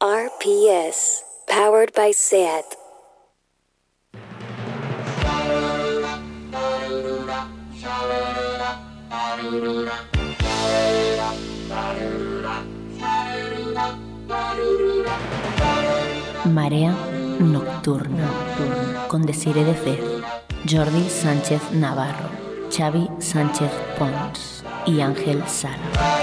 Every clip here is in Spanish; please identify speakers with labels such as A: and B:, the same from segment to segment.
A: RPS, powered by SAT.
B: Marea Nocturna con Desire de Fez, Jordi Sánchez Navarro, Xavi Sánchez Pons y Ángel Sala.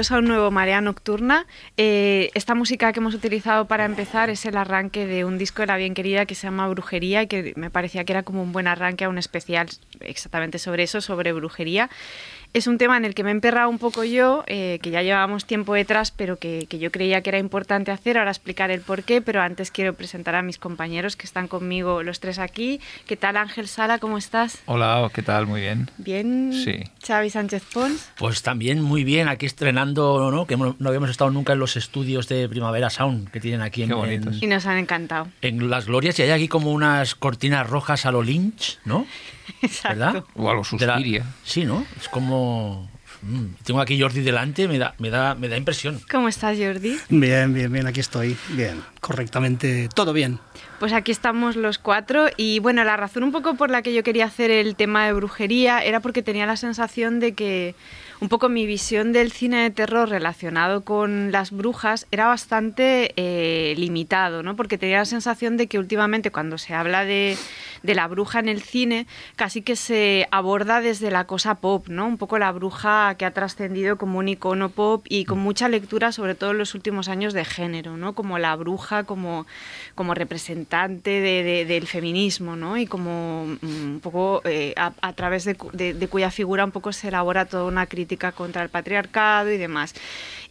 C: Bienvenidos a un nuevo Marea Nocturna. Eh, esta música que hemos utilizado para empezar es el arranque de un disco de la bien querida que se llama Brujería y que me parecía que era como un buen arranque a un especial exactamente sobre eso, sobre brujería. Es un tema en el que me he emperrado un poco yo, eh, que ya llevábamos tiempo detrás, pero que, que yo creía que era importante hacer. Ahora explicar el por qué, pero antes quiero presentar a mis compañeros que están conmigo, los tres aquí. ¿Qué tal, Ángel Sala? ¿Cómo estás?
D: Hola, ¿qué tal? Muy bien.
C: Bien.
D: Sí.
C: Xavi Sánchez Pons.
E: Pues también muy bien, aquí estrenando, ¿no? Que hemos- no habíamos estado nunca en los estudios de Primavera Sound que tienen aquí en,
D: Qué bonitos.
C: Y nos han encantado.
E: en- en Las Glorias y hay aquí como unas cortinas rojas a lo Lynch, ¿no?
C: Exacto.
E: ¿Verdad?
D: O a lo
E: la-
D: Suspiria.
E: Sí, ¿no? Es como... mm, tengo aquí Jordi delante, me da, me da, me da impresión.
C: ¿Cómo estás, Jordi?
F: Bien, bien, bien, aquí estoy. Bien, correctamente, todo bien.
C: Pues aquí estamos los cuatro y bueno, la razón un poco por la que yo quería hacer el tema de brujería era porque tenía la sensación de que un poco mi visión del cine de terror relacionado con las brujas era bastante eh, limitado, ¿no? Porque tenía la sensación de que últimamente cuando se habla de, de la bruja en el cine, casi que se aborda desde la cosa pop, ¿no? Un poco la bruja que ha trascendido como un icono pop y con mucha lectura, sobre todo en los últimos años, de género, ¿no? Como la bruja, como, como representante de- de- del feminismo, ¿no? Y como mm, un poco eh, a, través de- de cuya figura un poco se elabora toda una crítica contra el patriarcado y demás.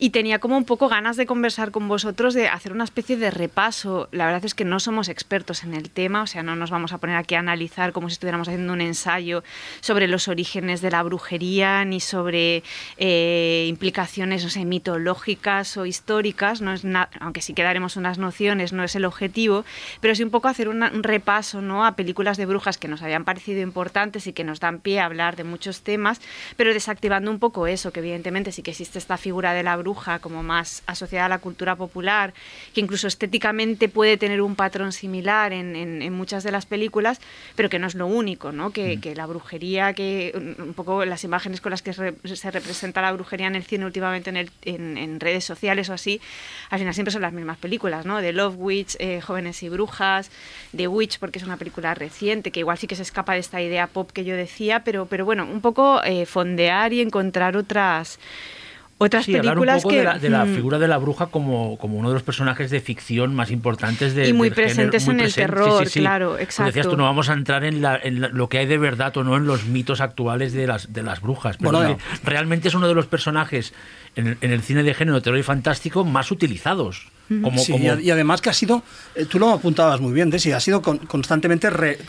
C: Y tenía como un poco ganas de conversar con vosotros, de hacer una especie de repaso. La verdad es que no somos expertos en el tema, o sea, no nos vamos a poner aquí a analizar como si estuviéramos haciendo un ensayo sobre los orígenes de la brujería, ni sobre eh, implicaciones, no sé, mitológicas o históricas, no es aunque sí que daremos unas nociones, no es el objetivo, pero sí un poco hacer un repaso ¿no? a películas de brujas que nos habían parecido importantes y que nos dan pie a hablar de muchos temas, pero desactivando un poco eso, que evidentemente sí que existe esta figura de la bruja como más asociada a la cultura popular, que incluso estéticamente puede tener un patrón similar en, en- en muchas de las películas, pero que no es lo único, ¿no? que, que la brujería, que un poco las imágenes con las que se, se representa la brujería en el cine últimamente en, el- en- redes sociales o así, al final siempre son las mismas películas, ¿no? De Love Witch, eh, Jóvenes y Brujas, The Witch, porque es una película reciente, que igual sí que se escapa de esta idea pop que yo decía, pero, pero bueno, un poco eh, fondear y encontrar otras, otras
E: Sí, hablar un
C: películas
E: poco
C: que...
E: de la, de la
C: mm,
E: figura de la bruja como, como uno de los personajes de ficción más importantes de,
C: Y muy
E: del género,
C: presentes
E: muy
C: en el
E: presentes,
C: terror, claro,
E: Como decías
C: exacto.
E: tú, no vamos a entrar en, la- en la- lo que hay de verdad o no en los mitos actuales de las, de las brujas. Pero
F: Bueno,
E: realmente es uno de los personajes en el, en el cine de género, terror y fantástico más utilizados. Como,
F: Sí,
E: como-
F: y, además que ha sido, eh, tú lo apuntabas muy bien, Desi, ha sido con- constantemente re-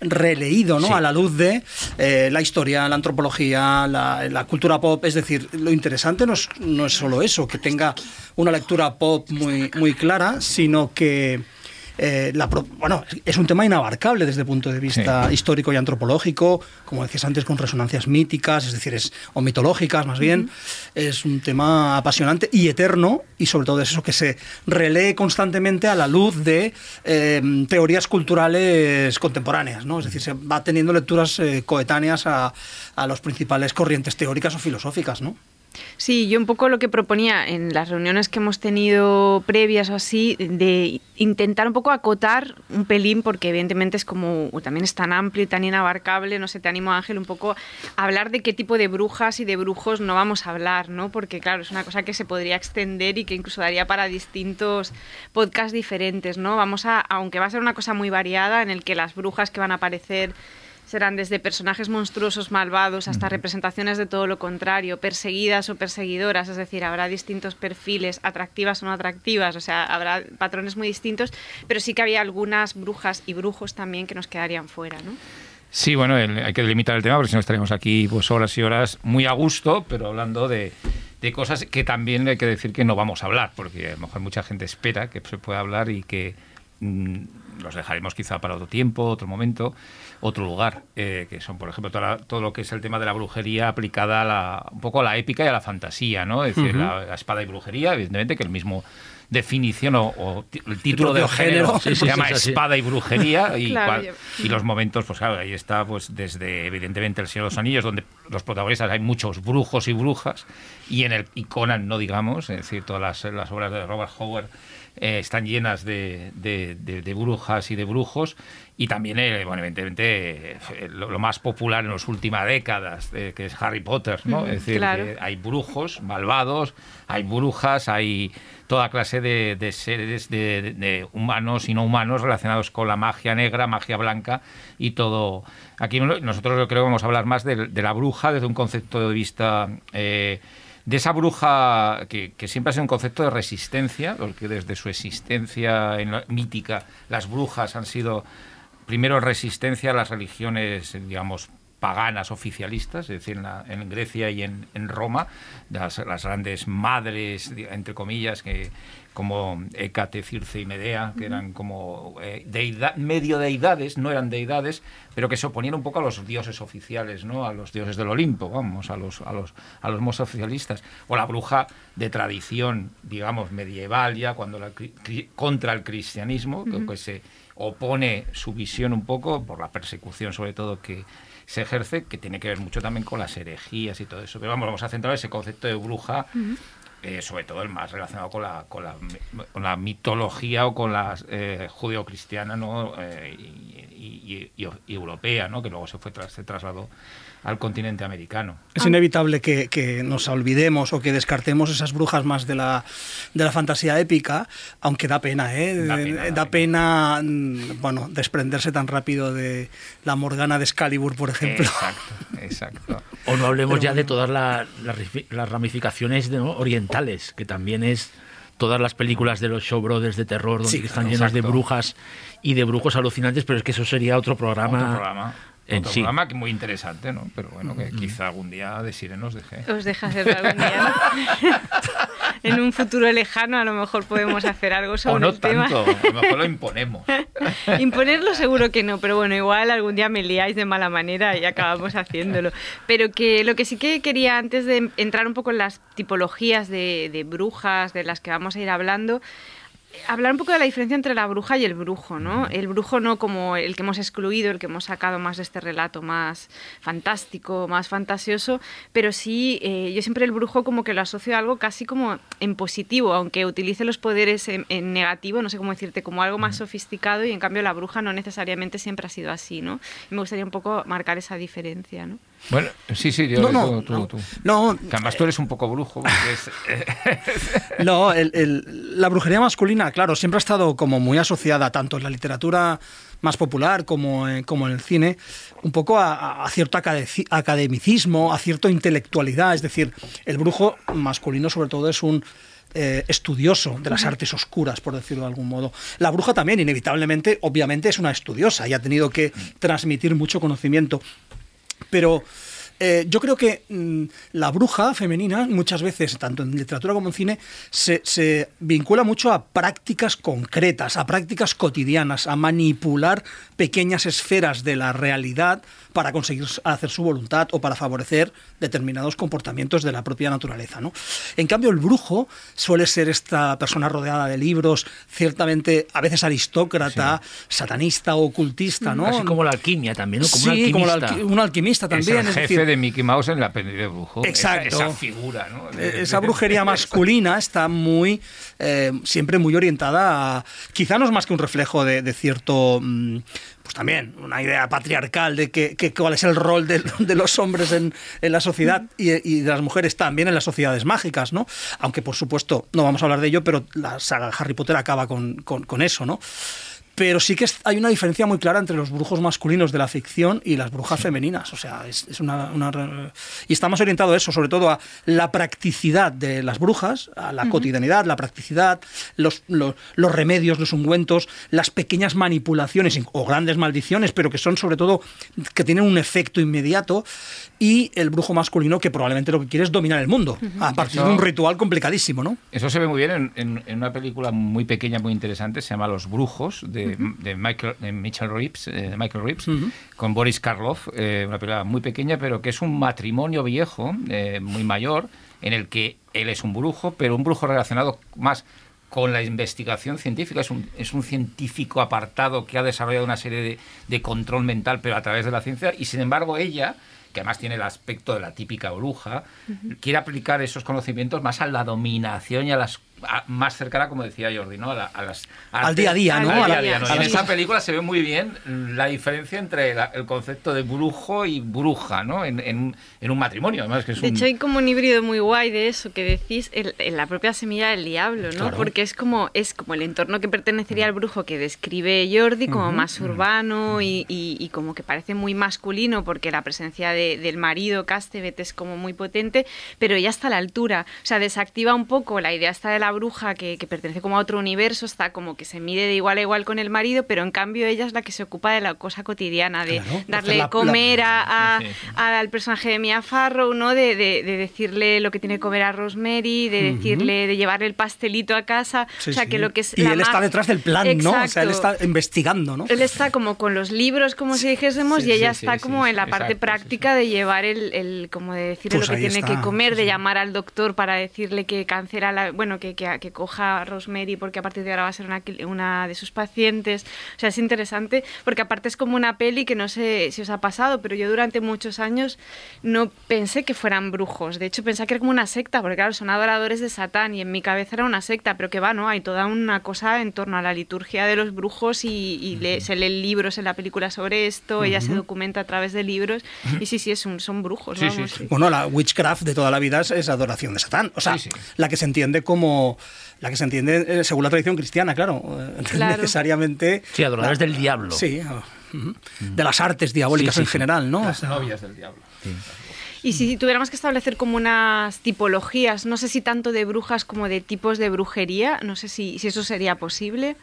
F: releído, ¿no?
E: Sí.
F: A la luz de eh, la historia, la antropología, la, la cultura pop. Es decir, lo interesante no es, no es solo eso, que tenga una lectura pop muy, muy clara, sino que eh, la bueno, es un tema inabarcable desde el punto de vista histórico y antropológico, como decías antes, con resonancias míticas, es decir, es, o mitológicas más bien. Es un tema apasionante y eterno, y sobre todo es eso que se relee constantemente a la luz de eh, teorías culturales contemporáneas, ¿no? Es decir, se va teniendo lecturas eh, coetáneas a, a las principales corrientes teóricas o filosóficas, ¿no?
C: Sí, yo un poco lo que proponía en las reuniones que hemos tenido previas o así, de intentar un poco acotar un pelín, porque evidentemente es como, también es tan amplio y tan inabarcable, no sé, te animo Ángel un poco a hablar de qué tipo de brujas y de brujos no vamos a hablar, ¿no? Porque claro, es una cosa que se podría extender y que incluso daría para distintos podcasts diferentes, ¿no? Vamos a, aunque va a ser una cosa muy variada en el que las brujas que van a aparecer serán desde personajes monstruosos malvados hasta representaciones de todo lo contrario, perseguidas o perseguidoras, es decir, habrá distintos perfiles, atractivas o no atractivas, o sea, habrá patrones muy distintos, pero sí que había algunas brujas y brujos también que nos quedarían fuera, ¿no?
D: Sí, bueno, hay que delimitar el tema porque si no estaríamos aquí pues horas y horas muy a gusto, pero hablando de, de cosas que también hay que decir que no vamos a hablar, porque a lo mejor mucha gente espera que se pueda hablar y que mm, los dejaremos quizá para otro tiempo, otro momento, otro lugar, eh, que son, por ejemplo, todo lo que es el tema de la brujería aplicada a la, un poco a la épica y a la fantasía, ¿no? Es decir, la, espada y brujería, evidentemente, que el mismo definición o, el título del género, se llama espada y brujería y, y, los momentos pues claro ahí está pues desde evidentemente el Señor de los Anillos donde los protagonistas hay muchos brujos y brujas y en el y Conan no digamos es decir todas las, las obras de Robert Howard eh, están llenas de, de, brujas y de brujos y también, eh, bueno, evidentemente, eh, lo, más popular en las últimas décadas, que es Harry Potter, ¿no? es decir, hay brujos malvados, hay brujas, hay toda clase de, seres de, humanos y no humanos relacionados con la magia negra, magia blanca y todo. Aquí nosotros creo que vamos a hablar más de, la bruja desde un concepto de vista de esa bruja que, siempre ha sido un concepto de resistencia, porque desde su existencia en mítica las brujas han sido primero resistencia a las religiones, digamos, paganas oficialistas, es decir, en, Grecia y en, Roma, las, grandes madres, entre comillas, que como Hécate, Circe y Medea, que eran como eh, medio deidades, no eran deidades, pero que se oponían un poco a los dioses oficiales, ¿no? a los dioses del Olimpo, vamos, a los, a los, a los más oficialistas. O la bruja de tradición, digamos, medieval ya, cuando la, contra el cristianismo, que se opone su visión un poco por la persecución sobre todo que se ejerce, que tiene que ver mucho también con las herejías y todo eso. Pero vamos, vamos a centrar ese concepto de bruja, eh, sobre todo el más relacionado con la, con la, con la mitología o con la eh, judeocristiana ¿no? Eh, y, europea, ¿no? que luego se, fue se trasladó al continente americano.
F: Es inevitable que, nos olvidemos o que descartemos esas brujas más de la, de la fantasía épica, aunque da pena, ¿eh? Da pena, mm, bueno, desprenderse tan rápido de la Morgana de Excalibur, por ejemplo.
D: Exacto, exacto.
E: o no hablemos ya de todas las ramificaciones orientales, que también es todas las películas de los show brothers de terror donde están llenas de brujas y de brujos alucinantes, pero es que eso sería otro programa.
D: Otro programa en Otro sí. programa que muy interesante, ¿no? Pero bueno, que quizá algún día de Sire nos deje.
C: Os deja hacerlo algún día, en un futuro lejano a lo mejor podemos hacer algo sobre
D: o no
C: el
D: tanto, a lo mejor lo imponemos.
C: Imponerlo seguro que no, pero bueno, igual algún día me liáis de mala manera y acabamos haciéndolo. Pero que lo que sí que quería antes de entrar un poco en las tipologías de, de brujas de las que vamos a ir hablando, hablar un poco de la diferencia entre la bruja y el brujo, ¿no? El brujo no como el que hemos excluido, el que hemos sacado más de este relato más fantástico, más fantasioso, pero sí, eh, yo siempre el brujo como que lo asocio a algo casi como en positivo, aunque utilice los poderes en, negativo, no sé cómo decirte, como algo más sofisticado y en cambio la bruja no necesariamente siempre ha sido así, ¿no? me gustaría un poco marcar esa diferencia, ¿no?
D: Bueno, sí, sí, yo, no, tú, tú, no, además tú eres un poco brujo.
F: no, la brujería masculina, claro, siempre ha estado como muy asociada tanto en la literatura más popular como, en, como en el cine, un poco a, cierto academicismo, a cierta intelectualidad. Es decir, el brujo masculino sobre todo es un eh, estudioso de las artes oscuras, por decirlo de algún modo. La bruja también, inevitablemente, obviamente es una estudiosa y ha tenido que transmitir mucho conocimiento pero Eh, yo creo que mm, la bruja femenina, muchas veces, tanto en literatura como en cine, se, se, vincula mucho a prácticas concretas, a prácticas cotidianas, a manipular pequeñas esferas de la realidad para conseguir hacer su voluntad o para favorecer determinados comportamientos de la propia naturaleza. ¿no? En cambio, el brujo suele ser esta persona rodeada de libros, ciertamente a veces aristócrata, satanista o ocultista. ¿no?
E: Así como la alquimia también, ¿no?
F: Como sí, un como un alquimista también.
D: Es el jefe de Mickey Mouse en la peli de brujo.
F: Exacto.
D: Esa, esa figura, ¿no?
F: De, esa brujería masculina está muy, eh, siempre muy orientada a, quizá no es más que un reflejo de, cierto... Mmm, pues también una idea patriarcal de que, cuál es el rol de, los hombres en, la sociedad y, de las mujeres también en las sociedades mágicas, ¿no? Aunque por supuesto no vamos a hablar de ello, pero la saga Harry Potter acaba con eso, ¿no? Pero sí que hay una diferencia muy clara entre los brujos masculinos de la ficción y las brujas femeninas. O sea, es, es una, una, Y está más orientado a eso, sobre todo a la practicidad de las brujas, a la uh -huh. cotidianidad, la practicidad, los, los, los, remedios, los ungüentos, las pequeñas manipulaciones o grandes maldiciones, pero que son sobre todo que tienen un efecto inmediato. Y el brujo masculino que probablemente lo que quiere es dominar el mundo, uh -huh. a partir eso, de un ritual complicadísimo, ¿no?
D: Eso se ve muy bien en, en, en, una película muy pequeña, muy interesante, se llama Los Brujos, de, uh -huh. de Michael, de Mitchell Reeves, eh, Michael Reeves, uh -huh. con Boris Karloff, eh, una película muy pequeña, pero que es un matrimonio viejo, eh, muy mayor, en el que él es un brujo, pero un brujo relacionado más con la investigación científica. Es un, es un científico apartado que ha desarrollado una serie de, de control mental, pero a través de la ciencia, y sin embargo ella que además tiene el aspecto de la típica bruja, uh -huh. quiere aplicar esos conocimientos más a la dominación y a las a, más cercana, como decía Jordi, ¿no? A, la, a las
F: al día a día, ¿no?
D: Al día a día, ¿no? Y en esta película se ve muy bien la diferencia entre la, el concepto de brujo y bruja, ¿no? En, en, en, un matrimonio, además que es
C: De
D: un...
C: hecho, hay como un híbrido muy guay de eso que decís en, en la propia semilla del diablo, ¿no? Claro. Porque es como es como el entorno que pertenecería al brujo que describe Jordi como uh -huh. más urbano uh -huh. y, y, y, como que parece muy masculino porque la presencia de, del marido Castevet es como muy potente, pero ella está a la altura, o sea, desactiva un poco la idea esta de la bruja que, que, pertenece como a otro universo, está como que se mide de igual a igual con el marido, pero en cambio ella es la que se ocupa de la cosa cotidiana, de claro, darle la, comer la... A, a, sí. a, al personaje de Mia Farrow, ¿no? De, de, de, decirle lo que tiene que comer a Rosemary, de decirle, uh -huh. de llevarle el pastelito a casa,
F: sí,
C: o sea,
F: sí.
C: que lo que es...
F: Y él está detrás del plan,
C: Exacto.
F: ¿no? O sea, él está investigando, ¿no?
C: Él está como con los libros, como si dijésemos, y ella está como en la parte Exacto, práctica de llevar el, el, como de decirle
F: pues
C: lo que tiene
F: está.
C: que comer, de llamar al doctor para decirle que cancela la, bueno, que, que, que coja Rosemary porque a partir de ahora va a ser una, una, de sus pacientes. O sea, es interesante porque aparte es como una peli que no sé si os ha pasado, pero yo durante muchos años no pensé que fueran brujos. De hecho, pensé que era como una secta, porque claro, son adoradores de Satán y en mi cabeza era una secta, pero que va, ¿no? Hay toda una cosa en torno a la liturgia de los brujos y, y uh -huh. le, se leen libros en la película sobre esto, uh -huh. ella se documenta a través de libros y sí, sí, es un, son brujos.
F: Sí,
C: vamos,
F: sí, sí. Bueno, la witchcraft de toda la vida es, es adoración de Satán. O sea, la que se entiende como la que se entiende eh, según la tradición cristiana, claro, eh, claro. necesariamente...
E: Sí, adoradores
F: la,
E: del diablo.
F: Sí, uh -huh. de las artes diabólicas sí, sí, en general, ¿no?
D: Las novias del diablo.
C: Y si tuviéramos que establecer como unas tipologías, no sé si tanto de brujas como de tipos de brujería, no sé si, si eso sería posible.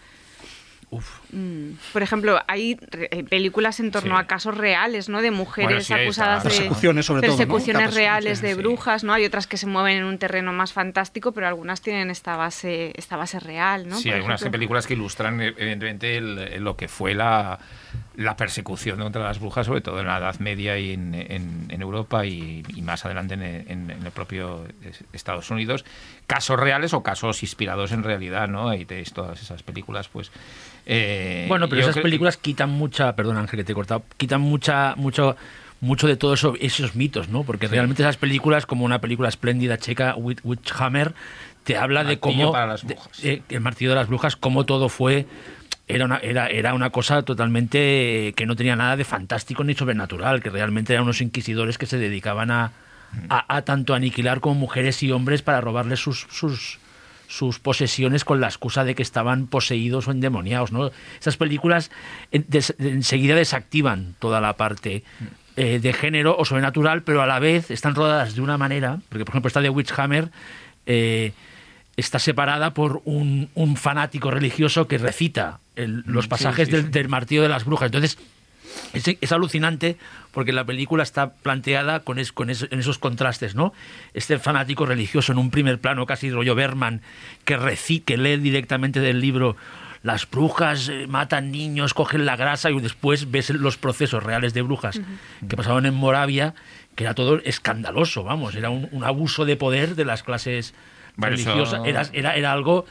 E: Uf.
C: Mm. Por ejemplo, hay eh, películas en torno sí. a casos reales, ¿no? De mujeres bueno, sí, acusadas
F: de persecuciones, sobre
C: persecuciones
F: todo,
C: ¿no? reales de brujas, ¿no? Hay otras que se mueven en un terreno más fantástico, pero algunas tienen esta base, esta base real, ¿no?
D: Sí, hay algunas películas que ilustran evidentemente el, lo que fue la, la persecución contra las brujas, sobre todo en la Edad Media y en, en, en Europa y, y, más adelante en, en, el propio Estados Unidos. Casos reales o casos inspirados en realidad, ¿no? Y tenéis todas esas películas, pues
E: eh, bueno, pero esas películas quitan mucha, perdón Ángel, que te he cortado, quitan mucha, mucho, mucho de todos eso, esos mitos, ¿no? Porque sí. realmente esas películas, como una película espléndida checa, Witchhammer, te habla de cómo
D: para las brujas.
E: De, eh, el martillo de las brujas, cómo todo fue era una, era, era una cosa totalmente que no tenía nada de fantástico ni sobrenatural, que realmente eran unos inquisidores que se dedicaban a, a, a tanto aniquilar como mujeres y hombres para robarles sus, sus, sus posesiones con la excusa de que estaban poseídos o endemoniados. ¿no? Esas películas enseguida desactivan toda la parte eh, de género o sobrenatural, pero a la vez están rodadas de una manera, porque por ejemplo esta de Witchhammer eh, está separada por un, un, fanático religioso que recita el, los pasajes sí, sí, sí. Del, del, martillo de las brujas. Entonces es, alucinante porque la película está planteada con, con en esos contrastes, ¿no? Este fanático religioso en un primer plano, casi rollo Berman, que, que lee directamente del libro las brujas eh, matan niños, cogen la grasa y después ves los procesos reales de brujas que pasaban en Moravia, que era todo escandaloso, vamos, era un, abuso de poder de las clases religiosas, era, era, era algo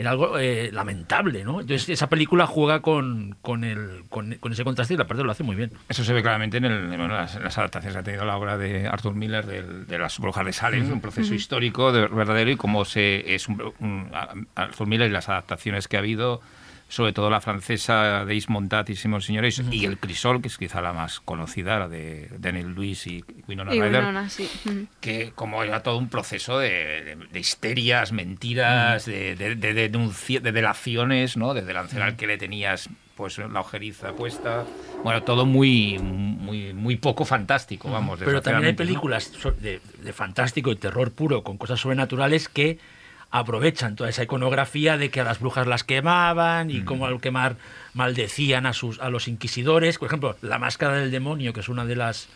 E: era algo eh, lamentable, ¿no? Entonces esa película juega con, con, el, con, ese contraste y la parte lo hace muy bien.
D: Eso se ve claramente en, el, las, adaptaciones que ha tenido la obra de Arthur Miller de, las brujas de Salem, un proceso histórico de, verdadero y cómo se es un, Arthur Miller y las adaptaciones que ha habido sobre todo la francesa de Ismontat y Simón Señores, y el Crisol, que es quizá la más conocida, la de Daniel Luis y Winona Ryder, que como era todo un proceso de, histerias, mentiras, de, de, de, delaciones, ¿no? de delancear al que le tenías pues la ojeriza puesta. Bueno, todo muy, muy, muy poco fantástico, vamos.
E: Pero también hay películas de, de fantástico y terror puro, con cosas sobrenaturales que aprovechan toda esa iconografía de que a las brujas las quemaban y como al quemar maldecían a, sus, a los inquisidores. Por ejemplo, La Máscara del Demonio, que es una de las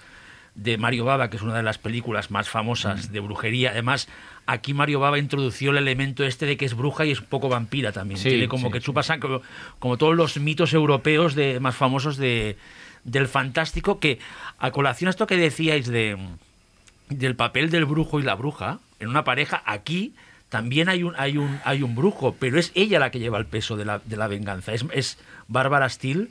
E: de Mario Baba, que es una de las películas más famosas de brujería. Además, aquí Mario Baba introdució el elemento este de que es bruja y es un poco vampira también. Tiene como que chupa sangre, como, todos los mitos europeos de, más famosos de, del fantástico, que a colación a esto que decíais de del papel del brujo y la bruja en una pareja, aquí también hay un, hay un, hay un brujo, pero es ella la que lleva el peso de la, de la venganza. Es, es Bárbara Steele,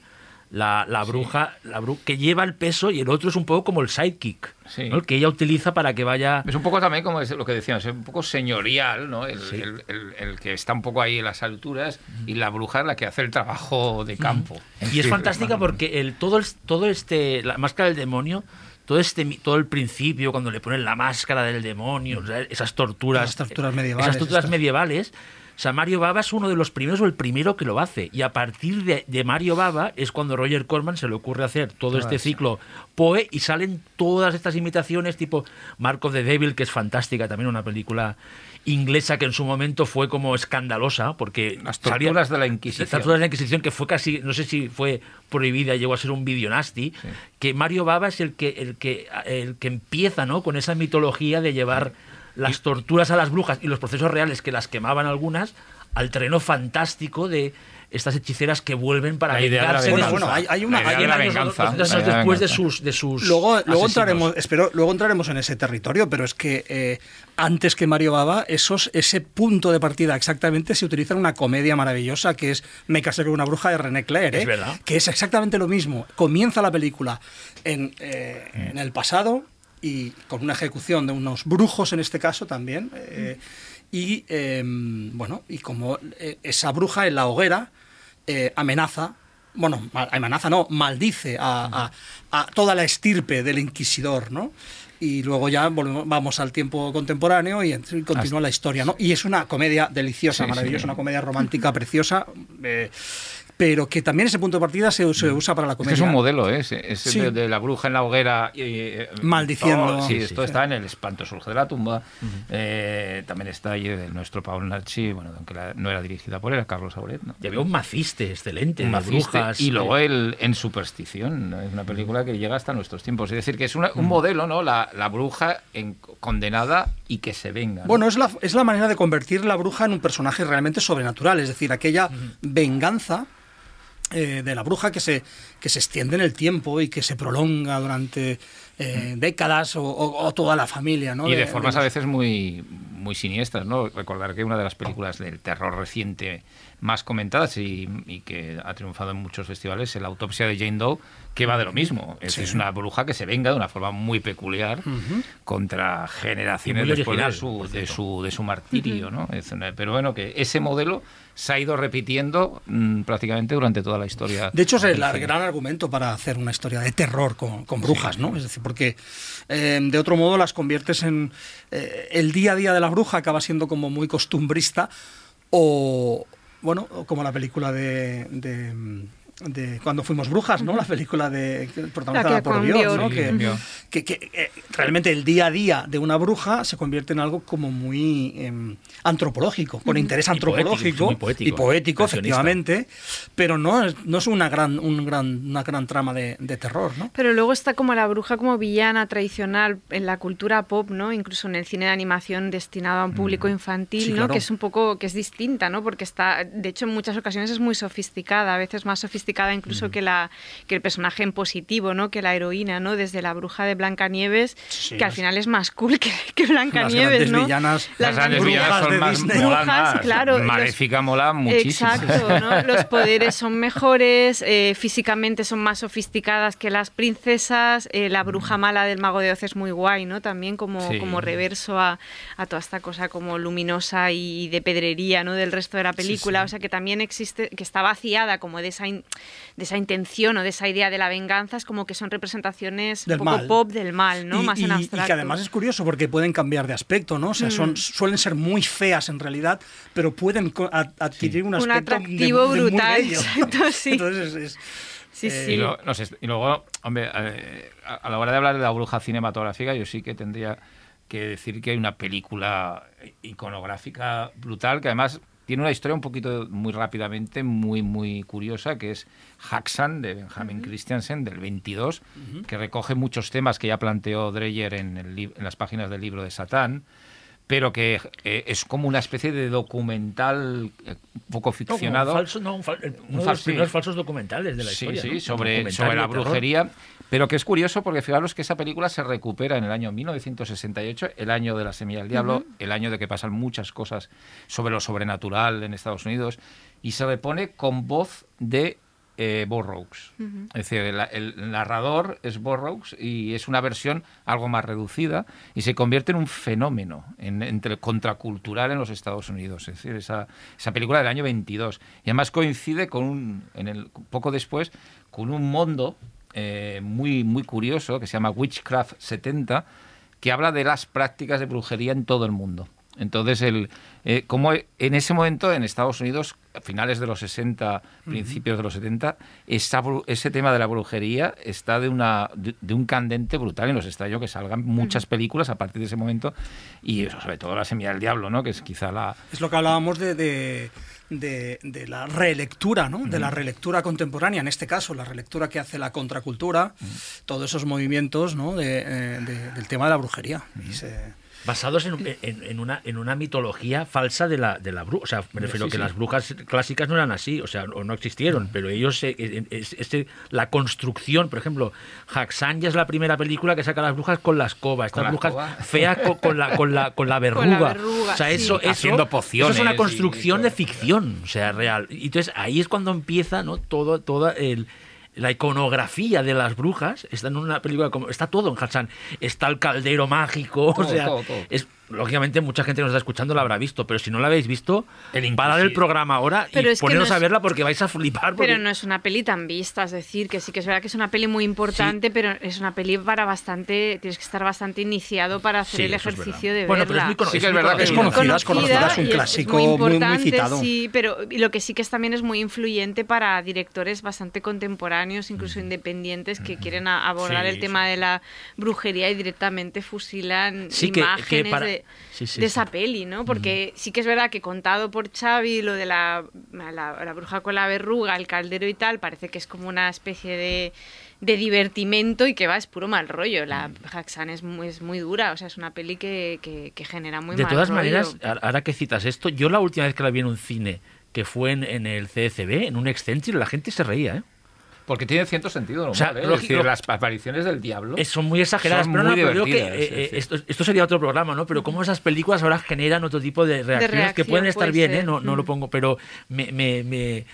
E: la, la bruja, la que lleva el peso y el otro es un poco como el sidekick, el que ella utiliza para que vaya...
D: Es un poco también como lo que decíamos, es un poco señorial, ¿no? El, el, que está un poco ahí en las alturas y la bruja es la que hace el trabajo de campo.
E: Y es fantástica porque el, todo, el, todo este, la máscara del demonio todo este todo el principio cuando le ponen la máscara del demonio esas torturas
F: esas torturas medievales
E: esas torturas medievales o sea, Mario Baba es uno de los primeros o el primero que lo hace. Y a partir de, Mario Baba es cuando Roger Corman se le ocurre hacer todo este ciclo Poe y salen todas estas imitaciones tipo Mark of the Devil, que es fantástica, también una película inglesa que en su momento fue como escandalosa porque
D: las torturas de la Inquisición. Las
E: torturas de la Inquisición que fue casi, no sé si fue prohibida, llegó a ser un video nasty, que Mario Baba es el que, el que, el que empieza ¿no? con esa mitología de llevar las torturas a las brujas y los procesos reales que las quemaban algunas al terreno fantástico de estas hechiceras que vuelven para
D: vengarse
F: de, bueno, hay, una,
D: venganza,
E: después de sus de sus
F: luego luego entraremos espero luego entraremos en ese territorio pero es que eh, antes que Mario Baba esos ese punto de partida exactamente se utiliza en una comedia maravillosa que es Me casé con una bruja de René Clair ¿eh? que es exactamente lo mismo. Comienza la película en, eh, en el pasado y con una ejecución de unos brujos en este caso también y em, bueno y como esa bruja en la hoguera eh, amenaza, bueno, amenaza no, maldice a, toda la estirpe del inquisidor, ¿no? y luego ya volvemos, vamos al tiempo contemporáneo y, continúa la historia, ¿no? Y es una comedia deliciosa, maravillosa, una comedia romántica preciosa. Eh, pero que también ese punto de partida se, mm. usa para la comedia.
D: Es, un modelo, ¿eh? es, de, la bruja en la hoguera. Eh,
F: Maldiciendo.
D: sí, esto está en el espanto surge de la tumba. Eh, también está ahí de nuestro Paul Nachi, bueno, aunque no era dirigida por él, era Carlos Auret. ¿no?
E: Y había un maciste excelente, un brujas.
D: Y luego el En Superstición, es una película que llega hasta nuestros tiempos. Es decir, que es un modelo, ¿no? La, la bruja en, condenada y que se venga.
F: Bueno, es la, es la manera de convertir la bruja en un personaje realmente sobrenatural, es decir, aquella venganza eh, de la bruja que se, que se extiende en el tiempo y que se prolonga durante eh, décadas o, toda la familia. ¿no?
D: Y de, formas a veces muy, muy siniestras. ¿no? Recordar que una de las películas del terror reciente más comentadas y, que ha triunfado en muchos festivales es La autopsia de Jane Doe, que va de lo mismo. Es, una bruja que se venga de una forma muy peculiar contra generaciones después de su, de su, de su martirio. ¿no? pero bueno, que ese modelo se ha ido repitiendo mm, prácticamente durante toda la historia.
F: De hecho, es el gran argumento para hacer una historia de terror con, brujas, ¿no? Es decir, porque eh, de otro modo las conviertes en... Eh, el día a día de la bruja acaba siendo como muy costumbrista o, bueno, como la película de, de cuando fuimos brujas, ¿no? La película de protagonizada por Dios, ¿no? que, que, eh, realmente el día a día de una bruja se convierte en algo como muy em, antropológico, con interés antropológico y poético, efectivamente, pero no es, no es una gran, un gran, una gran trama de, terror, ¿no?
C: Pero luego está como la bruja como villana tradicional en la cultura pop, ¿no? Incluso en el cine de animación destinado a un público mm. infantil, ¿no? Que es un poco, que es distinta, ¿no? Porque está, de hecho, en muchas ocasiones es muy sofisticada, a veces más sofisticada incluso que, la, que el personaje en positivo, ¿no? Que la heroína, ¿no? Desde la bruja de Blancanieves, que al final es más cool que, que Blancanieves, ¿no?
D: Villanas, las, grandes villanas son más, brujas, claro. Maléfica mola muchísimo.
C: Exacto, ¿no? Los poderes son mejores, eh, físicamente son más sofisticadas que las princesas, eh, la bruja mala del mago de Oz es muy guay, ¿no? También como, como reverso a, a, toda esta cosa como luminosa y de pedrería, ¿no? Del resto de la película, o sea que también existe, que está vaciada como de esa, de esa intención o de esa idea de la venganza, es como que son representaciones un poco pop del mal, ¿no? Más en abstracto.
F: Y que además es curioso porque pueden cambiar de aspecto, ¿no? O sea, son, mm. suelen ser muy feas en realidad, pero pueden adquirir un aspecto
C: atractivo brutal.
F: Entonces es,
D: Sí, eh, sí. Y, luego, hombre, eh, a, la hora de hablar de la bruja cinematográfica, yo sí que tendría que decir que hay una película iconográfica brutal que además tiene una historia un poquito muy rápidamente, muy, muy curiosa, que es Haxan de Benjamin Christiansen del 22, que recoge muchos temas que ya planteó Dreyer en, en las páginas del libro de Satán pero que eh, es como una especie de documental un eh, poco ficcionado.
E: falso, no, un uno de los primeros falsos documentales de la historia.
D: Sí, sí, sobre, sobre la brujería, pero que es curioso porque fijaros que esa película se recupera en el año 1968, el año de la semilla del diablo, el año de que pasan muchas cosas sobre lo sobrenatural en Estados Unidos, y se repone con voz de eh, Burroughs. Es decir, el, narrador es Burroughs y es una versión algo más reducida y se convierte en un fenómeno entre contracultural en los Estados Unidos. Es decir, esa, esa película del año 22. Y además coincide con un, en el, poco después con un mundo eh, muy, muy curioso que se llama Witchcraft 70, que habla de las prácticas de brujería en todo el mundo. Entonces, el, eh, como en ese momento en Estados Unidos, finales de los 60, principios de los 70, ese tema de la brujería está de, una, de, un candente brutal y nos extraño que salgan muchas películas a partir de ese momento y sobre todo La Semilla del Diablo, ¿no? que es quizá la...
F: Es lo que hablábamos de, de... De, la relectura, ¿no? de la relectura contemporánea, en este caso la relectura que hace la contracultura, todos esos movimientos ¿no? Eh, del tema de la brujería. y se,
E: basados en, una, en una mitología falsa de la, de la bruja. O sea, me refiero que las brujas clásicas no eran así, o sea, o no existieron, pero ellos, es, la construcción, por ejemplo, Haxan ya es la primera película que saca a las brujas con la escoba, estas brujas feas con, la, con, la, con la verruga. o sea, eso,
D: Haciendo pociones.
E: es una construcción de ficción, o sea, real. Y entonces ahí es cuando empieza, ¿no? Todo, todo el la iconografía de las brujas está en una película como está todo en Hassan. Está el caldero mágico o sea es lógicamente mucha gente que nos está escuchando la habrá visto, pero si no la habéis visto, el parad el programa ahora y poneros a verla porque vais a flipar.
C: Pero no es una peli tan vista, es decir, que sí que es verdad que es una peli muy importante, pero es una peli para bastante, tienes que estar bastante iniciado para hacer el ejercicio de
E: bueno,
C: verla.
E: Pero es, muy
F: es verdad que es conocida, es conocida, es un clásico muy, importante, citado.
C: Sí, pero lo que sí que es, también es muy influyente para directores bastante contemporáneos, incluso independientes, que quieren abordar el tema de la brujería y directamente fusilan imágenes de de esa peli, ¿no? Porque sí que es verdad que contado por Xavi lo de la, la, bruja con la verruga, el caldero y tal, parece que es como una especie de, de divertimento y que va, es puro mal rollo. La Haxan es muy, es muy dura, o sea, es una peli que, que, genera muy
E: de
C: mal
E: rollo. De todas maneras, ahora que citas esto, yo la última vez que la vi en un cine, que fue en, en el CCB, en un Excentric, la gente se reía, ¿eh?
D: Porque tiene cierto sentido o sea, ¿eh? decir, las apariciones del diablo
E: son muy exageradas, pero, no, pero que, eh, Esto, esto, sería otro programa, ¿no? Pero cómo esas películas ahora generan otro tipo de reacciones que pueden estar bien, ¿eh? No, no lo pongo, pero me, me, me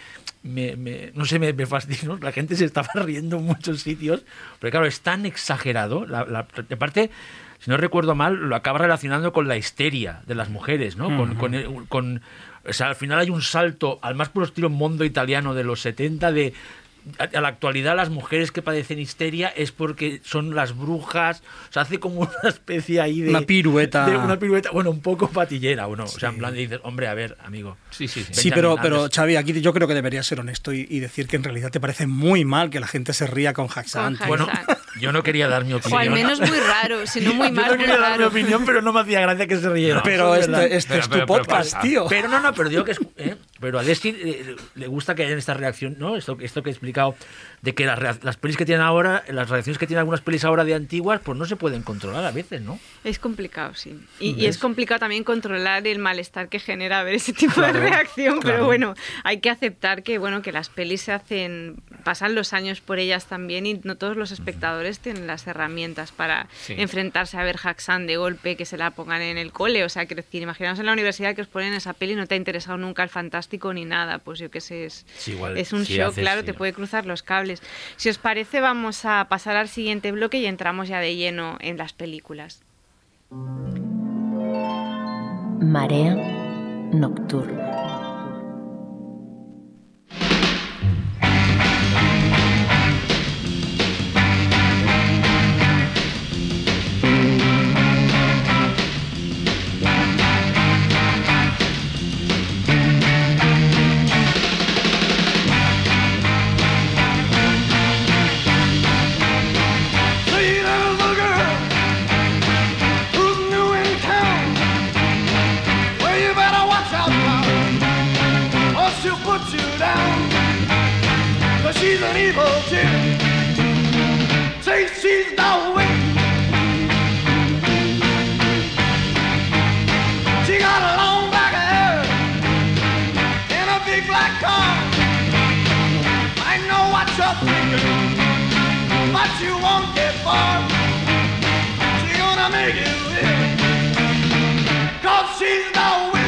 E: me, no sé, me, me fascinó. La gente se estaba riendo en muchos sitios. Pero claro, es tan exagerado. La, la, parte, si no recuerdo mal, lo acaba relacionando con la histeria de las mujeres, ¿no? con, con, con, o sea, al final hay un salto al más puro estilo mundo italiano de los 70 de a, a la actualidad las mujeres que padecen histeria es porque son las brujas, o sea, hace como una especie ahí de...
F: Una pirueta.
E: de una pirueta, bueno, un poco patillera, ¿o no? O sea, en plan dices, hombre, a ver, amigo.
D: Sí, sí, sí.
F: Sí, pero, pero Xavi, aquí yo creo que deberías ser honesto y, y decir que en realidad te parece muy mal que la gente se ría con Haxan.
E: Bueno. Yo no quería dar mi opinión.
C: O al menos muy raro, si no muy
E: yo
C: mal,
E: no quería dar mi opinión, pero no me hacía gracia que se rieran.
F: Pero
E: es verdad.
F: este, este
D: Pero-
F: es tu
D: pero- pero
F: podcast,
D: pasa.
F: tío.
E: Pero no, no, pero digo que es. ¿eh? Pero a Desi eh, le gusta que haya esta reacción, ¿no? Esto, esto que he explicado, de que las, las pelis que tienen ahora, las reacciones que tienen algunas pelis ahora de antiguas, pues no se pueden controlar a veces, ¿no?
C: Es complicado, sí. Y, y es complicado también controlar el malestar que genera ver ese tipo de reacción, pero bueno, hay que aceptar que bueno que las pelis se hacen, pasan los años por ellas también y no todos los espectadores tienen las herramientas para
D: Sí.
C: enfrentarse a ver Haxan de golpe, que se la pongan en el cole, o sea, quiero decir, imaginaos en la universidad que os ponen esa peli y no te ha interesado nunca el fantástico ni nada, pues yo qué sé, es,
E: Sí, igual,
C: es un
E: haces,
C: claro,
E: sí.
C: te puede cruzar los cables. Si os parece, vamos a pasar al siguiente bloque y entramos ya de lleno en las películas.
B: Marea nocturna.
G: Evil chick. Say she's the witch. She got a long black hair and a big black car. I know what you're thinking but you won't get far. She's gonna make you live, cause she's the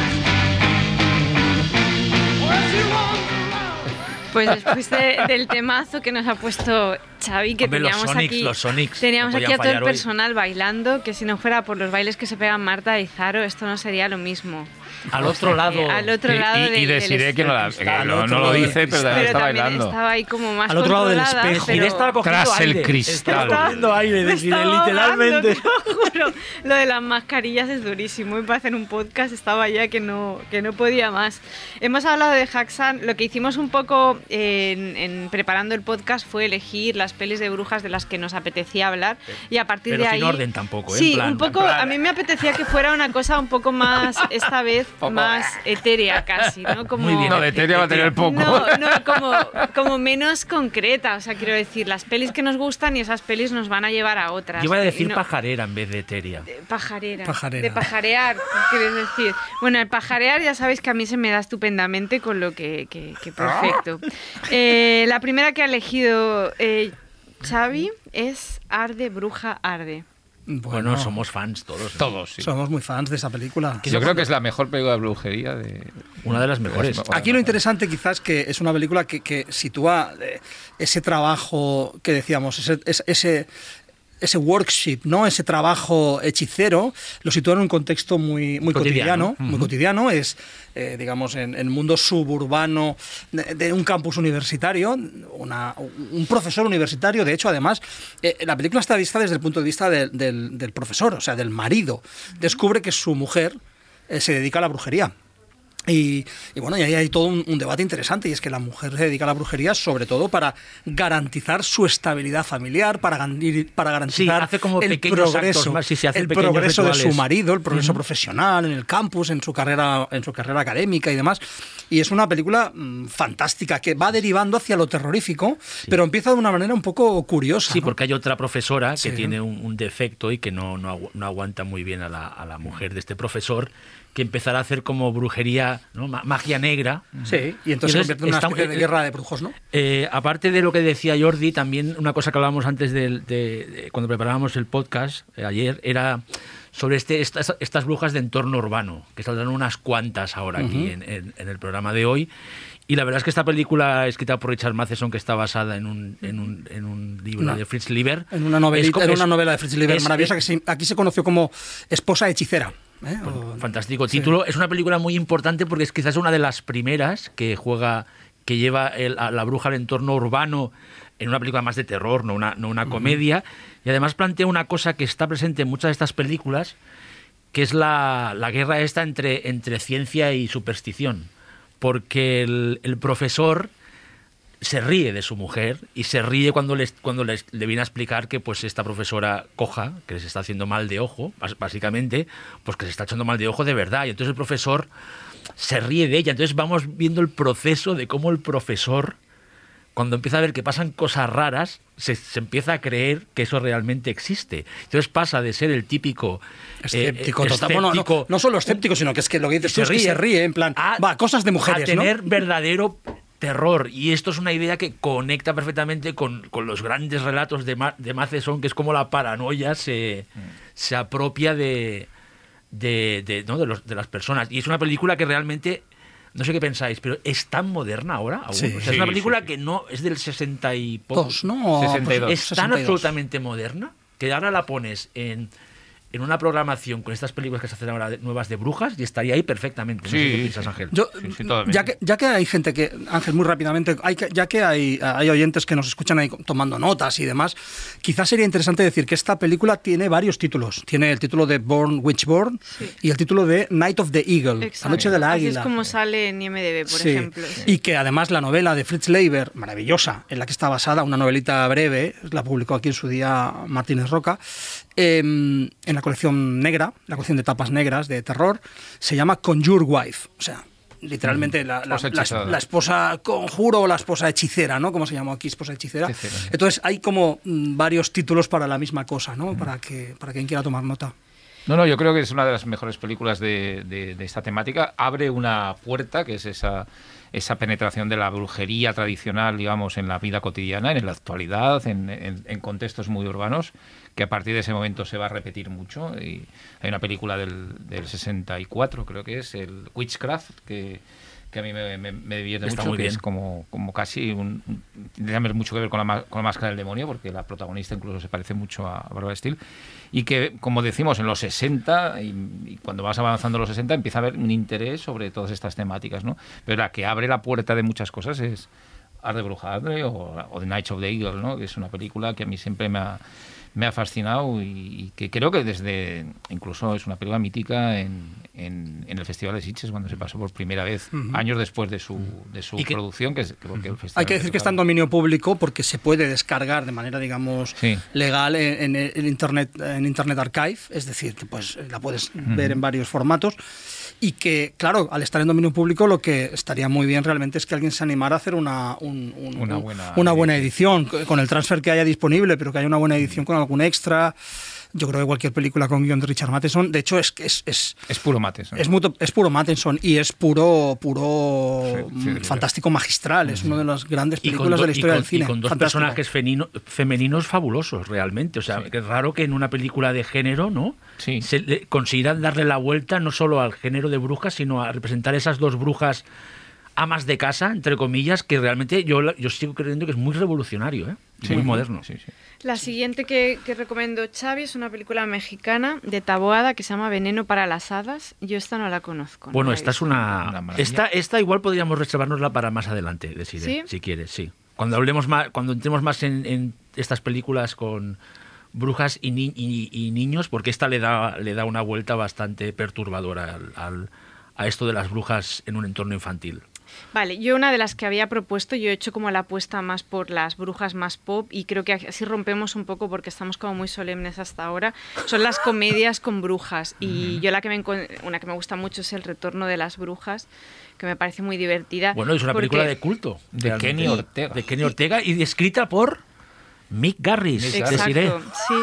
C: Pues después de- del temazo que nos ha puesto Xavi, que
E: Hombre, los
C: teníamos
E: Sonics,
C: aquí,
E: los Sonics,
C: teníamos
E: no
C: aquí a todo el
E: hoy.
C: personal bailando, que si no fuera por los bailes que se pegan Marta y Zaro, esto no sería lo mismo.
E: Al otro lado.
C: Al otro
D: Y-
C: lado
D: y, y
C: del
D: deciré que no, la- que
F: Al
D: no-
F: otro
D: no lo
F: lado del
D: dice, pero
C: pero
D: está bailando.
C: estaba ahí como más
F: Al otro lado del espejo.
C: pero-
E: estaba cogiendo
D: Tras el
E: aire.
D: cristal.
E: Estaba cogiendo aire,
C: Me
E: decir,
C: estaba
E: literalmente.
C: te lo juro. Lo de las mascarillas es durísimo. Y para hacer un podcast estaba ya que no, que no podía más. Hemos hablado de Haxan. Lo que hicimos un poco en, en preparando el podcast fue elegir las pelis de brujas de las que nos apetecía hablar. Y a partir
E: Pero
C: de
E: sin
C: ahí.
E: orden tampoco, ¿eh?
C: Sí,
E: En plan-
C: un poco.
E: en plan-
C: A mí me apetecía que fuera una cosa un poco más, esta vez, más etérea casi, ¿no? Como,
E: Muy bien.
D: No, de Eteria va a tener poco.
C: no, no, como, como menos concreta. O sea, quiero decir, las pelis que nos gustan y esas pelis nos van a llevar a otras.
E: Yo iba a decir
C: no-
E: pajarera en vez de eteria.
C: de Pajarera.
F: Pajarera.
C: De pajarear, quieres decir. Bueno, el pajarear ya sabéis que a mí se me da estupendamente con lo que, que- que perfecto. Eh, la primera que ha elegido eh, Xavi es Arde, Bruja, Arde.
E: Bueno, somos fans todos. ¿eh?
D: Todos, sí.
F: Somos muy fans de esa película.
D: Yo creo que es la mejor película de brujería de...
E: Una de las mejores.
F: Aquí lo interesante quizás que es una película que, que sitúa eh, ese trabajo que decíamos, ese, ese- ese, workshop, ¿no? ese trabajo hechicero, lo sitúa en un contexto muy, muy
E: Cotidiano.
F: cotidiano. Muy cotidiano, es, eh, digamos, en el mundo suburbano de, de un campus universitario, una- un profesor universitario, de hecho, además, eh, la película está vista desde el punto de vista del profesor, o sea, del marido. Descubre que su mujer eh, se dedica a la brujería. Y, y bueno, y ahí hay todo un, un debate interesante, y es que la mujer se dedica a la brujería sobre todo para garantizar su estabilidad familiar, para, para garantizar
E: hace como
F: el progreso,
E: actos más, sí, sí, hace
F: el progreso de su marido, el progreso profesional en el campus, en su carrera, en su carrera académica y demás. Y es una película mm, fantástica que va derivando hacia lo terrorífico, pero empieza de una manera un poco curiosa.
E: Sí,
F: ¿no?
E: porque hay otra profesora que
F: Sí.
E: tiene un, un defecto y que no, no, agu- no aguanta muy bien a la, a la mujer de este profesor, que empezará a hacer como brujería, ¿no? Ma- magia negra.
F: Sí, y entonces, se convierte en una
E: está-
F: especie de
E: eh,
F: guerra de brujos, ¿no?
E: Eh, aparte de lo que decía Jordi, también una cosa que hablábamos antes de, de- cuando preparábamos el podcast eh, ayer era sobre este, estas, estas brujas de entorno urbano, que saldrán unas cuantas ahora aquí en, en- en el programa de hoy. Y la verdad es que esta película escrita por Richard Matheson, que está basada en un, en un, en un libro de Fritz Lieber,
F: En una, novelita,
E: es como-
F: en
E: es-
F: una novela de Fritz Lieber
E: es-
F: maravillosa
E: es-
F: que se- aquí se conoció como Esposa Hechicera. ¿Eh?
E: Fantástico
F: Sí.
E: título. Es una película muy importante porque es quizás una de las primeras que juega que lleva el- a la bruja al entorno urbano en una película más de terror, no una, no una comedia. Y además plantea una cosa que está presente en muchas de estas películas, que es la, la guerra esta entre, entre ciencia y superstición. Porque el, el profesor se ríe de su mujer y se ríe cuando, les, cuando les- le viene a explicar que pues esta profesora coja, que les está haciendo mal de ojo, básicamente, pues que se está echando mal de ojo de verdad. Y entonces el profesor se ríe de ella. Entonces vamos viendo el proceso de cómo el profesor, cuando empieza a ver que pasan cosas raras, se, se empieza a creer que eso realmente existe. Entonces pasa de ser el típico eh,
F: Escéptico. Bueno, no, solo escéptico, sino que es que lo que dices tú es que se ríe, en plan,
E: a-
F: va, cosas de mujeres,
E: a
F: ¿no?
E: tener verdadero terror. Y esto es una idea que conecta perfectamente con, con los grandes relatos de, Ma- de Matheson, que es como la paranoia se, se apropia de, de, de, ¿no? de, los- de las personas. Y es una película que realmente, no sé qué pensáis, pero es tan moderna ahora aún.
F: Sí.
E: O sea, es una película
D: sí, sí.
E: que no es del 60 y poco.
F: Dos, ¿no?
D: 62.
F: Pues,
E: Es tan
F: 62.
E: absolutamente moderna que ahora la pones en, en una programación con estas películas que se hacen ahora de- nuevas de brujas y estaría ahí perfectamente. No sé
D: Sí,
E: qué piensas,
D: sí.
E: Ángel.
F: Yo,
D: Sí, sí, totalmente.
F: ya, que, ya que hay gente que, Ángel, muy rápidamente, hay que- ya que hay, hay oyentes que nos escuchan ahí tomando notas y demás, quizás sería interesante decir que esta película tiene varios títulos. Tiene el título de Born Witchborn y el título de Night of the Eagle,
C: Exacto.
F: La Noche del
C: Así
F: Águila.
C: es como sale en IMDB, por
F: Sí.
C: ejemplo.
F: Y que además la novela de Fritz Leiber, maravillosa, en la que está basada, una novelita breve, la publicó aquí en su día Martínez Roca, eh, en la colección negra, la colección de tapas negras de terror, se llama Conjure Wife. O sea, literalmente la, la-
D: Esposa
F: la-
D: hechizada.
F: la esposa conjuro o la esposa hechicera, ¿no? Como se llamó aquí, esposa hechicera.
D: Hechicera, sí.
F: Entonces hay como mm, varios títulos para la misma cosa, ¿no? Para, que, para quien quiera tomar nota.
D: No, no, yo creo que es una de las mejores películas de, de- de esta temática. Abre una puerta, que es esa, esa penetración de la brujería tradicional, digamos, en la vida cotidiana, en la actualidad, en, en- en contextos muy urbanos, que a partir de ese momento se va a repetir mucho. Y hay una película del, del 64, creo que es, el Witchcraft, que, que a mí me, me- me divierte
E: Está
D: mucho, que
E: bien.
D: es como, como casi un, tiene mucho que ver con la, con la máscara del demonio, porque la protagonista incluso se parece mucho a Barbara Steele, y que, como decimos, en los 60, y, y cuando vas avanzando los 60, empieza a haber un interés sobre todas estas temáticas, ¿no? Pero la que abre la puerta de muchas cosas es Art de Bruja Adre o, o The Night of the Eagle, ¿no? Que es una película que a mí siempre me ha, me ha fascinado y, y que creo que desde, incluso es una película mítica en, en, en el Festival de Sitges, cuando se pasó por primera vez, años después de su, de su
E: que-
D: producción, que, es, que porque el festival
F: Hay que decir que está en dominio público porque se puede descargar de manera, digamos,
D: Sí.
F: legal en, en el internet, en Internet Archive, es decir, que pues la puedes ver en varios formatos. Y que, claro, al estar en dominio público, lo que estaría muy bien realmente es que alguien se animara a hacer una, un- un-
D: Una
F: un-
D: buena
F: una buena edición, co- con el transfer que haya disponible, pero que haya una buena edición con algún extra. Yo creo que cualquier película con guion de Richard Matheson, de hecho, es que es, es,
D: Es puro mates. ¿no?
F: es, muto- es puro Matheson y es puro, puro
D: Sí, sí, sí.
F: fantástico magistral. Es una de las grandes películas
E: do-
F: de la
E: y
F: historia
E: con-
F: del cine.
E: y con dos
F: Fantástico.
E: personajes femeninos, femeninos fabulosos, realmente. O sea, que es raro que en una película de género, ¿no?
D: Sí.
E: Se le- consideran darle la vuelta no solo al género de brujas, sino a representar esas dos brujas amas de casa, entre comillas, que realmente yo, la- yo sigo creyendo que es muy revolucionario, ¿eh?
D: Sí,
E: muy moderno.
D: Sí, sí.
C: La siguiente que, que recomiendo, Xavi, es una película mexicana de Taboada que se llama Veneno para las Hadas. Yo esta no la conozco. no
E: Bueno,
C: la
E: esta es una. Esta, esta igual podríamos reservárnosla para más adelante,
C: ¿Sí?
E: si quieres, sí. Cuando hablemos más, cuando entremos más en, en estas películas con brujas y, ni- y- y niños, porque esta le da, le da una vuelta bastante perturbadora al- al- a esto de las brujas en un entorno infantil.
C: Vale, yo una de las que había propuesto, yo he hecho como la apuesta más por las brujas más pop y creo que así rompemos un poco porque estamos como muy solemnes hasta ahora. Son las comedias con brujas y yo la que me una que me gusta mucho es El retorno de las brujas, que me parece muy divertida.
E: Bueno, es una
C: porque-
E: película de culto.
D: De. Kenny Ortega.
E: De Kenny Ortega y escrita por Mick Garris.
D: Mick
E: Desiree.
C: Exacto, sí,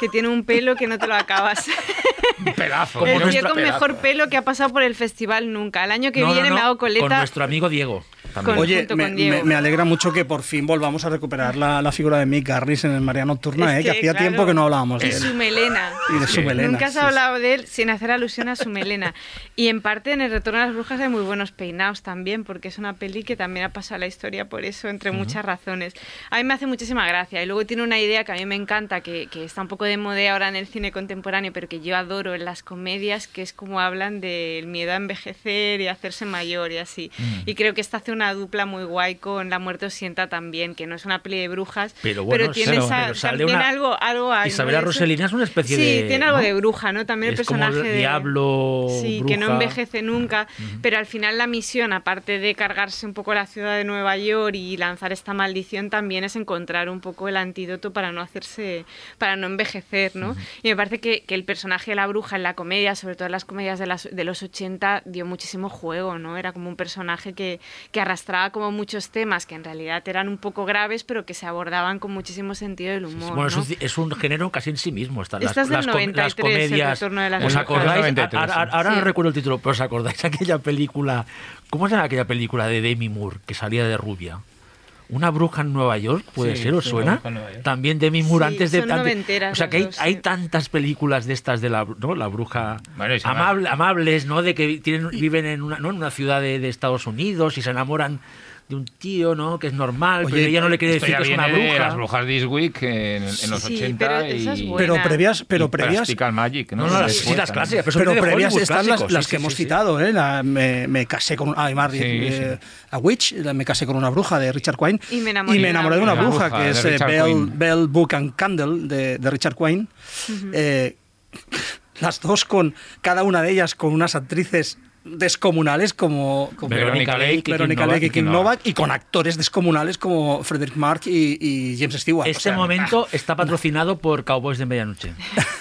C: que tiene un pelo que no te lo acabas.
D: Un pedazo.
C: El tío con mejor pelo que ha pasado por el festival nunca. El año que
E: No, no,
C: viene
E: no,
C: me hago coleta.
E: Con nuestro amigo Diego. También.
F: Oye,
C: junto
F: me,
C: con Diego.
F: me- me alegra mucho que por fin volvamos a recuperar la, la figura de Mick Garris en el María Nocturna,
C: Es
F: ¿eh? que,
C: que,
F: hacía
C: claro,
F: tiempo que no hablábamos de él.
C: su melena.
F: Y de su melena,
C: Nunca has
F: sí,
C: hablado de él sin hacer alusión a su melena. Y en parte en El Retorno a las Brujas hay muy buenos peinados también, porque es una peli que también ha pasado a la historia por eso, entre muchas razones. A mí me hace muchísima gracia. Y luego tiene una idea que a mí me encanta, que, que está un poco de moda ahora en el cine contemporáneo, pero que yo adoro en las comedias, que es como hablan del miedo a envejecer y a hacerse mayor y así. Y creo que esta hace una dupla muy guay con La muerte os sienta también, que no es una peli de brujas,
E: Pero bueno,
C: tiene
E: pero-
C: esa-
E: pero sale
C: también
E: una-
C: algo, algo ¿no?
E: Isabela
C: De eso-
E: Rossellini es una especie
C: sí,
E: de.
C: tiene algo
E: ¿no?
C: de bruja, ¿no? También el
E: Es como
C: personaje
E: el
C: de
E: diablo,
C: Sí, que no
E: bruja.
C: envejece nunca, pero al final la misión, aparte de cargarse un poco la ciudad de Nueva York y lanzar esta maldición, también es encontrar un poco el antídoto para no hacerse, para no envejecer, ¿no? Y me parece que, que el personaje de la bruja en la comedia, sobre todo en las comedias de, las- de los 80, dio muchísimo juego, ¿no? Era como un personaje que, que arrastraba como muchos temas que en realidad eran un poco graves, pero que se abordaban con muchísimo sentido del humor,
E: Bueno, es, un, es un género casi en sí mismo. Está,
C: Esta es del
E: com-
C: 93, el
E: comedias.
C: de las
E: ¿Os acordáis?
D: 93,
E: Ahora,
D: sí.
E: no recuerdo el título, pero ¿os acordáis aquella película? ¿Cómo se llama aquella película de Demi Moore que salía de rubia? Una bruja en Nueva York, puede
D: Sí,
E: ser, ¿os
D: sí,
E: suena?
D: Una bruja en Nueva York.
E: También Demi Moore
C: Sí,
E: antes de. antes- o sea que hay,
C: dos,
E: hay tantas películas de estas de la, ¿no? la bruja
D: Bueno,
E: amable- amables, ¿no? De que tienen, viven en una, ¿no? en una ciudad de, de Estados Unidos y se enamoran de un tío, ¿no? Que es normal,
F: Oye,
E: pero ella no le quiere decir que es una
D: de
E: bruja.
D: las brujas This Week en, en los
C: Sí,
D: 80
C: pero
D: y.
F: Pero previas, pero
D: y
F: previas,
D: Magic, ¿no?
E: No, no, las, sí, las clásicas, pero, de
F: previas
E: Hollywood,
F: están las,
E: clásicos,
F: las
E: sí,
F: que
E: sí,
F: hemos citado, ¿eh? La- me, me casé con. Mar,
D: Sí,
F: eh,
D: sí.
F: A Witch, la- me casé con una bruja de Richard Quine.
C: Y me enamoré de una
F: de una
D: bruja.
F: bruja, que
D: De
F: es eh, Bell, Book and Candle de, de Richard Quine. Eh, las dos con. Cada una de ellas con unas actrices descomunales como, como
E: Verónica Lake
F: Verónica
E: Novak.
F: Lake y Kim
D: Novak.
F: Y con actores descomunales como Frederick Mark y, y James Stewart. O
E: Este
F: sea,
E: momento está patrocinado por Cowboys de Medianoche.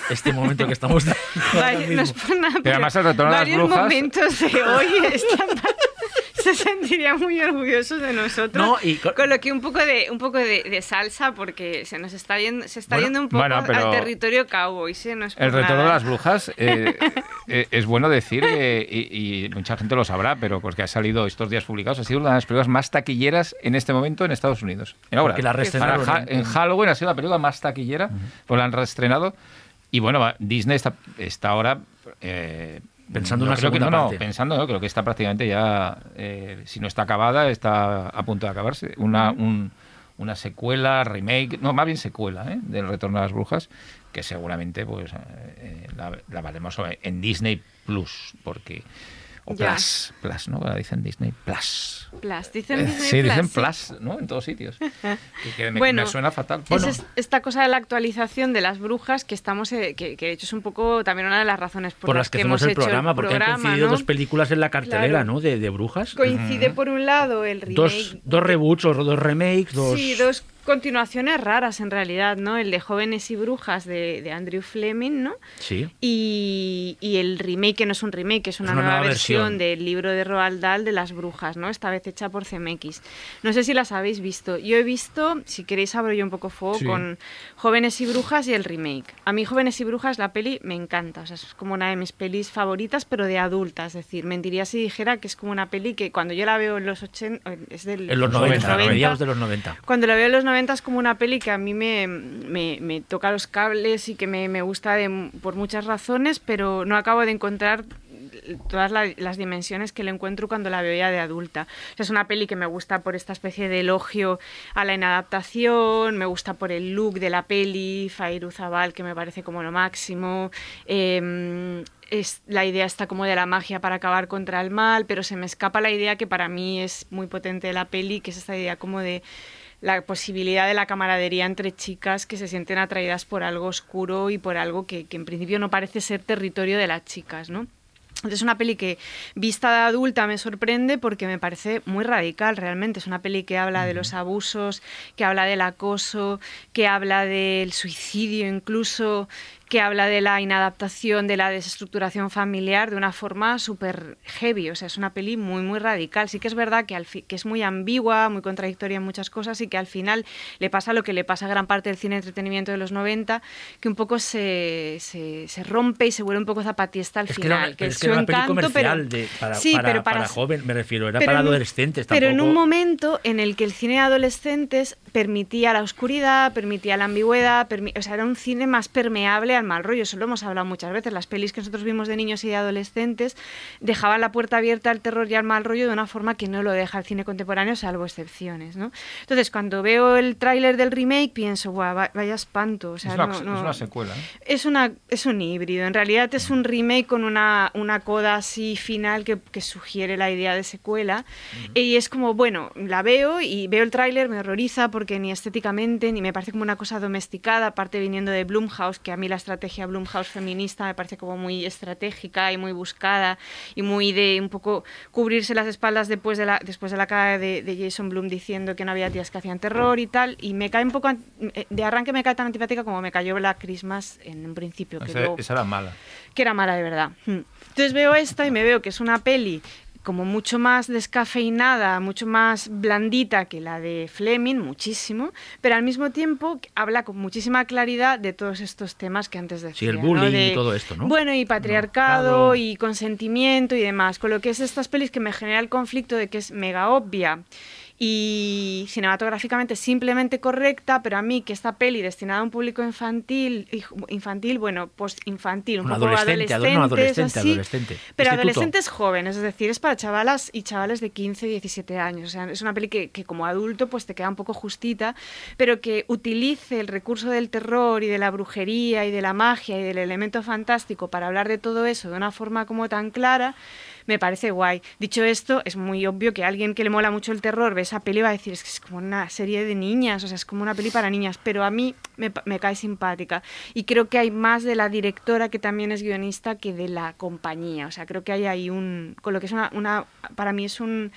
E: Este momento que estamos
C: Vaya, no es
E: mismo.
C: por nada,
D: Pero además el retorno de las
C: varios
D: brujas-
C: momentos de hoy están se sentiría muy orgullosos de nosotros.
E: No, y co-
C: con lo que un poco de un poco de, de salsa porque se nos está yendo se está
E: Bueno,
C: yendo un poco
D: bueno, pero
C: al territorio cowboy, ¿sí? No es por
D: El retorno de las brujas eh, eh, es bueno decir, que- y, y mucha gente lo sabrá, pero porque ha salido estos días publicados, ha sido una de las películas más taquilleras en este momento en Estados Unidos. En ahora.
E: La
D: Ha-
E: en-
D: en Halloween ha sido la película más taquillera, pues la han reestrenado. Y bueno, Disney está, está ahora... eh,
E: Pensando en
D: que no, no,
E: parte.
D: pensando, ¿no? creo que está prácticamente ya, eh, si no está acabada, está a punto de acabarse. Una, un- una secuela, remake, no, más bien secuela, ¿eh? del Retorno a las Brujas, que seguramente pues eh, la, la veremos en Disney Plus, porque o
C: Ya.
D: Plus, Plus, ¿no? Ahora dicen Disney Plus.
C: Plus, dicen
D: Eh,
C: Disney
D: sí, dicen
C: sí.
D: Plus, ¿no? En todos sitios. Que, que me,
C: Bueno,
D: me suena fatal.
C: Es es- esta cosa de la actualización de las brujas que estamos, eh, que, que de hecho es un poco también una de las razones por,
E: Por las que hacemos
C: hemos
E: el
C: hecho
E: programa, porque han coincidido
C: ¿no?
E: dos películas en la cartelera,
C: Claro.
E: ¿no? De, de brujas.
C: Coincide por un lado el remake
E: Dos, dos reboots o dos remakes, dos...
C: Sí, dos continuaciones raras en realidad, ¿no? El de Jóvenes y Brujas de, de Andrew Fleming, ¿no?
E: Sí.
C: Y, y el remake, que no es un remake, es una, nueva, versión, del libro de Roald Dahl de las brujas, ¿no? Esta vez hecha por CMX. No sé si las habéis visto. Yo he visto, si queréis abro yo un poco fuego,
D: Sí.
C: con Jóvenes y Brujas y el remake. A mí Jóvenes y Brujas, la peli, me encanta. O sea, es como una de mis pelis favoritas, pero de adulta. Es decir, mentiría si dijera que es como una peli que cuando yo la veo en los 80... Es del,
E: En los 90,
C: 90.
E: mediados de los 90.
C: Cuando la veo en los 90 es como una peli que a mí me, me- me toca los cables y que me, me gusta por muchas razones, pero no acabo de encontrar todas la- las dimensiones que le encuentro cuando la veo ya de adulta. Es una peli que me gusta por esta especie de elogio a la inadaptación, me gusta por el look de la peli, Fairu Zabal, que me parece como lo máximo. eh, es, la idea está como de la magia para acabar contra el mal, pero se me escapa la idea que para mí es muy potente de la peli, que es esta idea como de la posibilidad de la camaradería entre chicas que se sienten atraídas por algo oscuro y por algo que, que en principio no parece ser territorio de las chicas, ¿no? Es una peli que vista de adulta me sorprende porque me parece muy radical realmente. Es una peli que habla de los abusos, que habla del acoso, que habla del suicidio incluso, que habla de la inadaptación, de la desestructuración familiar de una forma súper heavy. O sea, es una peli muy, muy radical. Sí que es verdad que, al que es muy ambigua, muy contradictoria en muchas cosas y que al final le pasa lo que le pasa a gran parte del cine de entretenimiento de los 90, que un poco se, se, se rompe y se vuelve un poco zapatista al
E: Es que era,
C: final.
E: es que era una peli comercial
C: pero,
E: de, para,
C: sí,
E: para,
C: pero para,
E: para joven, me refiero, era para adolescentes
C: Pero en un
E: tampoco-
C: momento en el que el cine de adolescentes permitía la oscuridad, permitía la ambigüedad, permi- o sea, era un cine más permeable al mal rollo. Eso lo hemos hablado muchas veces. Las pelis que nosotros vimos de niños y de adolescentes dejaban la puerta abierta al terror y al mal rollo de una forma que no lo deja el cine contemporáneo, salvo excepciones, ¿no? Entonces, cuando veo el tráiler del remake, pienso, "Guau, va- vaya espanto. O sea,
D: es, una,
C: no-
D: es
C: no-
D: una secuela. ¿eh?
C: es, una, es un híbrido, en realidad es un remake con una, una coda así final que, que sugiere la idea de secuela. Y es como, bueno, la veo y veo el tráiler, me horroriza porque ni estéticamente ni me parece como una cosa domesticada, aparte viniendo de Blumhouse, que a mí la estrategia Blumhouse feminista me parece como muy estratégica y muy buscada y muy de un poco cubrirse las espaldas después de la, después de la cara de, de Jason Blum diciendo que no había tías que hacían terror y tal. Y me cae un poco, eh, de arranque me cae tan antipática como me cayó Black Christmas en un principio. Que
D: Esa,
C: luego-
D: esa era mala.
C: que era mala de verdad. Mm. Entonces veo esta y me veo que es una peli como mucho más descafeinada, mucho más blandita que la de Fleming, muchísimo, pero al mismo tiempo habla con muchísima claridad de todos estos temas que antes decía.
E: Sí, el
C: ¿no?
E: bullying
C: De-
E: y todo esto, ¿no?
C: Bueno, y patriarcado y consentimiento y demás, con lo que es estas pelis que me genera el conflicto de que es mega obvia y cinematográficamente simplemente correcta, pero a mí que esta peli destinada a un público infantil, infantil, bueno, pues infantil, un,
E: Un
C: poco
E: adolescente, ado-
C: adolescentes,
E: adolescente,
C: así,
E: adolescente.
C: pero
E: Instituto.
C: adolescentes jóvenes, es decir, es para chavalas y chavales de 15, 17 años. O sea, es una peli que, que como adulto pues te queda un poco justita, pero que utilice el recurso del terror y de la brujería y de la magia y del elemento fantástico para hablar de todo eso de una forma como tan clara, me parece guay. Dicho esto, es muy obvio que alguien que le mola mucho el terror ve esa peli y va a decir, es que es como una serie de niñas, o sea, es como una peli para niñas, pero a mí me, me cae simpática. Y creo que hay más de la directora, que también es guionista, que de la compañía. O sea, creo que hay ahí un... Con lo que es una... una para mí es un...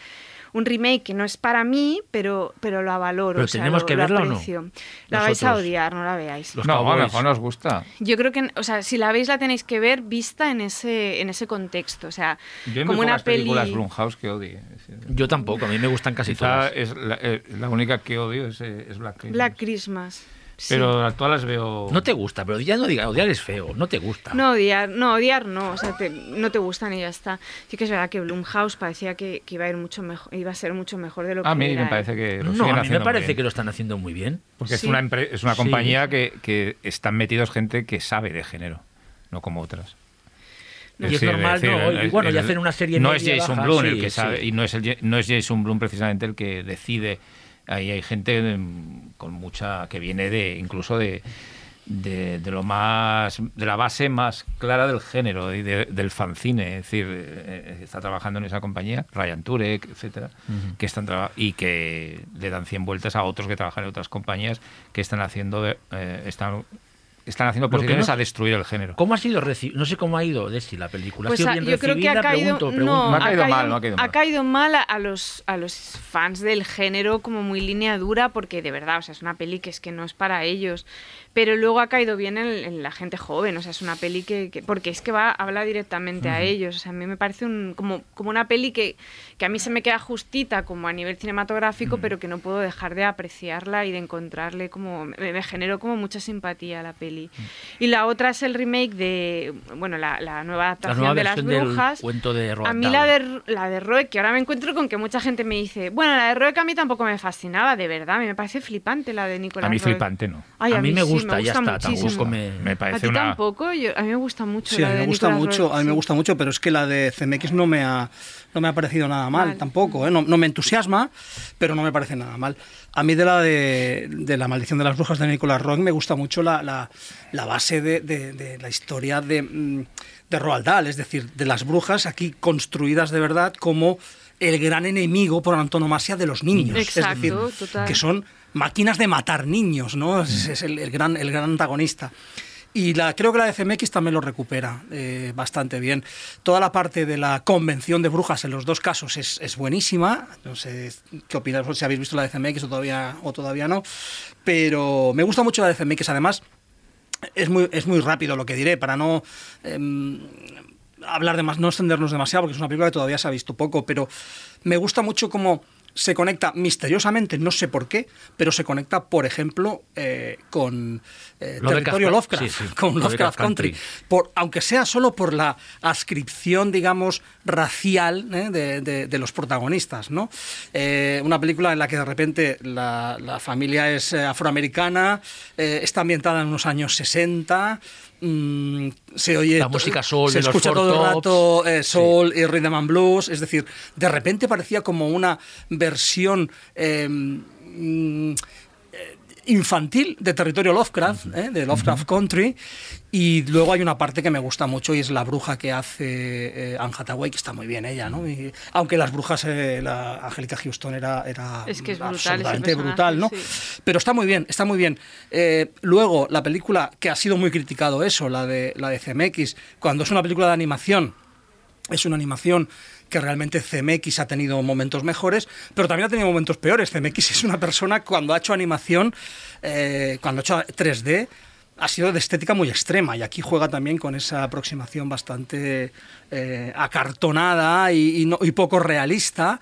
C: Un remake que no es para mí, pero, pero la valoro.
E: Pero
C: o sea,
E: tenemos
C: lo-
E: que verla o no?
C: La vais a odiar, no la veáis.
E: Los
D: no, a lo mejor nos gusta.
C: Yo creo que, o sea, si la veis la tenéis que ver vista en ese, en ese contexto. O sea,
D: Yo
C: como una
D: pocas películas
C: peli.
D: Blumhouse que odie.
E: Yo tampoco, a mí me gustan casi
D: Quizá
E: todas.
D: es la, eh, la única que odio es, eh, es Black Christmas.
C: Black Christmas. Sí.
D: Pero a todas las veo...
E: No te gusta, pero ya no diga, odiar es feo, no te gusta.
C: No odiar, no odiar no, o sea, te- no te gustan y ya está. Sí que es verdad que Blumhouse parecía que, que iba a ir mucho mejor, iba a ser mucho mejor de lo que
D: A mí
C: era,
D: me
C: ¿eh?
D: parece que lo
E: No, a mí me parece
D: bien.
E: que lo están haciendo muy bien.
D: Porque
C: Sí.
D: es una, es una
E: Sí.
D: compañía que, que están metidos gente que sabe de género, no como otras.
E: Y es normal, ¿no? Y bueno, y hacen una serie
D: No es Jason
E: baja,
D: Blum
E: sí,
D: el que
E: sí.
D: sabe, y no es, el, no es Jason Blum precisamente el que decide. Ahí hay gente mm, con mucha que viene de incluso de, de, de lo más de la base más clara del género y de- del fanzine, es decir, eh, está trabajando en esa compañía, Ryan Turek, etcétera, que están y que le dan 100 vueltas a otros que trabajan en otras compañías que están haciendo eh, están están haciendo posiciones
E: no-
D: a destruir el género.
E: ¿Cómo ha sido No sé cómo ha ido, Desi, la película.
C: Pues
E: ¿Ha bien
C: yo creo que ha
E: recibida?
C: caído,
E: Pregunto,
C: no,
E: pregunto.
D: Ha caído mal, me ha caído mal.
C: ha caído mal a, a los, a los fans del género como muy línea dura, porque de verdad, o sea, es una peli que es que no es para ellos. Pero luego ha caído bien en, en la gente joven, o sea, es una peli que, que- porque es que va, habla directamente a ellos. O sea, a mí me parece un, como, como una peli que, que a mí se me queda justita como a nivel cinematográfico, pero que no puedo dejar de apreciarla y de encontrarle como, me, me generó como mucha simpatía a la peli. Y la otra es el remake de, bueno, la, la nueva
E: La
C: adaptación
E: nueva
C: de las brujas.
E: cuento de Roald
C: A mí la de, la de Roek, que ahora me encuentro con que mucha gente me dice, bueno, la de Roek a mí tampoco me fascinaba, de verdad, a mí me parece flipante la de Nicolás
D: A mí flipante no.
C: Ay,
E: a, mí me
C: sí,
E: gusta, ya está,
C: muchísimo.
E: tampoco me...
D: Me
C: ¿A
D: parece
C: ti
D: una
C: tampoco? Yo- a mí me gusta mucho
F: Sí,
C: la
F: a mí me gusta
C: Nicolas
F: mucho,
C: Roeg,
F: a mí me
C: sí.
F: gusta mucho, pero es que la de CMX no me ha, no me ha parecido nada mal,
C: Mal.
F: tampoco, ¿eh? no, no me entusiasma, pero no me parece nada mal. A mí de la de, de la maldición de las brujas de Nicolas Roeg me gusta mucho la, la, la base de, de- de la historia de, mm, de Roald Dahl, es decir, de las brujas aquí construidas de verdad como el gran enemigo por antonomasia de los niños.
C: Exacto,
F: es decir,
C: total.
F: que son máquinas de matar niños, ¿no? Es, es el, gran, el gran antagonista. Y la, creo que la de CMX también lo recupera eh, bastante bien. Toda la parte de la convención de brujas en los dos casos es, buenísima. No sé qué opináis, si habéis visto la de CMX o todavía, o todavía no. Pero me gusta mucho la de CMX. Además, es muy, es muy rápido lo que diré para no em, hablar de más, no extendernos demasiado, porque es una película que todavía se ha visto poco, pero me gusta mucho cómo se conecta misteriosamente, no sé por qué, pero se conecta, por ejemplo, eh, con eh, territorio Lovecraft,
E: sí, sí,
F: con
E: Lovecraft
F: Lovecraft Country,
E: Country.
F: por, aunque sea solo por la ascripción, digamos, racial ¿eh? de, de- de los protagonistas, ¿no? Una película en la que de repente la, la familia es afroamericana, está ambientada en unos años 60. Mm, se oye
E: La música soul
F: se
E: de
F: escucha todo el rato eh, soul y rhythm and blues es decir de repente parecía como una versión eh, mm, infantil de territorio Lovecraft, ¿eh? de Lovecraft Country, y luego hay una parte que me gusta mucho y es la bruja que hace eh, Anne Hathaway, que está muy bien ella, ¿no? Y- aunque las brujas, eh, la Angélica Houston era, era
C: Es que es brutal ese
F: absolutamente brutal, ¿no?
C: sí.
F: Pero está muy bien, está muy bien. Eh, luego, la película que ha sido muy criticado eso, la de, la de CMX, cuando es una película de animación, es una animación que realmente CMX ha tenido momentos mejores, pero también ha tenido momentos peores. CMX es una persona cuando ha hecho animación, eh, cuando ha hecho 3D, ha sido de estética muy extrema y aquí juega también con esa aproximación bastante eh, acartonada y, poco realista.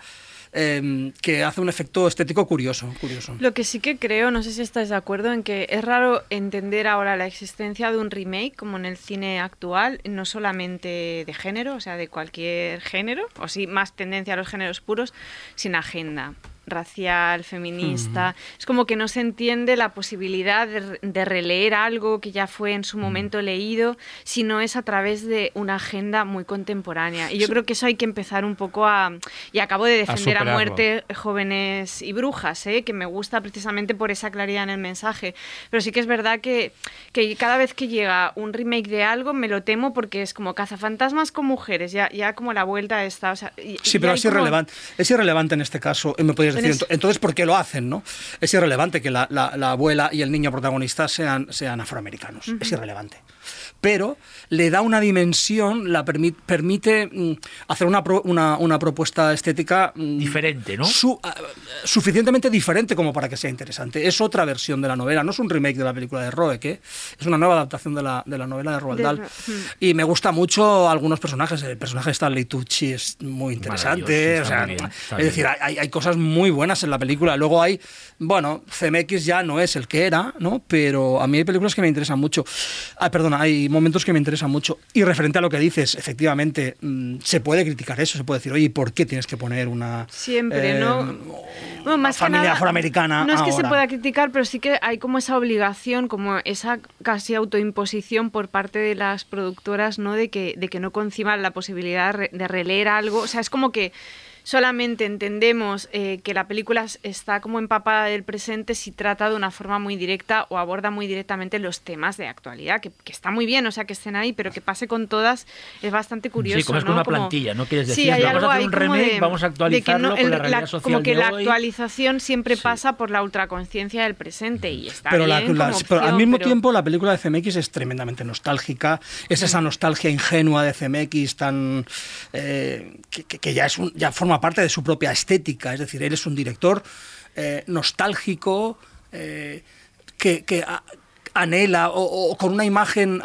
F: Eh, que hace un efecto estético curioso, curioso.
C: Lo que sí que creo, no sé si estáis de acuerdo, en que es raro entender ahora la existencia de un remake como en el cine actual, no solamente de género, o sea, de cualquier género, o sí, más tendencia a los géneros puros, sin agenda racial, feminista. Es como que no se entiende la posibilidad de, de releer algo que ya fue en su momento leído, si no es a través de una agenda muy contemporánea. Y yo creo que eso hay que empezar un poco a... Y acabo de defender a,
D: superarlo.
C: muerte jóvenes y brujas, ¿eh? que me gusta precisamente por esa claridad en el mensaje. Pero sí que es verdad que, que cada vez que llega un remake de algo me lo temo porque es como cazafantasmas con mujeres, ya, ya como la vuelta está. O sea, y-
F: Sí, pero es
C: como-
F: irrelevante. Es irrelevante en este caso. Me podrías
C: En
F: decir,
C: es-
F: ento- entonces, ¿por qué lo hacen? no? Es irrelevante que la, la- la abuela y el niño protagonista sean, sean afroamericanos. Es irrelevante. Pero le da una dimensión, la permi- permite mm, hacer una, pro- una, una propuesta estética mm,
E: Diferente, ¿no?
F: su- ah, suficientemente diferente como para que sea interesante. Es otra versión de la novela, no es un remake de la película de Roek, ¿eh? es una nueva adaptación de la, de la novela de Roald Dahl.
C: Hmm.
F: Y me gusta mucho algunos personajes. El personaje de Stanley Tucci es muy interesante.
E: Maravilloso,
F: o
E: está
F: sea,
E: muy bien, está
F: es decir, hay, hay cosas muy buenas en la película. Luego hay, bueno, CMX ya no es el que era, ¿no? Pero a mí hay películas que me interesan mucho. Ah, perdona, hay momentos que me interesan mucho. Y referente a lo que dices, efectivamente, mm, se puede criticar eso. Se puede decir, oye, ¿y ¿por qué tienes que poner una.
C: Siempre,
F: eh,
C: ¿no? Bueno, más que
F: familia
C: nada,
F: afroamericana
C: No es que se pueda criticar, pero sí que hay como esa obligación, como esa casi autoimposición por parte de las productoras, ¿no? De que, de que no conciban la posibilidad de releer algo. O sea, es como que solamente entendemos eh, que la película está como empapada del presente si trata de una forma muy directa o aborda muy directamente los temas de actualidad, que, que está muy bien, o sea, que estén ahí, pero que pase con todas es bastante curioso.
E: Sí, como es con
C: ¿no?
E: una plantilla, ¿no? Quieres
C: Sí,
E: decir,
C: hay
E: vamos a
C: algo
E: hacer
C: ahí
E: un
C: como
E: remake,
C: de-
E: vamos a
C: de que no-
E: actualizarlo con la
C: el-
E: realidad social
C: Como que
E: de
C: la
E: hoy.
C: actualización siempre pasa por la ultraconciencia del presente y está
F: Pero, la-
C: bien
F: la-
C: como
F: pero al
C: opción,
F: mismo
C: pero-
F: tiempo la película de CMX es tremendamente nostálgica. Es esa nostalgia ingenua de CMX tan eh, que, que- que ya es un- ya forma parte de su propia estética. Es decir, él es un director eh, nostálgico eh, que, que a- anhela o, o con una imagen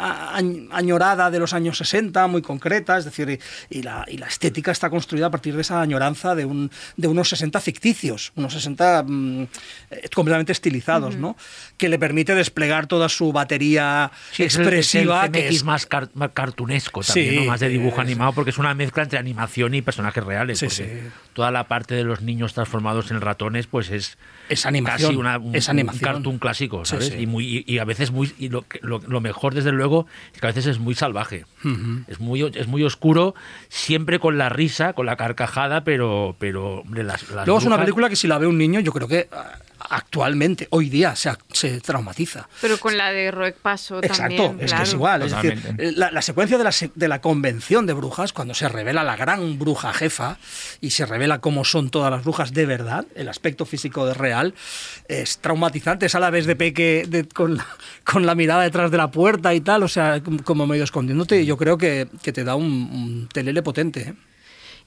F: añorada de los años 60 muy concreta, es decir, y, y la, y la estética está construida a partir de esa añoranza de, un, de unos 60 ficticios, unos 60 mm, eh, completamente estilizados, ¿no? que le permite desplegar toda su batería
E: Sí, es el- el
F: expresiva, que es
E: más, car- más cartunesco también,
F: Sí,
E: ¿no? más de dibujo animado, porque es una mezcla entre animación y personajes reales.
F: Sí.
E: Toda la parte de los niños transformados en ratones, pues es
F: Es animación,
E: casi una, un,
F: es
E: un
F: animación.
E: cartoon clásico, ¿sabes? Y, muy, y a veces muy. Y lo, lo, lo mejor, desde luego, es que a veces es muy salvaje. es, muy, es muy oscuro, siempre con la risa, con la carcajada, pero. pero hombre, las, las
F: Luego es una película que si la ve un niño, yo creo que ah, actualmente, hoy día, se, ac- se traumatiza.
C: Pero con la de Roek Paso
F: Exacto,
C: también,
F: es
C: claro.
F: que es igual. Es decir,
D: Totalmente.
F: eh, la, la secuencia de la, se- de la convención de brujas, cuando se revela la gran bruja jefa y se revela cómo son todas las brujas de verdad, el aspecto físico de real, es traumatizante. Es a la vez de peque de- con, la, con la mirada detrás de la puerta y tal, o sea, como- como medio escondiéndote, y yo creo que, que te da un, un telele potente. ¿eh?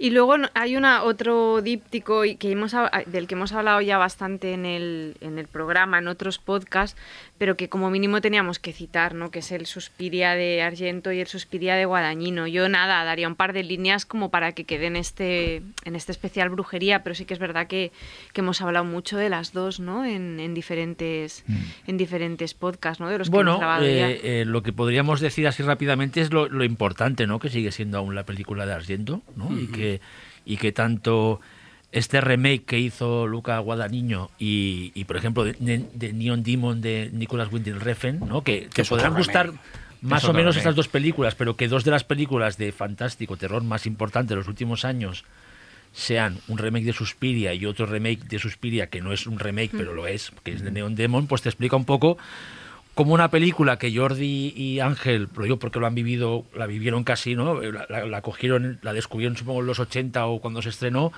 C: Y luego hay una otro díptico y que hemos, del que hemos hablado ya bastante en el, en el programa, en otros podcasts, pero que como mínimo teníamos que citar, ¿no? que es el Suspiria de Argento y el Suspiria de Guadañino. Yo nada, daría un par de líneas como para que quede en este, en este especial brujería, pero sí que es verdad que, que hemos hablado mucho de las dos ¿no? en, en diferentes, en diferentes podcasts, ¿no? de los que hemos
E: Bueno,
C: ya.
E: eh, eh, lo que podríamos decir así rápidamente es lo, lo importante, ¿no? Que sigue siendo aún la película de Argento, ¿no? Y que y que tanto este remake que hizo Luca Guadagnino y, y, por ejemplo de, Neon Demon de Nicolas Winding Refn, ¿no? Que, podrán gustar
D: remake.
E: más o menos
D: remake.
E: estas dos películas, pero que dos de las películas de fantástico terror más importantes de los últimos años sean un remake de Suspiria y otro remake de Suspiria que no es un remake, pero lo es, que es de Neon Demon, pues te explica un poco como una película que Jordi y Ángel, lo digo porque lo han vivido, la vivieron casi, ¿no? La, la- la cogieron, la descubrieron supongo en los 80 o cuando se estrenó.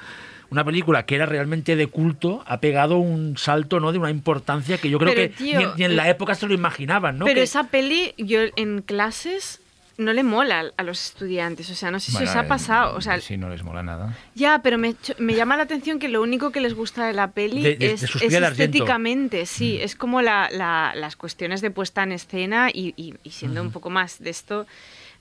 E: Una película que era realmente de culto, ha pegado un salto, ¿no? De una importancia que yo creo
C: Pero,
E: que
C: tío,
E: ni, en- ni en la
C: eh,
E: época se lo imaginaban, ¿no?
C: Pero
E: Que-
C: esa peli, yo en clases no le mola a los estudiantes. O sea, no sé si
D: Bueno,
C: os ha
D: eh,
C: pasado. O sea,
D: sí, no les mola nada.
C: ya, pero me, me llama la atención que lo único que les gusta de la peli
E: De- de-
C: es, estéticamente, sí. Es como la- la- las cuestiones de puesta en escena y, y- y siendo un poco más de esto,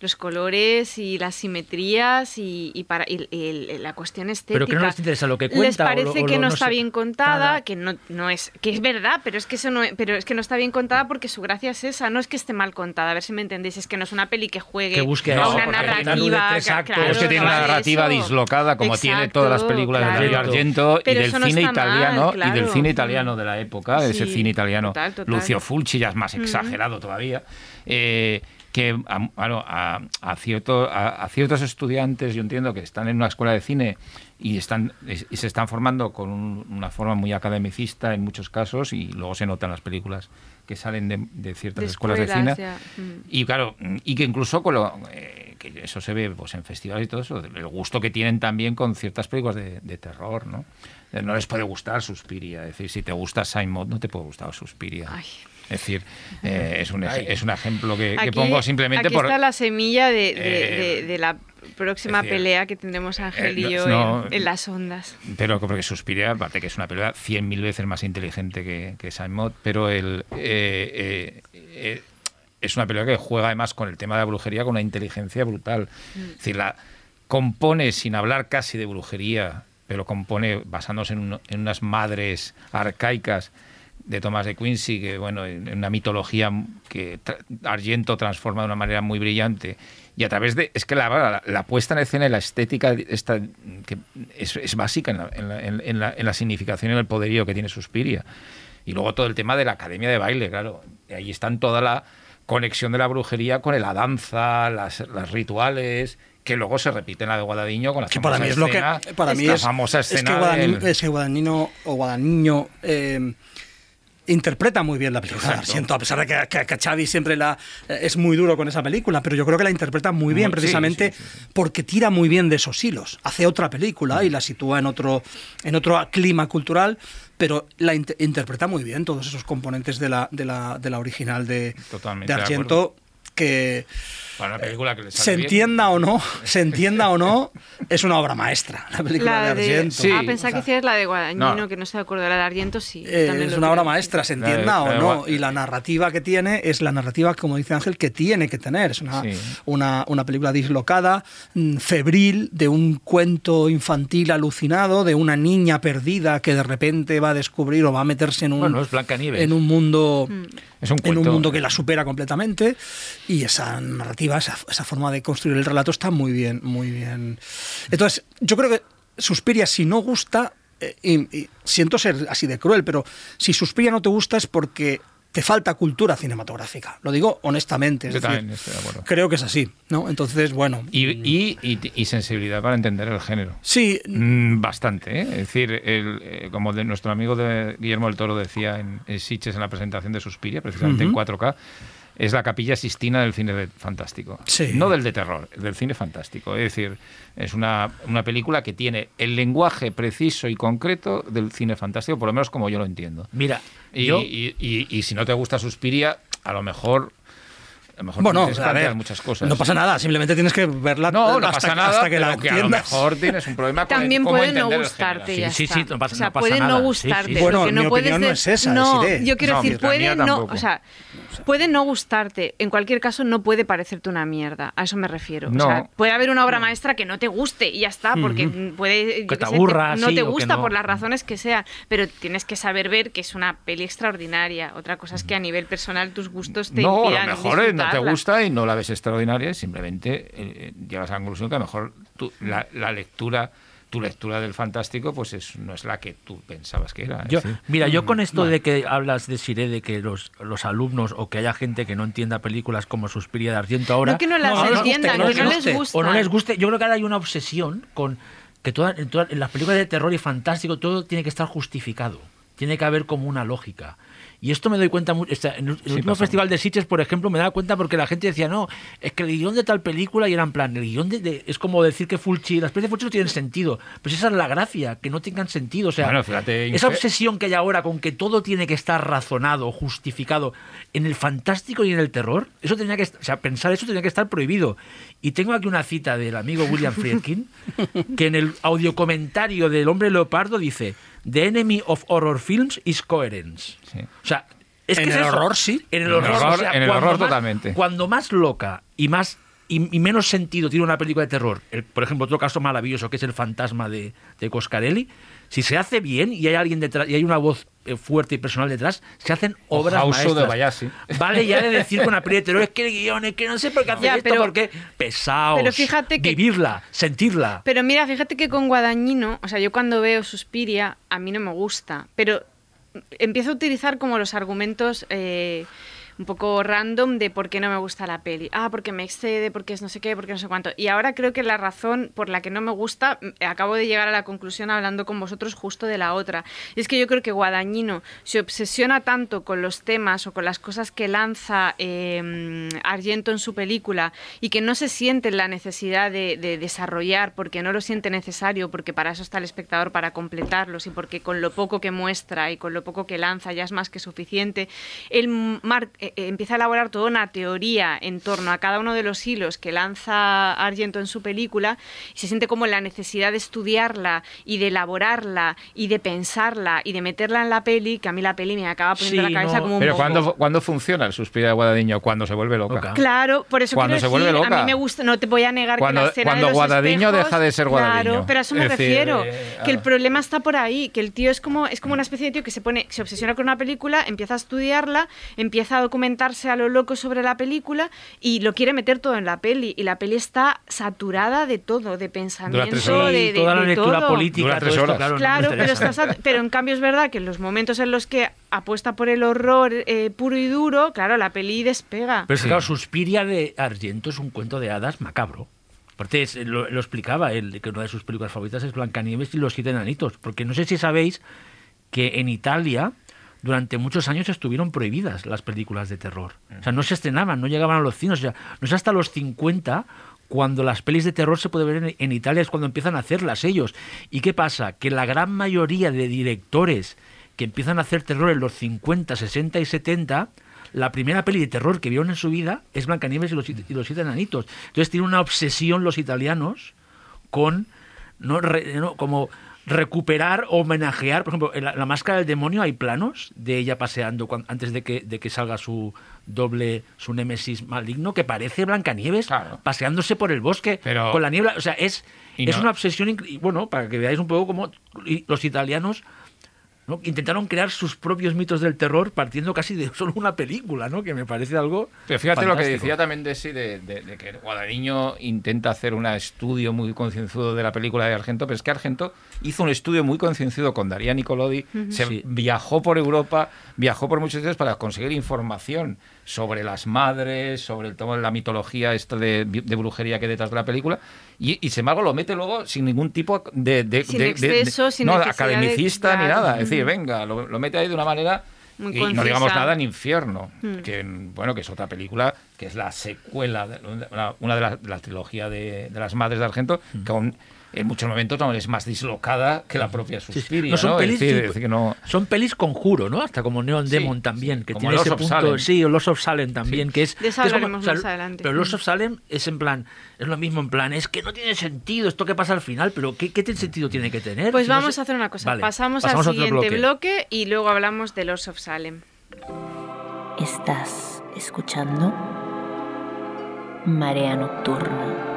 C: los colores y las simetrías y, y para y el- la cuestión estética.
E: Pero que no les interesa lo que
C: Les
E: cuenta o
C: parece
E: lo- o
C: que
E: lo-
C: no,
E: no
C: está
E: sé,
C: bien contada,
E: nada.
C: que no, no es que es verdad, pero es que eso no pero es que no está bien contada porque su gracia es esa, no es que esté mal contada, a ver si me entendéis, es que no es una peli que juegue
E: Que busque
C: a
E: eso,
C: una narrativa, claro,
D: es que tiene
C: no
D: una narrativa
C: eso.
D: dislocada, como tiene
C: Exacto,
D: todas las películas
C: claro.
D: de Dario Argento
C: Pero
D: y del
C: no
D: cine italiano
C: mal,
D: y del cine italiano de la época, ese
C: Sí,
D: cine italiano
C: total, total.
D: Lucio Fulci ya es más exagerado todavía. eh, que a, bueno, a, a cierto- a- a ciertos estudiantes, yo entiendo que están en una escuela de cine y están y se están formando con un- una forma muy academicista en muchos casos y luego se notan las películas que salen de, de ciertas
C: De
D: escuelas de cine
C: ya, mm.
D: y claro, y que incluso con lo, eh, que eso se ve pues, en festivales y todo eso, el gusto que tienen también con ciertas películas de, de terror, ¿no? Eh, No les puede gustar Suspiria, es decir, si te gusta Simon, no te puede gustar Suspiria.
C: Ay.
D: Es decir, eh, es, un, es un ejemplo que, pongo simplemente
C: aquí
D: por...
C: está la semilla de, de-
D: Eh,
C: de- de la próxima
D: decir,
C: pelea que tendremos Ángel
D: eh,
C: y
D: no-
C: yo
D: no-
C: en, en las ondas.
D: Pero porque Suspiria, aparte que es una cien mil veces más inteligente que, que Simon, pero el, eh, eh, eh, es una película que juega además con el tema de la brujería con una inteligencia brutal. Es decir, la compone sin hablar casi de brujería, pero compone basándose en, un- en unas madres arcaicas de Tomás de Quincy, que bueno, en en una mitología que tra- Argento transforma de una manera muy brillante. Y a través de. Es que la, la, la puesta en escena y la estética esta, que es, es básica en la, en, la, en- en la- en la significación y en el poderío que tiene Suspiria. Y luego todo el tema de la academia de baile, claro. Ahí están toda la conexión de la brujería con la danza, las, las rituales, que luego se repite en la de Guadagnino con la
F: que para mí es lo que para mí es,
D: famosa
F: es que Guadagnino,
D: del-
F: es que Guadagnino o Guadagnino eh, interpreta muy bien la película de
D: Exacto.
F: Argento, a pesar de que, que- que Xavi siempre la eh, es muy duro con esa película, pero yo creo que la interpreta muy bien
D: Muy-
F: precisamente
D: sí, sí,
F: porque tira muy bien de esos hilos. Hace otra película y la sitúa en otro en otro clima cultural, pero la int- interpreta muy bien todos esos componentes de la de la, de la original de,
D: Totalmente
F: de
D: de
F: Argento que
D: Para una película que le sale
F: se
D: bien.
F: entienda o no, se entienda o no, es una obra maestra la película
C: La
F: de
C: de,
F: Argento.
D: Sí.
C: ah, pensaba que decías la de Guadagnino,
D: No.
C: que no estoy de acuerdo. La de Argento sí.
F: Eh, es una obra maestra, se
D: de-
F: entienda o no. Y la narrativa que tiene es la narrativa, como dice Ángel, que tiene que tener. Es una,
D: Sí.
F: una, una película dislocada, mm, febril, de un cuento infantil alucinado, de una niña perdida que de repente va a descubrir o va a meterse en un,
E: Bueno, es
F: en un mundo.
D: Es un
F: en un mundo que la supera completamente y esa narrativa, esa, esa forma de construir el relato está muy bien, muy bien. Entonces, yo creo que Suspiria, si no gusta, eh, y, y siento ser así de cruel, pero si Suspiria no te gusta es porque te falta cultura cinematográfica. Lo digo honestamente. es
D: Yo
F: decir,
D: también estoy de acuerdo.
F: creo que es así, ¿no? Entonces, bueno.
D: Y, y, y- y sensibilidad para entender el género.
F: Sí,
D: Mm, Bastante, ¿eh? Es decir, el, eh, como de nuestro amigo de Guillermo del Toro decía en, en Sitges en la presentación de Suspiria, precisamente en 4K, es la capilla sistina del cine de- fantástico.
F: Sí.
D: No del de terror, del cine fantástico. Es decir, es una, una película que tiene el lenguaje preciso y concreto del cine fantástico, por lo menos como yo lo entiendo.
E: Mira,
D: Y,
E: yo,
D: y- y- y si no te gusta Suspiria, a lo mejor lo mejor
F: Bueno,
D: tienes que
F: a ver,
D: muchas cosas.
F: no pasa nada, simplemente tienes que verla
D: No, no
F: hasta,
D: pasa nada,
F: hasta que la
D: que a lo
F: entiendas.
D: mejor tienes un problema con el-
C: También
D: cómo
C: puede no
D: el
C: gustarte, ya
E: Sí, sí,
C: está.
E: sí, no pasa-
C: o sea,
E: no pasa
C: puede
E: nada.
C: no
E: Sí, sí.
C: gustarte.
F: Bueno,
C: lo que
F: mi
C: no puedes
F: opinión no es esa,
C: No,
F: es
C: yo quiero
D: No,
C: decir, puede no, o sea, puede no gustarte. En cualquier caso, no puede parecerte una mierda. A eso me refiero.
D: No.
C: O sea, puede haber una obra maestra que no te guste y ya está, porque puede
E: Que te aburra,
C: no te gusta
E: no.
C: por las razones que sea, pero tienes que saber ver que es una peli extraordinaria. Otra cosa es que a nivel personal tus gustos te
D: No, a
C: impidan
D: lo mejor no te gusta y no la ves extraordinaria, simplemente eh, llegas a la conclusión que a lo mejor tú- la, la lectura, tu lectura del fantástico, pues es, no es la que tú pensabas que era. es
E: Yo, mira, yo con esto de que hablas de Siré, de que los, los alumnos o que haya gente que no entienda películas como Suspiria de Argento ahora...
C: No que no las
F: No, no
C: entiendan, que no les
F: guste.
E: o no les guste, yo creo que ahora hay una obsesión con que toda- en, todas- en las películas de terror y fantástico todo tiene que estar justificado, tiene que haber como una lógica. Y esto me doy cuenta, mu- o sea, en el,
D: Sí,
E: último
D: pasa.
E: festival de Sitges, por ejemplo, me daba cuenta porque la gente decía, no, es que el guion de tal película y era en plan, el guion de, de- es como decir que Fulci, las películas de Fulci no tienen sentido, pues esa es la gracia, que no tengan sentido, o sea,
D: Bueno, fíjate,
E: esa obsesión que hay ahora con que todo tiene que estar razonado, justificado, en el fantástico y en el terror, eso tenía que, o sea, pensar eso tenía que estar prohibido. Y tengo aquí una cita del amigo William Friedkin, que en el audiocomentario del Hombre Leopardo dice, The enemy of horror films is coherence.
D: Sí.
E: O sea, es
F: En
E: que es
F: el
E: eso.
F: horror, sí.
E: En el horror,
D: horror-
E: o sea,
D: en el horror
E: más-
D: totalmente.
E: Cuando más loca y más y, y menos sentido tiene una película de terror, el- por ejemplo, otro caso maravilloso que es el fantasma de, de Coscarelli, si se hace bien y hay alguien detrás y hay una voz eh, fuerte y personal detrás, se hacen obras maestras.
D: the Bayasi.
E: Vale ya de decir con de terror es que el guion es que no sé por qué hacer
C: Ya,
E: esto,
C: pero-
E: porque pesados,
C: pero fíjate que-
E: vivirla, sentirla.
C: Pero mira, fíjate que con Guadañino, o sea, yo cuando veo Suspiria, a mí no me gusta, pero empiezo a utilizar como los argumentos eh, un poco random de por qué no me gusta la peli. Ah, porque me excede, porque es no sé qué, porque no sé cuánto. Y ahora creo que la razón por la que no me gusta, mm, acabo de llegar a la conclusión hablando con vosotros justo de la otra. Y es que yo creo que Guadañino se obsesiona tanto con los temas o con las cosas que lanza eh, Argento en su película y que no se siente la necesidad de, de desarrollar porque no lo siente necesario, porque para eso está el espectador, para completarlos y porque con lo poco que muestra y con lo poco que lanza ya es más que suficiente, él mar- eh, eh, empieza a elaborar toda una teoría en torno a cada uno de los hilos que lanza Argento en su película y se siente como la necesidad de estudiarla y de elaborarla y de pensarla y de meterla en la peli, que a mí la peli me acaba poniendo
E: Sí,
C: la cabeza
E: no,
C: como un
D: Pero. ¿cuándo, ¿cuándo funciona el suspiro de Guadagnino? Cuando se vuelve loca.
E: Loca.
C: Claro, por eso
D: Cuando se vuelve
C: decir, a
D: loca.
C: mí me gusta, no te voy a negar
D: Cuando-
C: que la escena
D: cuando
C: de los
D: Guadagnino
C: espejos,
D: deja de ser Guadagnino.
C: Claro, pero a eso me
D: Es decir,
C: refiero,
D: eh,
C: que el
D: ah.
C: problema está por ahí, que el tío es como es como una especie de tío que se pone se obsesiona con una película, empieza a estudiarla, empieza a documentarse a lo loco sobre la película y lo quiere meter todo en la peli y la peli está saturada de todo, de pensamiento, de,
E: Sí,
C: de-
E: toda la
C: de
E: lectura
C: todo.
E: política, todo esto, claro, no
C: Claro, pero,
E: interesa.
C: está sat- pero en cambio es verdad que en los momentos en los que apuesta por el horror eh, puro y duro, claro, la peli despega.
E: Pero es que, claro, Suspiria de Argento es un cuento de hadas macabro. Aparte, lo explicaba él, que una de sus películas favoritas es Blancanieves y los siete enanitos. Porque no sé si sabéis que en Italia durante muchos años estuvieron prohibidas las películas de terror. O sea, no se estrenaban, no llegaban a los cines. O sea, no es hasta los 50 cuando las pelis de terror se puede ver en, en Italia, es cuando empiezan a hacerlas ellos. ¿Y qué pasa? Que la gran mayoría de directores que empiezan a hacer terror en los 50, 60 y 70, la primera peli de terror que vieron en su vida es Blancanieves y los, siete- y los siete enanitos. Entonces tienen una obsesión los italianos con no, Re- no, como recuperar, homenajear, por ejemplo, en la, la máscara del demonio hay planos de ella paseando cuan- antes de que, de que salga su doble, su némesis maligno, que parece Blancanieves
D: Claro.
E: paseándose por el bosque
D: Pero-
E: con la niebla. O sea, es, es
D: no-
E: una obsesión, bueno, para que veáis un poco cómo los italianos ¿no? intentaron crear sus propios mitos del terror partiendo casi de solo una película, ¿no? Que me parece algo.
D: Pero fíjate lo que
E: fantástico.
D: decía también de sí, de, de- de que Guadagnino intenta hacer un estudio muy concienzudo de la película de Argento, pero es que Argento hizo un estudio muy concienzudo con Daria Nicolodi, se
E: Sí.
D: viajó por Europa, viajó por muchos sitios para conseguir información sobre las madres, sobre el tomo de la mitología esto de, de brujería que hay detrás de la película, y, y sin embargo lo mete luego sin ningún tipo de, de,
C: Sin
D: de- de- de-
C: exceso, sin
D: no, academicista ni nada, es decir, venga, lo, lo mete ahí de una manera
C: Muy
D: y no digamos nada en Infierno,
C: Mm.
D: que bueno, que es otra película que es la secuela de una, una de las la trilogía de, de las madres de Argento, que aún, en muchos momentos no, es más dislocada que la propia
E: sí.
D: Suspiria.
E: No, son, pelis,
D: decir, decir, que no-
E: son pelis conjuro, ¿no? Hasta como Neon
D: Sí,
E: Demon también,
D: sí.
E: que
D: Como
E: tiene
D: Lost
E: ese punto.
D: Salem.
E: Sí, o Los of Salem también, que es.
C: De
E: que es
C: hablaremos más adelante.
E: Pero Los
C: Mm.
E: of Salem es en plan, es lo mismo en plan, es que no tiene sentido esto que pasa al final, pero ¿qué, qué sentido tiene que tener?
C: Pues
E: Si no
C: vamos
E: sé-
C: a hacer una cosa.
E: Vale,
C: pasamos, al siguiente
E: bloque.
C: bloque. y luego hablamos de Lords of Salem.
B: Estás escuchando Marea Nocturna.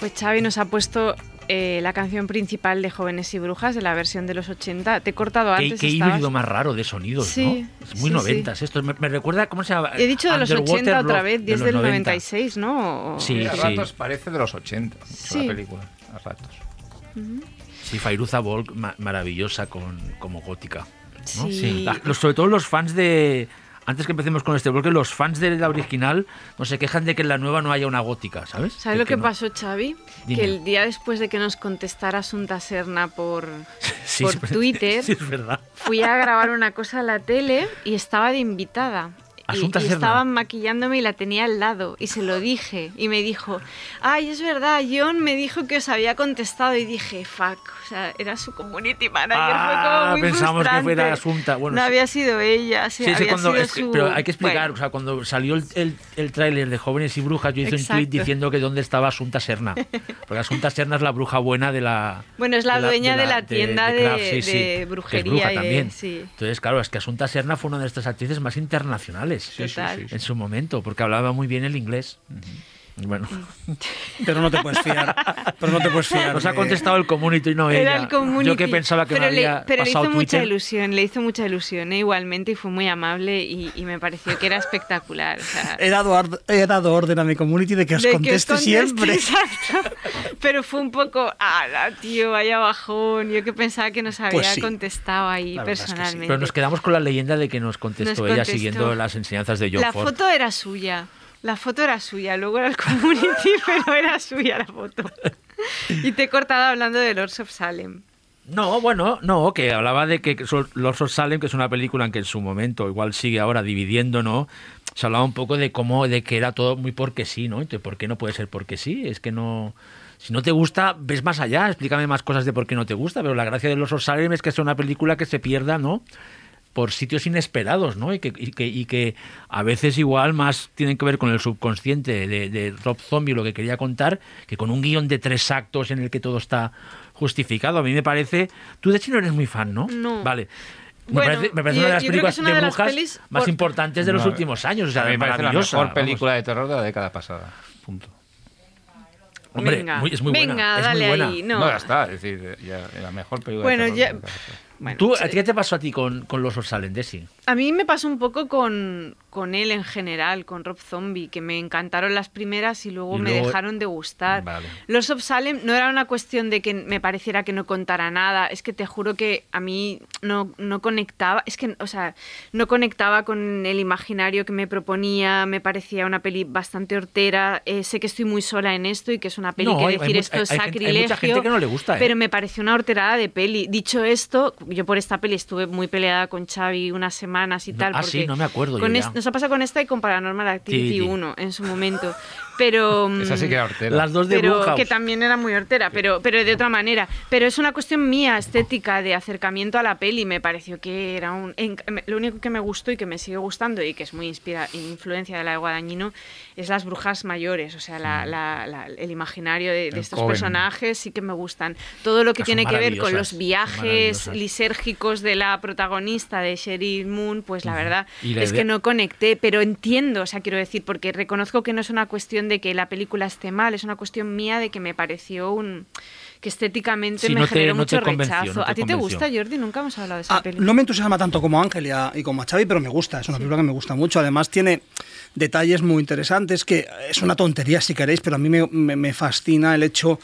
C: Pues Xavi nos ha puesto eh, la canción principal de Jóvenes y Brujas de la versión de los 80. Te he cortado
E: Qué,
C: antes.
E: qué
C: estabas-
E: híbrido más raro de sonidos,
C: Sí,
E: ¿no? Es muy
C: sí,
E: noventas esto. Me, me recuerda, ¿cómo se llama?
C: He dicho de los
E: Underwater
C: 80 otra vez,
E: de
C: 10
E: los
C: del
E: 90.
C: 96, ¿no? O-
E: Sí,
D: a
E: sí.
D: ratos parece de los 80, mucho
C: Sí.
D: la película, a ratos.
E: Sí, Fairuza Volk, ma- maravillosa con, como gótica. ¿no?
C: Sí.
E: La- los- sobre todo los fans de. Antes que empecemos con este bloque, los fans de la original no se quejan de que en la nueva no haya una gótica, ¿sabes?
C: ¿Sabes lo que
E: no-
C: pasó, Xavi?
E: Dime.
C: Que el día después de que nos contestara Asunta Serna por,
E: Sí,
C: por Twitter,
E: Sí, es verdad.
C: fui a grabar una cosa a la tele y estaba de invitada. Y,
E: Asunta
C: y
E: Serna.
C: estaban maquillándome y la tenía al lado y se lo dije y me dijo, ay, es verdad, John me dijo que os había contestado y dije, fuck, o sea, era su community manager,
E: Ah,
C: fue como muy
E: pensamos que
C: frustrante.
E: fuera Asunta. Bueno,
C: no
E: sí.
C: había sido ella, sí,
E: Sí, sí,
C: había
E: cuando-
C: sido
E: es que-
C: su...
E: pero hay que explicar,
C: Bueno,
E: o sea, cuando salió el, el, el tráiler de Jóvenes y Brujas, yo hice un
C: Exacto.
E: tweet diciendo que dónde estaba Asunta Serna. Porque Asunta Serna es la bruja buena de la...
C: Bueno, es la dueña de la tienda de-
E: Kraft,
C: de
E: que es
C: brujería
E: bruja
C: y de-
E: también.
C: sí.
E: Entonces, claro, es que Asunta Serna fue una de estas actrices más internacionales
C: Total.
E: en su momento, porque hablaba muy bien el inglés. Bueno,
F: Pero no te puedes fiar. Pero no te puedes fiar.
E: nos ha contestado el community y no ella.
C: Era el community.
E: Yo que pensaba que
C: pero
E: me había
C: le, pero le hizo mucha ilusión, le hizo mucha ilusión ¿eh? igualmente y fue muy amable y, y me pareció que era espectacular. o sea,
F: He dado, he dado orden a mi community de que os
C: de que os
F: conteste siempre.
C: exacto. Pero fue un poco, ah, tío, vaya bajón. Yo que pensaba que nos había
F: Pues sí.
C: contestado ahí
F: La verdad es que sí.
C: personalmente.
E: Pero nos quedamos con la leyenda de que nos contestó
C: Nos
E: ella
C: contestó.
E: siguiendo las enseñanzas de John
C: La
E: Ford.
C: foto era suya. La foto era suya, luego era el community, pero era suya la foto. Y te he cortado hablando de Lords of Salem.
E: No, bueno, no, que hablaba de que Lords of Salem, que es una película en que en su momento, igual sigue ahora dividiendo, ¿no? Se hablaba un poco de cómo, de que era todo muy porque sí, ¿no? Entonces, ¿por qué no puede ser porque sí? Es que no... Si no te gusta, ves más allá, explícame más cosas de por qué no te gusta, pero la gracia de Lords of Salem es que es una película que se pierda, ¿no? Por sitios inesperados, ¿no? Y que, y que, y que a veces igual más tienen que ver con el subconsciente de, de Rob Zombie, lo que quería contar, que con un guion de tres actos en el que todo está justificado. A mí me parece... Tú de hecho no eres muy fan, ¿no?
C: No.
E: Vale. Me
C: Bueno,
E: parece, me parece
C: yo-
E: una de las películas
C: es
E: de
C: de
E: brujas
C: pelis
E: más
C: por-
E: importantes de los
D: No,
E: últimos años. O sea,
D: a mí me parece la mejor
E: vamos.
D: película de terror de la década pasada. Punto.
E: Hombre,
C: Venga,
E: muy- es muy
C: venga,
E: buena. es
C: dale
E: muy buena.
C: ahí.
D: No,
C: No,
D: ya está. Es decir, ya, la mejor película
C: Bueno,
D: de terror
C: ya-
D: de la.
C: Bueno,
E: ¿Tú,
C: sí.
E: ¿a ti ¿Qué te pasó a ti con, con los of Salem, Desi?
C: A mí me pasó un poco con, con él en general, con Rob Zombie, que me encantaron las primeras y luego,
E: Y
C: me
E: luego-
C: dejaron de gustar.
E: Vale.
C: Los of Salem no era una cuestión de que me pareciera que no contara nada, es que te juro que a mí no, no conectaba, es que, o sea, no conectaba con el imaginario que me proponía, me parecía una peli bastante hortera, eh, sé que estoy muy sola en esto y que es una peli
E: No,
C: que
E: hay- hay
C: decir
E: mu-
C: esto es
E: hay- hay hay
C: sacrilegio,
E: mucha gente que no le gusta, ¿eh?
C: pero me pareció una horterada de peli. Dicho esto, yo por esta peli estuve muy peleada con Xavi unas semanas y
E: No,
C: tal.
E: ah,
C: porque
E: sí, no me acuerdo yo
C: con
E: ya.
C: es- nos ha pasado con esta y con Paranormal Activity
E: sí.
C: 1 en su momento. Pero. mm,
D: Esa sí que era hortera.
E: Las dos de
C: pero
E: Blumhouse.
C: que también era muy hortera, pero, pero de otra manera. Pero es una cuestión mía, estética, de acercamiento a la peli. Me pareció que era un... en- lo único que me gustó y que me sigue gustando y que es muy inspira, influencia de la de Guadañino es las brujas mayores. O sea, la- la- la- el imaginario de, de
D: El
C: estos
D: Coven.
C: personajes sí que me gustan. Todo lo que
E: son
C: tiene que ver con los viajes lisérgicos de la protagonista de Sheryl Moon, pues la verdad es
E: idea-
C: que no conecté, pero entiendo, o sea, quiero decir, porque reconozco que no es una cuestión de que la película esté mal, es una cuestión mía de que me pareció un que estéticamente
E: Sí,
C: me
E: no
C: generó
E: te
C: mucho rechazo.
E: no
C: ¿A ti te gusta, Jordi? Nunca hemos hablado de esa
F: Ah,
C: peli.
F: no me entusiasma tanto como Ángel y, a- y como a Xavi, pero me gusta. Es una película que me gusta mucho. Además, tiene detalles muy interesantes que es una tontería si queréis, pero a mí me, me- me fascina el hecho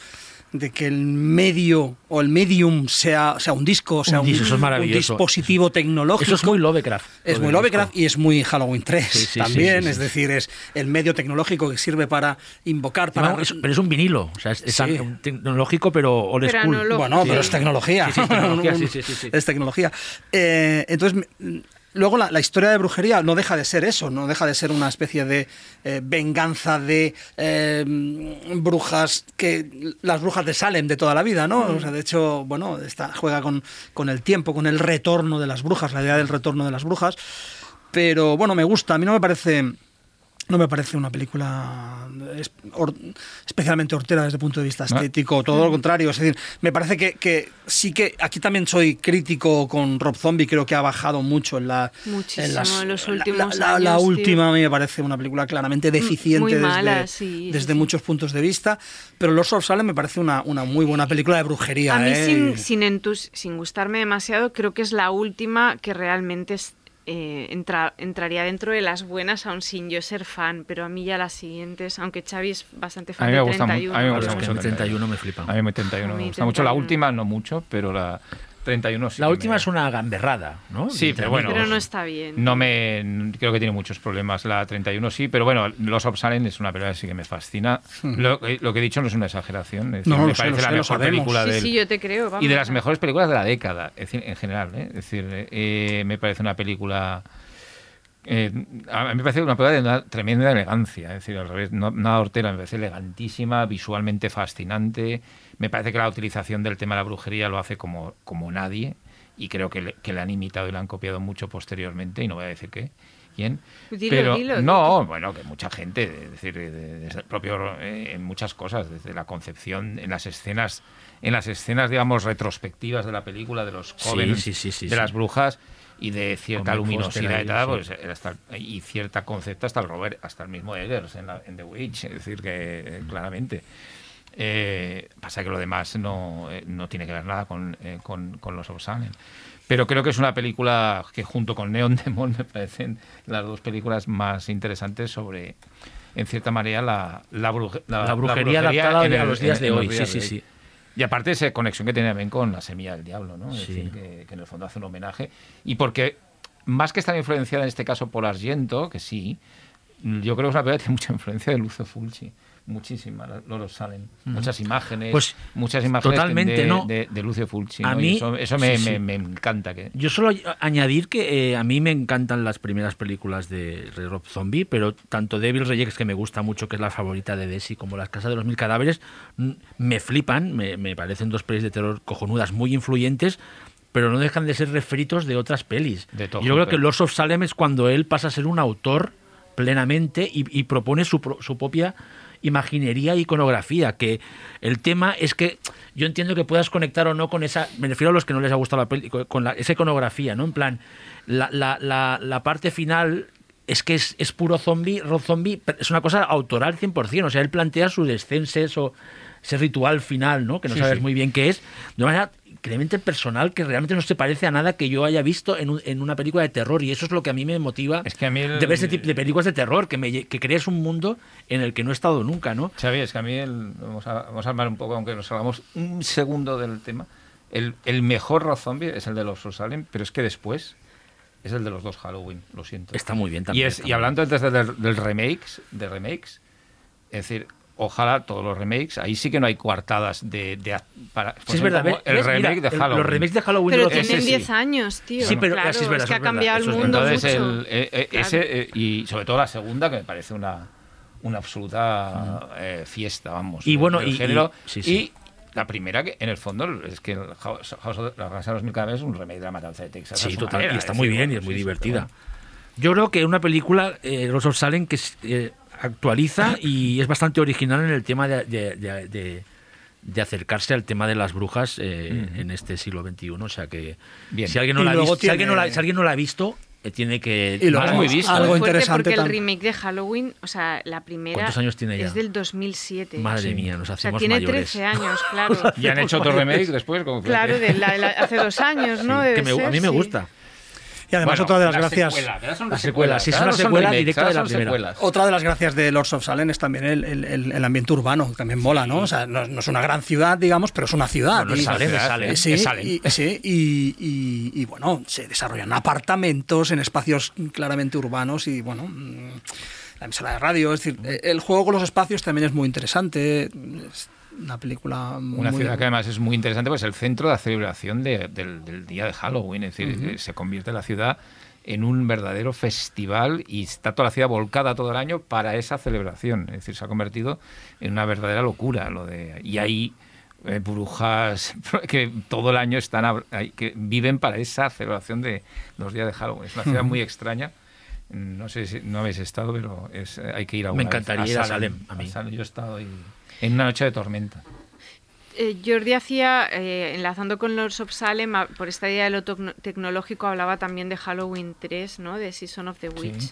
F: de que el medio o el medium sea, sea un disco, sea un,
E: disco, eso es
F: un
E: maravilloso.
F: dispositivo tecnológico.
E: Eso es muy Lovecraft.
F: Es muy Lovecraft
E: disco.
F: y es muy Halloween 3
E: Sí, sí, sí,
F: también.
E: sí, sí,
F: es decir, es el medio tecnológico que sirve para invocar, para...
E: Es- pero es un vinilo, o sea, es, es
F: Sí.
E: un tecnológico, pero old
C: Pero.
F: Bueno,
C: Sí.
F: pero es tecnología.
E: Sí, sí, es tecnología.
F: Eh, entonces, luego la, historia de brujería no deja de ser eso, no deja de ser una especie de eh, venganza de eh, brujas, que las brujas de Salem de toda la vida, ¿no? O sea, de hecho, bueno, está, juega con, con el tiempo, con el retorno de las brujas, la idea del retorno de las brujas. Pero bueno, me gusta, a mí no me parece... No me parece una película es- or- especialmente hortera desde el punto de vista
D: No.
F: estético, todo lo contrario. Es decir, me parece que, que sí que aquí también soy crítico con Rob Zombie, creo que ha bajado mucho en la.
C: Muchísimo
F: en
C: en los
F: la-
C: últimos
F: la, la- la
C: años, tío.
F: última a mí me parece una película claramente deficiente
C: muy mala,
F: desde,
C: sí,
F: desde
C: sí, sí.
F: muchos puntos de vista. Pero Los of Salem me parece una, una muy buena película de brujería.
C: A mí,
F: ¿eh?
C: sin,
F: Y-
C: sin, entus- sin gustarme demasiado, creo que es la última que realmente es- eh, entra- entraría dentro de las buenas, aun sin yo ser fan. Pero a mí ya las siguientes, aunque Xavi es bastante fan
D: A mí me
C: de
D: gusta mu-
C: 31.
D: a mí me gusta mucho
E: en
D: también.
E: 31 me flipan.
D: A mí me 31
C: A
D: me gusta mucho. La
C: 31.
D: última no mucho, pero la 31 sí.
E: La última
D: me-
E: es una gamberrada, ¿no?
D: Sí, pero bueno.
C: Pero no está bien.
D: No me. Creo que tiene muchos problemas. La 31 sí, pero bueno, Los of Salem es una película que sí que me fascina. Lo, lo que he dicho no es una exageración. Es decir,
F: No,
D: me
F: lo sé,
D: parece la mejor película
C: Sí,
D: del,
C: sí, yo te creo.
D: y de
C: vamos.
D: las mejores películas de la década, es decir, en general. ¿eh? Es decir, eh, me parece una película. eh, a mí me parece una película de una tremenda elegancia, es decir, al revés, no- nada hortera, me parece elegantísima, visualmente fascinante. Me parece que la utilización del tema de la brujería lo hace como, como nadie y creo que le, que le han imitado y le han copiado mucho posteriormente, y no voy a decir qué. ¿Quién?
C: Dilo,
D: Pero
C: dilo,
D: no, bueno, que mucha gente, es decir, desde el propio, eh, en muchas cosas, desde la concepción, en las escenas, en las escenas, digamos, retrospectivas de la película, de los jóvenes,
E: sí, sí, sí,
D: de
E: sí.
D: las brujas y de cierta luminosidad y tal, pues, hasta- y cierta concepto hasta el Robert, hasta el mismo Eggers en, la- en The Witch, es decir, que eh, claramente. Eh, pasa que lo demás no, eh, no tiene que ver nada con, eh, con, con los of Salem. Pero creo que es una película que junto con Neon Demon me parecen las dos películas más interesantes sobre, en cierta manera, la, la, bruje-
E: La brujería adaptada a los días
D: en-
E: de
D: en
E: hoy, sí, sí, sí.
D: Y aparte esa conexión que tiene también con la semilla del diablo, ¿no? Es
E: Sí.
D: decir, que, que en el fondo hace un homenaje. Y porque, más que estar influenciada en este caso por Argento, que sí, yo creo que es una película que tiene mucha influencia de Lucio Fulci. Muchísimas, lo salen. Muchas imágenes,
E: Pues,
D: muchas imágenes
E: totalmente,
D: de,
E: ¿no?
D: de- de Lucio Fulci.
E: A mí-
D: eso, eso me,
E: sí, sí.
D: me- me encanta. Que,
E: Yo solo añadir que eh, a mí me encantan las primeras películas de Rob Zombie, pero tanto Devil Rejects, que me gusta mucho, que es la favorita de Desi, como Las Casas de los Mil Cadáveres, me flipan, me, me parecen dos pelis de terror cojonudas muy influyentes, pero no dejan de ser refritos de otras pelis.
D: De
E: Yo creo que Lords of Salem es cuando él pasa a ser un autor plenamente y, y propone su, su propia imaginería e iconografía, que el tema es que yo entiendo que puedas conectar o no con esa, me refiero a los que no les ha gustado la peli, con la- esa iconografía, ¿no? En plan, la, la, la, la parte final es que es, es puro zombie, Rob Zombie, es una cosa autoral 100%, o sea, él plantea sus descensos o ese ritual final, ¿no? Que no
D: Sí,
E: sabes
D: sí.
E: muy bien qué es, de una manera increíblemente personal que realmente no se parece a nada que yo haya visto en, un- en una película de terror y eso es lo que a mí me motiva
D: Es que a mí el-
E: de ver este tipo de películas de terror, que, me, que crees un mundo en el que no he estado nunca, ¿no?
D: Xavi, es que a mí, el- vamos, a, vamos a hablar un poco, aunque nos hagamos un segundo del tema, el, el mejor Rob Zombie es el de los Salem, pero es que después es el de los dos Halloween, lo siento.
E: Está muy bien
D: y,
E: también.
D: es,
E: está
D: y hablando antes de- del, del remakes, de remakes, es decir, ojalá todos los remakes, ahí sí que no hay coartadas de... de para,
E: Sí, es verdad. ¿ves?
D: el
E: ¿ves?
D: remake
E: Mira,
D: de
E: el-
D: Halloween.
E: Los remakes de Halloween
C: Pero
E: de los-
C: tienen
D: ese sí.
C: 10 años, tío.
E: Sí, pero
C: claro,
E: es verdad,
C: es que ha cambiado el
E: es
C: mundo mucho.
D: el, eh, eh,
C: Claro.
D: ese, eh, y sobre todo la segunda, que me parece una, una absoluta eh, fiesta, vamos.
E: Y bueno, y- y-
D: género.
E: sí, sí.
D: Y la primera, que en el fondo, es que el House House of la Casa de los Mil Cadáveres es un remake de la Matanza de Texas. a
E: Sí, total.
D: manera,
E: y está
D: es
E: muy bien y es muy divertida. Yo creo que una película, eh, Rose of Salem, que es, eh, actualiza y es bastante original en el tema de, de- de- de- de acercarse al tema de las brujas eh, en este siglo XXI. O sea que
D: Bien.
E: si alguien no
F: Y
E: la visto, si alguien no la,
F: tiene-
E: si alguien no la ha visto, eh, tiene que...
F: Y luego
D: muy visto,
F: algo interesante
C: porque el remake de Halloween, o sea, la primera
E: ¿Cuántos años tiene ya?
C: es del 2007.
E: Madre
C: Sí.
E: mía, nos
C: O sea,
E: hacemos
C: tiene
E: mayores.
C: 13 años, claro.
D: ¿Y han hecho otro remake después? como
C: claro, de la- la- hace dos años, ¿no?
E: Sí,
C: Debe
E: que me- a
C: ser,
E: mí me
C: sí.
E: gusta.
F: Y además
D: Bueno,
F: otra de las
D: la
F: gracias...
D: secuela, son las
E: secuela, sí, es una
D: son
E: secuela
D: remakes,
E: directa de la primera.
D: secuelas.
F: Otra de las gracias de Lords of Salem es también el, el- el- el ambiente urbano, que también mola, ¿no? O sea, no, no es una gran ciudad, digamos, pero es una ciudad.
E: Bueno, es
F: Y-
D: ciudad,
E: Salem.
F: Eh, Sí, y, sí, y- y- y, bueno, se desarrollan apartamentos en espacios claramente urbanos y bueno, mm, la emisora de radio, es decir, eh, el juego con los espacios también es muy interesante. Una película muy,
D: Una ciudad que además es muy interesante, pues es el centro de la celebración de- del, del día de Halloween. Es decir, eh, se convierte la ciudad en un verdadero festival y está toda la ciudad volcada todo el año para esa celebración. Es decir, se ha convertido en una verdadera locura. lo de Y hay eh, brujas que todo el año están ahí, que viven para esa celebración de los días de Halloween. Es una ciudad muy extraña. No sé si no habéis estado, pero es, eh, hay que ir a
E: Me encantaría ir a Salem, a mí.
D: Yo he estado ahí en una noche de tormenta.
C: Eh, Jordi hacía, eh, enlazando con Lords of Salem, por esta idea de lo tecno- tecnológico, hablaba también de Halloween 3, ¿no? De Season of the Witch.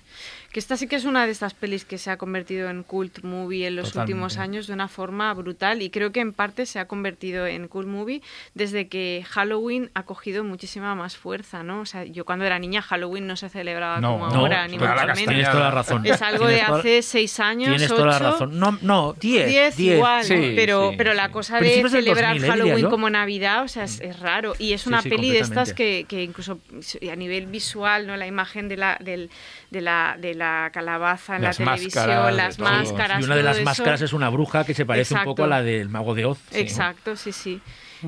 C: Que esta sí que es una de estas pelis que se ha convertido en cult movie en los
D: Totalmente.
C: últimos años de una forma brutal y creo que en parte se ha convertido en cult movie desde que Halloween ha cogido muchísima más fuerza, ¿no? O sea, yo cuando era niña Halloween no se celebraba
D: No,
C: como
D: no,
C: ahora, ni mucho menos.
E: Tienes toda la razón.
C: Es algo de hace seis años,
E: Tienes toda la
C: ocho.
E: razón. No, no, 10.
C: 10 igual,
D: Sí,
C: pero,
D: sí,
C: pero la
D: sí.
C: cosa de celebrar
E: 2000, ¿eh,
C: Halloween
E: diría
C: como Navidad, o sea, es, es raro. Y es una peli de estas que, que incluso a nivel visual, ¿no? La imagen de la, del, de la, de la calabaza en
D: Las
C: la televisión,
D: máscaras,
C: las máscaras.
E: Y una de las
C: eso.
E: máscaras es una bruja que se parece un poco a la del mago de Oz.
C: Exacto, sí, sí.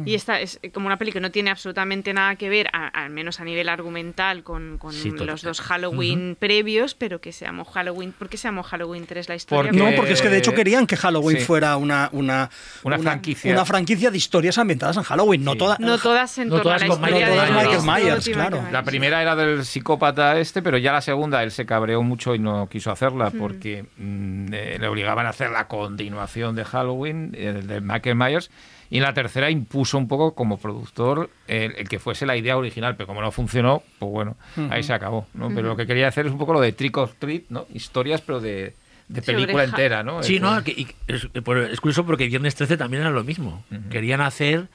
C: Y esta es como una peli que no tiene absolutamente nada que ver, a- al menos a nivel argumental, con, con
E: Sí,
C: los dos Halloween previos, pero que se llamó Halloween. ¿Por qué se llamó Halloween 3 la historia?
D: Porque-
F: No, porque es que de hecho querían que Halloween
D: Sí.
F: fuera una, una,
D: Una franquicia.
F: una franquicia de historias ambientadas en Halloween, no toda.
C: No todas en
E: No
C: torno
E: todas
C: a la historia
E: Michael
C: de
E: Myers.
C: Michael
F: Myers,
C: Myers,
F: claro.
D: La primera era del psicópata este, pero ya la segunda él se cabreó mucho y no quiso hacerla porque mm, eh, le obligaban a hacer la continuación de Halloween, eh, de Michael Myers. Y en la tercera impuso un poco como productor el, el que fuese la idea original, pero como no funcionó, pues bueno, ahí se acabó. ¿no? Pero lo que quería hacer es un poco lo de Trick or Treat, ¿no? historias, pero de, de película entera. ¿no?
E: Sí,
D: Es
E: no, que- y es, por- es curioso porque Viernes 13 también era lo mismo. Querían hacer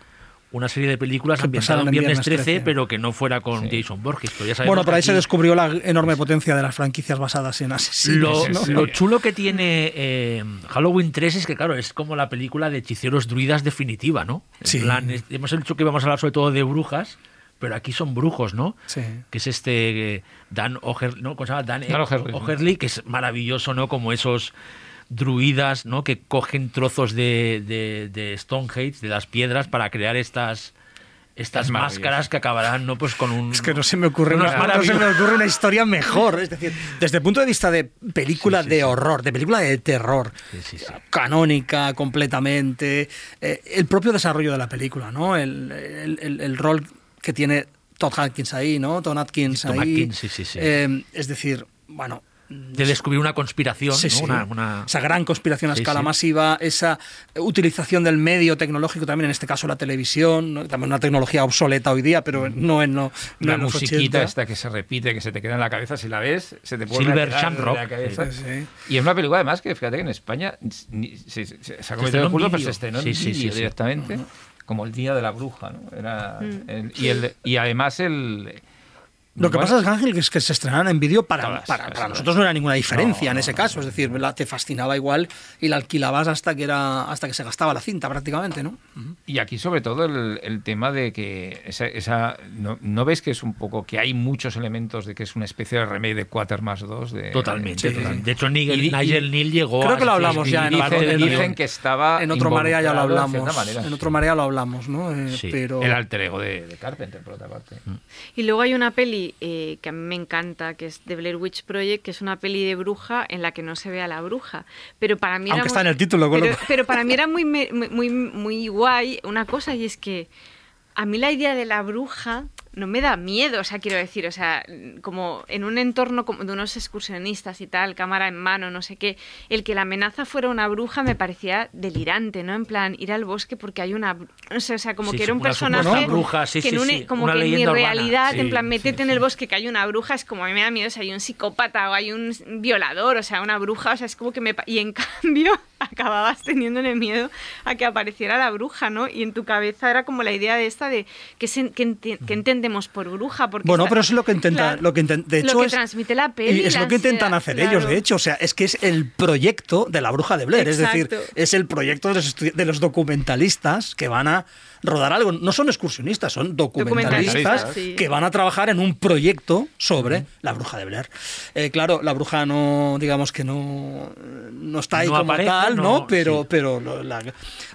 E: una serie de películas
F: Que
E: ambientadas en Viernes
F: Viernes
E: 13,
F: 13.
E: pero que no fuera con
D: Sí.
E: Jason Borges. pero ya sabemos
F: Bueno, por
E: que
F: ahí se descubrió la enorme potencia de las franquicias basadas en asesinos.
E: Lo,
F: ¿no?
D: sí.
E: lo chulo que tiene eh, Halloween 3 es que, claro, es como la película de hechiceros druidas definitiva, ¿no? En
F: Sí.
E: plan, es- hemos dicho que íbamos a hablar sobre todo de brujas, pero aquí son brujos, ¿no?
F: Sí.
E: Que es este eh, Dan O'Herlihy, ¿no? ¿Cómo se llama? Dan,
D: Dan O'Herlihy.
E: O'Herlihy, que es maravilloso, ¿no? Como esos druidas, ¿no? Que cogen trozos de, de, de Stonehenge, de las piedras, para crear estas estas máscaras que acabarán, ¿no? Pues con un...
F: Es que no se me ocurre una, no se me ocurre una historia mejor. Es decir, desde el punto de vista de película
E: Sí, sí,
F: de
E: sí.
F: horror, de película de terror,
E: Sí, sí, sí.
F: canónica completamente, eh, el propio desarrollo de la película, ¿no? El, el- el- el rol que tiene Todd Atkins ahí, ¿no? Tom Atkins
E: Tom
F: ahí.
E: Atkins, sí, sí, sí.
F: Eh, es decir, bueno,
E: de descubrir una conspiración,
F: Sí,
E: ¿no?
F: sí.
E: Una, una-
F: Esa gran conspiración a
E: Sí,
F: escala
E: sí.
F: masiva, esa utilización del medio tecnológico también, en este caso la televisión, ¿no? también una tecnología obsoleta hoy día, pero no en, no, no
D: La
F: en los
D: musiquita
F: 80.
D: esta que se repite, que se te queda en la cabeza, si la ves, se te puede
E: Silver Shamrock.
D: la cabeza.
F: Sí, sí.
D: Y es una película además que fíjate que en España ni- se, se- se ha cometido el culto, pero se estrenó en
E: Sí, sí,
D: vídeo
E: sí, sí.
D: directamente, como el Día de la Bruja. ¿no? Era el- y, el, y además el...
F: Lo que
D: bueno,
F: pasa es Ángel, que es que se estrenaran en vídeo para,
D: Todas,
F: para, para nosotros no era ninguna diferencia
D: No,
F: en
D: no,
F: ese
D: no,
F: caso, es decir, la, te fascinaba igual y la alquilabas hasta que era hasta que se gastaba la cinta prácticamente, ¿no?
D: Y aquí sobre todo el, el tema de que esa, esa- no, ¿no ves que es un poco que hay muchos elementos de que es una especie de remake de Quatermass 2? De,
E: Totalmente,
D: de-
E: totalmente. De hecho, Nigel,
D: Y- y-
E: Nigel Neal llegó
F: Creo
E: a
F: que lo hablamos ya en
D: Dicen, dicen que estaba
F: En otro marea ya lo hablamos, en
D: sí.
F: otro marea lo hablamos, ¿no? Eh,
E: Sí.
F: pero
D: El alter ego de, de Carpenter, por otra parte.
C: Y luego hay una peli eh, que a mí me encanta, que es The Blair Witch Project, que es una peli de bruja en la que no se ve a la bruja. Pero para mí era
F: Aunque está
C: muy-
F: en el título,
C: pero, para mí era muy, muy, muy guay una cosa, y es que a mí la idea de la bruja no me da miedo, o sea, quiero decir, o sea, como en un entorno como de unos excursionistas y tal, cámara en mano, no sé qué, el que la amenaza fuera una bruja me parecía delirante, ¿no? En plan, ir al bosque porque hay una... No sé, o sea, como
E: Sí,
C: que era un
E: una
C: personaje
E: bruja, sí,
C: que
E: sí,
C: en un-
E: sí,
C: como
E: una
C: que en mi realidad, en plan,
E: sí,
C: métete en el bosque que hay una bruja, es como a mí me da miedo si hay un psicópata o hay un violador, o sea, una bruja, o sea, es como que me... Y en cambio acababas teniéndole miedo a que apareciera la bruja, ¿no? Y en tu cabeza era como la idea de esta de qué, se- qué enti- qué entendemos por bruja, porque...
F: Bueno,
C: está-
F: pero es lo que intenta,
C: Claro,
F: lo que de
C: lo
F: hecho
C: que
F: es,
C: transmite la peli,
F: y es lo que intentan hacer
C: claro.
F: ellos, de hecho, o sea, es que es el proyecto de la bruja de Blair, es decir, es el proyecto de los, estu- de los documentalistas que van a rodar algo, no son excursionistas, son documentalistas,
C: Documentalistas, sí.
F: que van a trabajar en un proyecto sobre la bruja de Blair. Eh, claro, la bruja no, digamos que no, no está ahí
E: No
F: como
E: aparece,
F: tal, ¿no?
E: no,
F: Pero,
E: sí.
F: pero lo- la-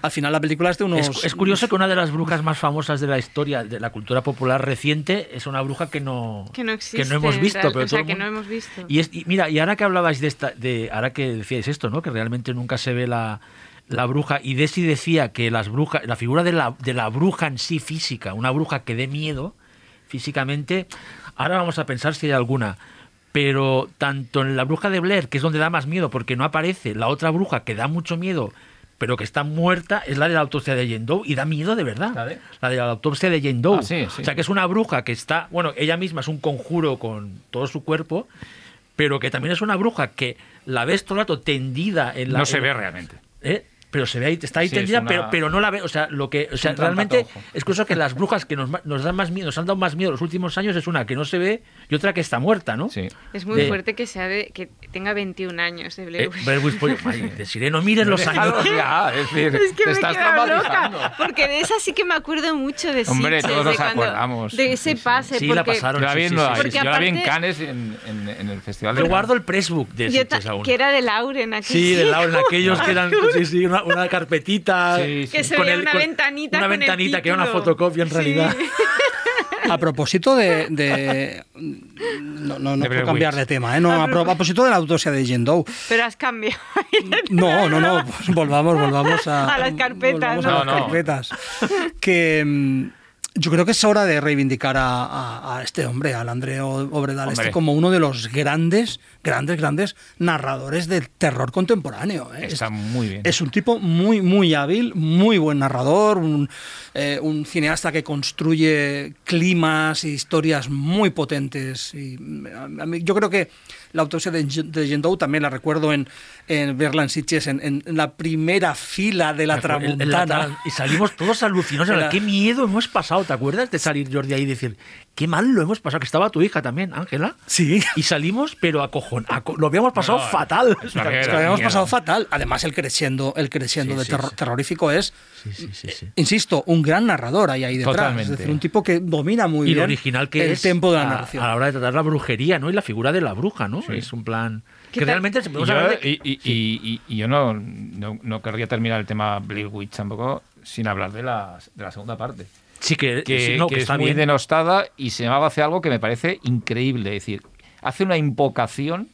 F: al final la película es de unos...
E: Es, es curioso que una de las brujas más famosas de la historia de la cultura popular reciente es una bruja que no,
C: Que no existe.
E: que no hemos visto.
C: real-
E: pero
C: o sea,
E: todo
C: que no hemos visto.
E: Y, es, y mira, y ahora que hablabais de esta, de ahora que decíais esto, ¿no? Que realmente nunca se ve la, la bruja. Y Desi decía que las brujas, la figura de la, de la bruja en sí física, una bruja que dé miedo físicamente. Ahora vamos a pensar si hay alguna. Pero tanto en la bruja de Blair, que es donde da más miedo porque no aparece, la otra bruja que da mucho miedo, pero que está muerta, es la de la autopsia de Jane Doe y da miedo de verdad.
D: ¿La de?
E: La de la autopsia de Jane Doe.
D: Ah, sí, sí.
E: O sea, que es una bruja que está, bueno, ella misma es un conjuro con todo su cuerpo, pero que también es una bruja que la ves todo el rato tendida en la...
D: No se
E: en-
D: ve realmente.
E: ¿Eh? Pero se ve ahí, está ahí
D: Sí, es
E: tendida,
D: una-
E: pero, pero no la ve. O sea, lo que, o sea, realmente es curioso que las brujas que nos, nos dan más miedo, nos han dado más miedo los últimos años es una que no se ve y otra que está muerta, ¿no?
D: Sí.
C: Es muy
E: de-
C: fuerte que sea de, que tenga 21 años de Blair
E: Eh,
C: Witch.
E: Blair Witch Project, madre, de Sireno, miren los años.
D: Ya, es decir,
C: Es que
D: te
C: me
D: estás
C: loca, porque de esa sí que me acuerdo mucho de
D: Hombre, todos
C: de
D: nos
C: cuando-
D: acordamos.
C: De ese
D: Sí, sí.
C: pase,
E: Sí, la
C: porque
E: pasaron.
D: Yo la vi
E: Sí,
D: en
C: Porque
D: yo la vi Cannes en, en- en el festival
E: Yo guardo el pressbook de Sitges aún.
C: que era de Lauren,
E: Sí, de la, en aquellos que eran sí, sí, una, una carpetita.
D: Sí, sí.
C: Que se veía una ventanita
E: Una
C: con el
E: ventanita que era una fotocopia en
C: Sí.
E: realidad.
F: A propósito de. de- no, no, no puedo cambiar de tema, ¿eh? No, a, pro- a propósito de la autopsia de Jane Doe.
C: Pero has cambiado.
F: No, no, no, pues volvamos, volvamos a,
C: A las carpetas, ¿no?
F: a las
D: No, no.
F: carpetas. Que mm, yo creo que es hora de reivindicar a, a- a este hombre, al André Obredal, este
D: Hombre.
F: como uno de los grandes, grandes, grandes narradores del terror contemporáneo. ¿eh?
D: Está
F: Es-
D: muy bien.
F: Es un tipo muy, muy hábil, muy buen narrador, un, eh, un cineasta que construye climas y historias muy potentes. Y mm, a- a mí- yo creo que la autopsia de, de Jane Doe también la recuerdo en, en verla en Sitges, en, en- en la primera fila de la tramontana.
E: tra- y salimos todos alucinados.
F: La-
E: Qué miedo hemos pasado. ¿Te acuerdas de salir Jordi ahí y decir, qué mal lo hemos pasado? Que estaba tu hija también, Ángela.
F: Sí.
E: Y salimos, pero acojón. aco- lo habíamos pasado
D: No,
E: fatal.
D: es una
F: Es que lo habíamos pasado fatal. Además, el creciendo, el creciendo
E: Sí,
F: de
E: sí,
F: terror-
E: sí.
F: terrorífico es,
E: Sí, sí, sí, sí.
F: insisto, un gran narrador ahí, ahí detrás.
D: Totalmente.
F: Es decir, un tipo que domina muy
E: Y
F: bien
E: lo original que
F: el
E: es
F: tempo de la
E: a,
F: narración.
E: a la hora de tratar la brujería, ¿no? Y la figura de la bruja, ¿no? Es un plan
C: ¿Qué
E: que realmente se
D: yo,
E: hablar de-
D: y- y- y- y- y yo no, no, no querría terminar el tema Blair Witch tampoco sin hablar de la, de la segunda parte.
E: Sí, que,
D: Que,
E: no,
D: que
E: que
D: es
E: está
D: muy
E: bien.
D: denostada y se llama hace algo que me parece increíble. Es decir, hace una invocación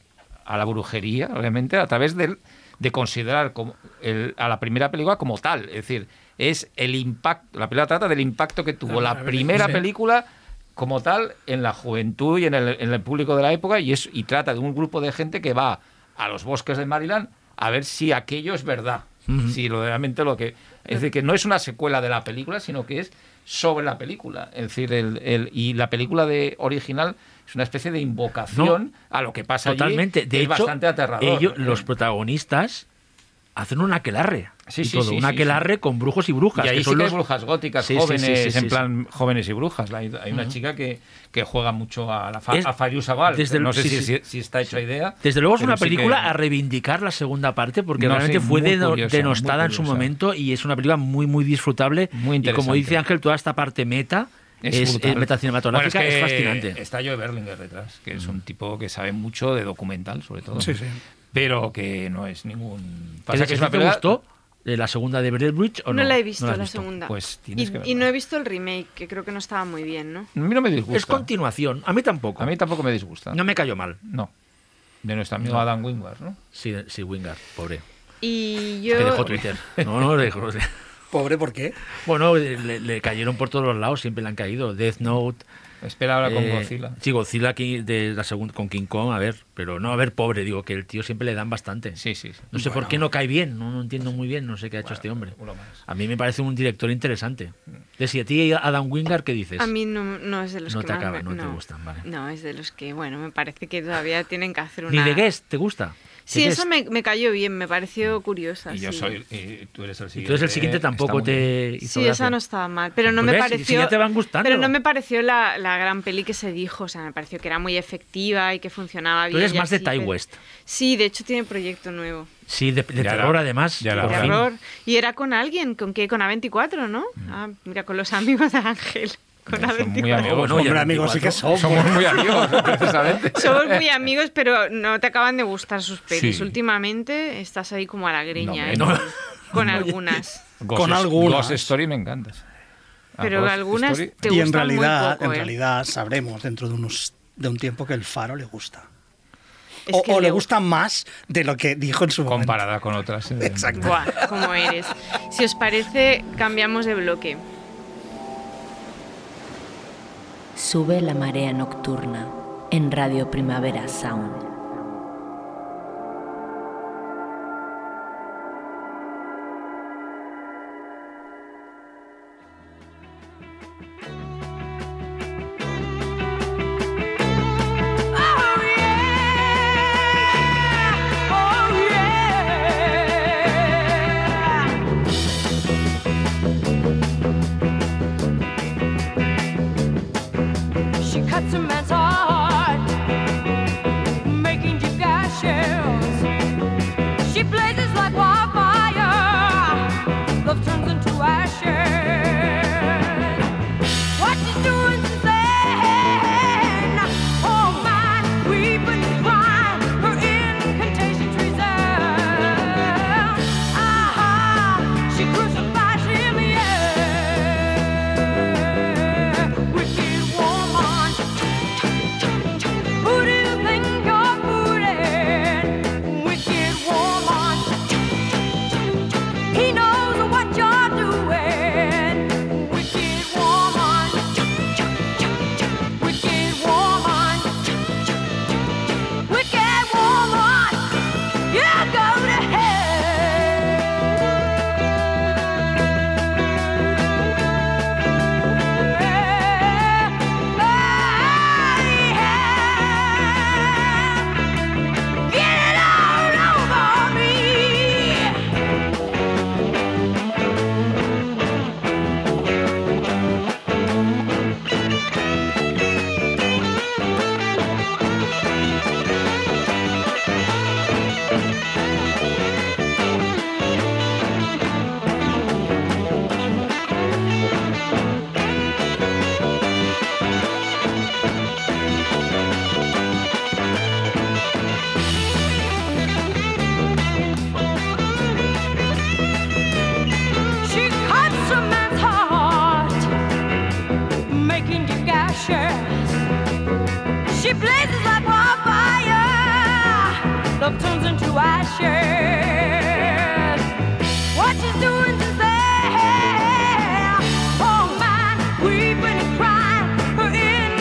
D: a la brujería, realmente, a través del, de considerar como el- a la primera película como tal. Es decir, es el impacto, la película trata del impacto que tuvo la primera película como tal en la juventud y en el, en el público de la época y, es, y trata de un grupo de gente que va a los bosques de Maryland a ver si aquello es verdad. Si lo realmente lo que. Es decir, que no es una secuela de la película, sino que es sobre la película. Es decir, el, el- y la película de original es una especie de invocación a lo que pasa allí,
E: Totalmente. De
D: que
E: hecho,
D: es bastante aterrador.
E: ellos,
D: ¿eh?
E: los protagonistas hacen un aquelarre.
D: Sí,
E: y
D: sí,
E: todo,
D: sí,
E: un
D: sí,
E: aquelarre con brujos y brujas.
D: Y ahí
E: que
D: sí
E: son
D: que hay
E: los-
D: brujas góticas,
E: Sí, sí,
D: jóvenes,
E: sí, sí,
D: en
E: sí,
D: plan jóvenes y brujas. Hay, hay una chica que, que juega mucho a la fa,
E: Es-
D: a
E: desde el-
D: no sé
E: sí,
D: si,
E: sí.
D: si- está hecho a idea.
E: Desde luego es una
D: sí que-
E: película a reivindicar la segunda parte porque
D: No,
E: realmente
D: sí,
E: fue
D: curiosa,
E: denostada en su momento y es una película muy muy disfrutable
D: Muy
E: y como
D: interesante.
E: dice Ángel toda esta parte meta es, es
D: brutal.
E: meta cinematográfica
D: Bueno,
E: es,
D: que
E: fascinante.
D: Está Joe Berlinger detrás, que es un tipo que sabe mucho de documental, sobre todo.
F: Sí, sí.
D: Pero que no es ningún.
E: ¿Qué
D: Pasa que es una
E: te
D: película-
E: gustó de la segunda de Bridge o
C: No,
E: no?
C: la he visto,
E: has
C: la segunda.
D: Pues tienes
C: y,
D: que
C: y no he visto el remake, que creo que no estaba muy bien, ¿no?
D: A mí no me disgusta.
E: Es continuación. A mí tampoco.
D: A mí tampoco me disgusta.
E: No me cayó mal.
D: No. De nuestro amigo
E: No.
D: Adam Wingard, ¿no?
E: Sí, sí, Wingard, pobre.
C: Y
E: Que
C: yo...
E: dejó Twitter. No, no, dejó.
F: Pobre, ¿por qué?
E: Bueno, le, le cayeron por todos los lados, siempre le han caído. Death Note.
D: Espera ahora con
E: eh,
D: Godzilla.
E: Sí, Godzilla aquí de la segunda con King Kong, a ver, pero no, a ver, pobre, digo que el tío siempre le dan bastante.
D: Sí, sí. sí.
E: No sé por qué no cae bien, no, no entiendo muy bien, no sé qué ha hecho este hombre. A mí me parece un director interesante. De si a ti Adam Wingard, ¿qué dices?
C: A mí no, no es de los
E: No
C: que
E: te
C: más
E: acaba,
C: me-
E: no te gustan, vale.
C: No, es de los que, bueno, me parece que todavía tienen que hacer una...
E: Ni de Guest, ¿te gusta?
C: Sí, esa
E: Guest.
C: me, me cayó bien, me pareció curiosa.
D: Y yo
C: sí.
D: soy. Y tú eres el
E: Y
D: siguiente.
E: tú eres el siguiente, tampoco te hizo
C: Sí,
E: gracia.
C: esa no estaba mal, pero no
E: Pues
C: me
E: ves,
C: pareció...
E: si ya te van gustando.
C: Pero no me pareció la, la gran peli que se dijo, o sea, me pareció que era muy efectiva y que funcionaba
E: Tú
C: bien.
E: eres
C: y
E: más de Ty
C: pero-
E: West.
C: Sí, de hecho tiene proyecto nuevo.
E: Sí, de, terror además.
D: ya.
C: Terror. Y era con alguien, ¿con qué? Con A24, ¿no? Ah, mira, con los amigos de Ángel. Con
D: Son muy
C: A24.
D: amigos.
E: Bueno,
F: Hombre, amigos, sí que
E: 24.
F: somos.
D: Somos muy amigos, precisamente.
C: Somos muy amigos, pero no te acaban de gustar sus pelis.
D: Sí.
C: Últimamente estás ahí como a la greña,
D: No,
C: ¿eh?
D: no.
C: con algunas.
D: Ghost
F: Con algunas.
D: Ghost Story me encanta. A
C: Pero
D: Ghost
C: algunas
D: Story-
C: te
F: y en
C: gustan muy
F: realidad,
C: poco,
F: en
C: ¿eh?
F: realidad sabremos dentro de unos de un tiempo que el faro le gusta.
C: Es
F: o
C: que
F: o le
C: le-
F: gusta más de lo que dijo en su momento.
D: comparada con otras.
F: Exacto.
C: Buah, cómo eres. Si os parece, cambiamos de bloque.
B: Sube la marea nocturna en Radio Primavera Sound.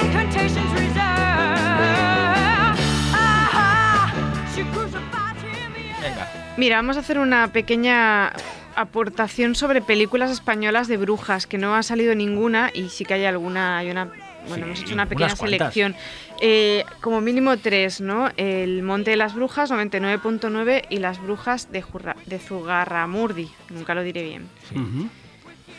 H: Incantations
C: Mira, vamos a hacer una pequeña aportación sobre películas españolas de brujas, que no ha salido ninguna y sí que hay alguna, hay una bueno, hemos hecho una pequeña selección. Eh, como mínimo tres, ¿no? El Monte de las Brujas, 99.9, y Las Brujas de, Jurra- de Zugarramurdi, nunca lo diré bien.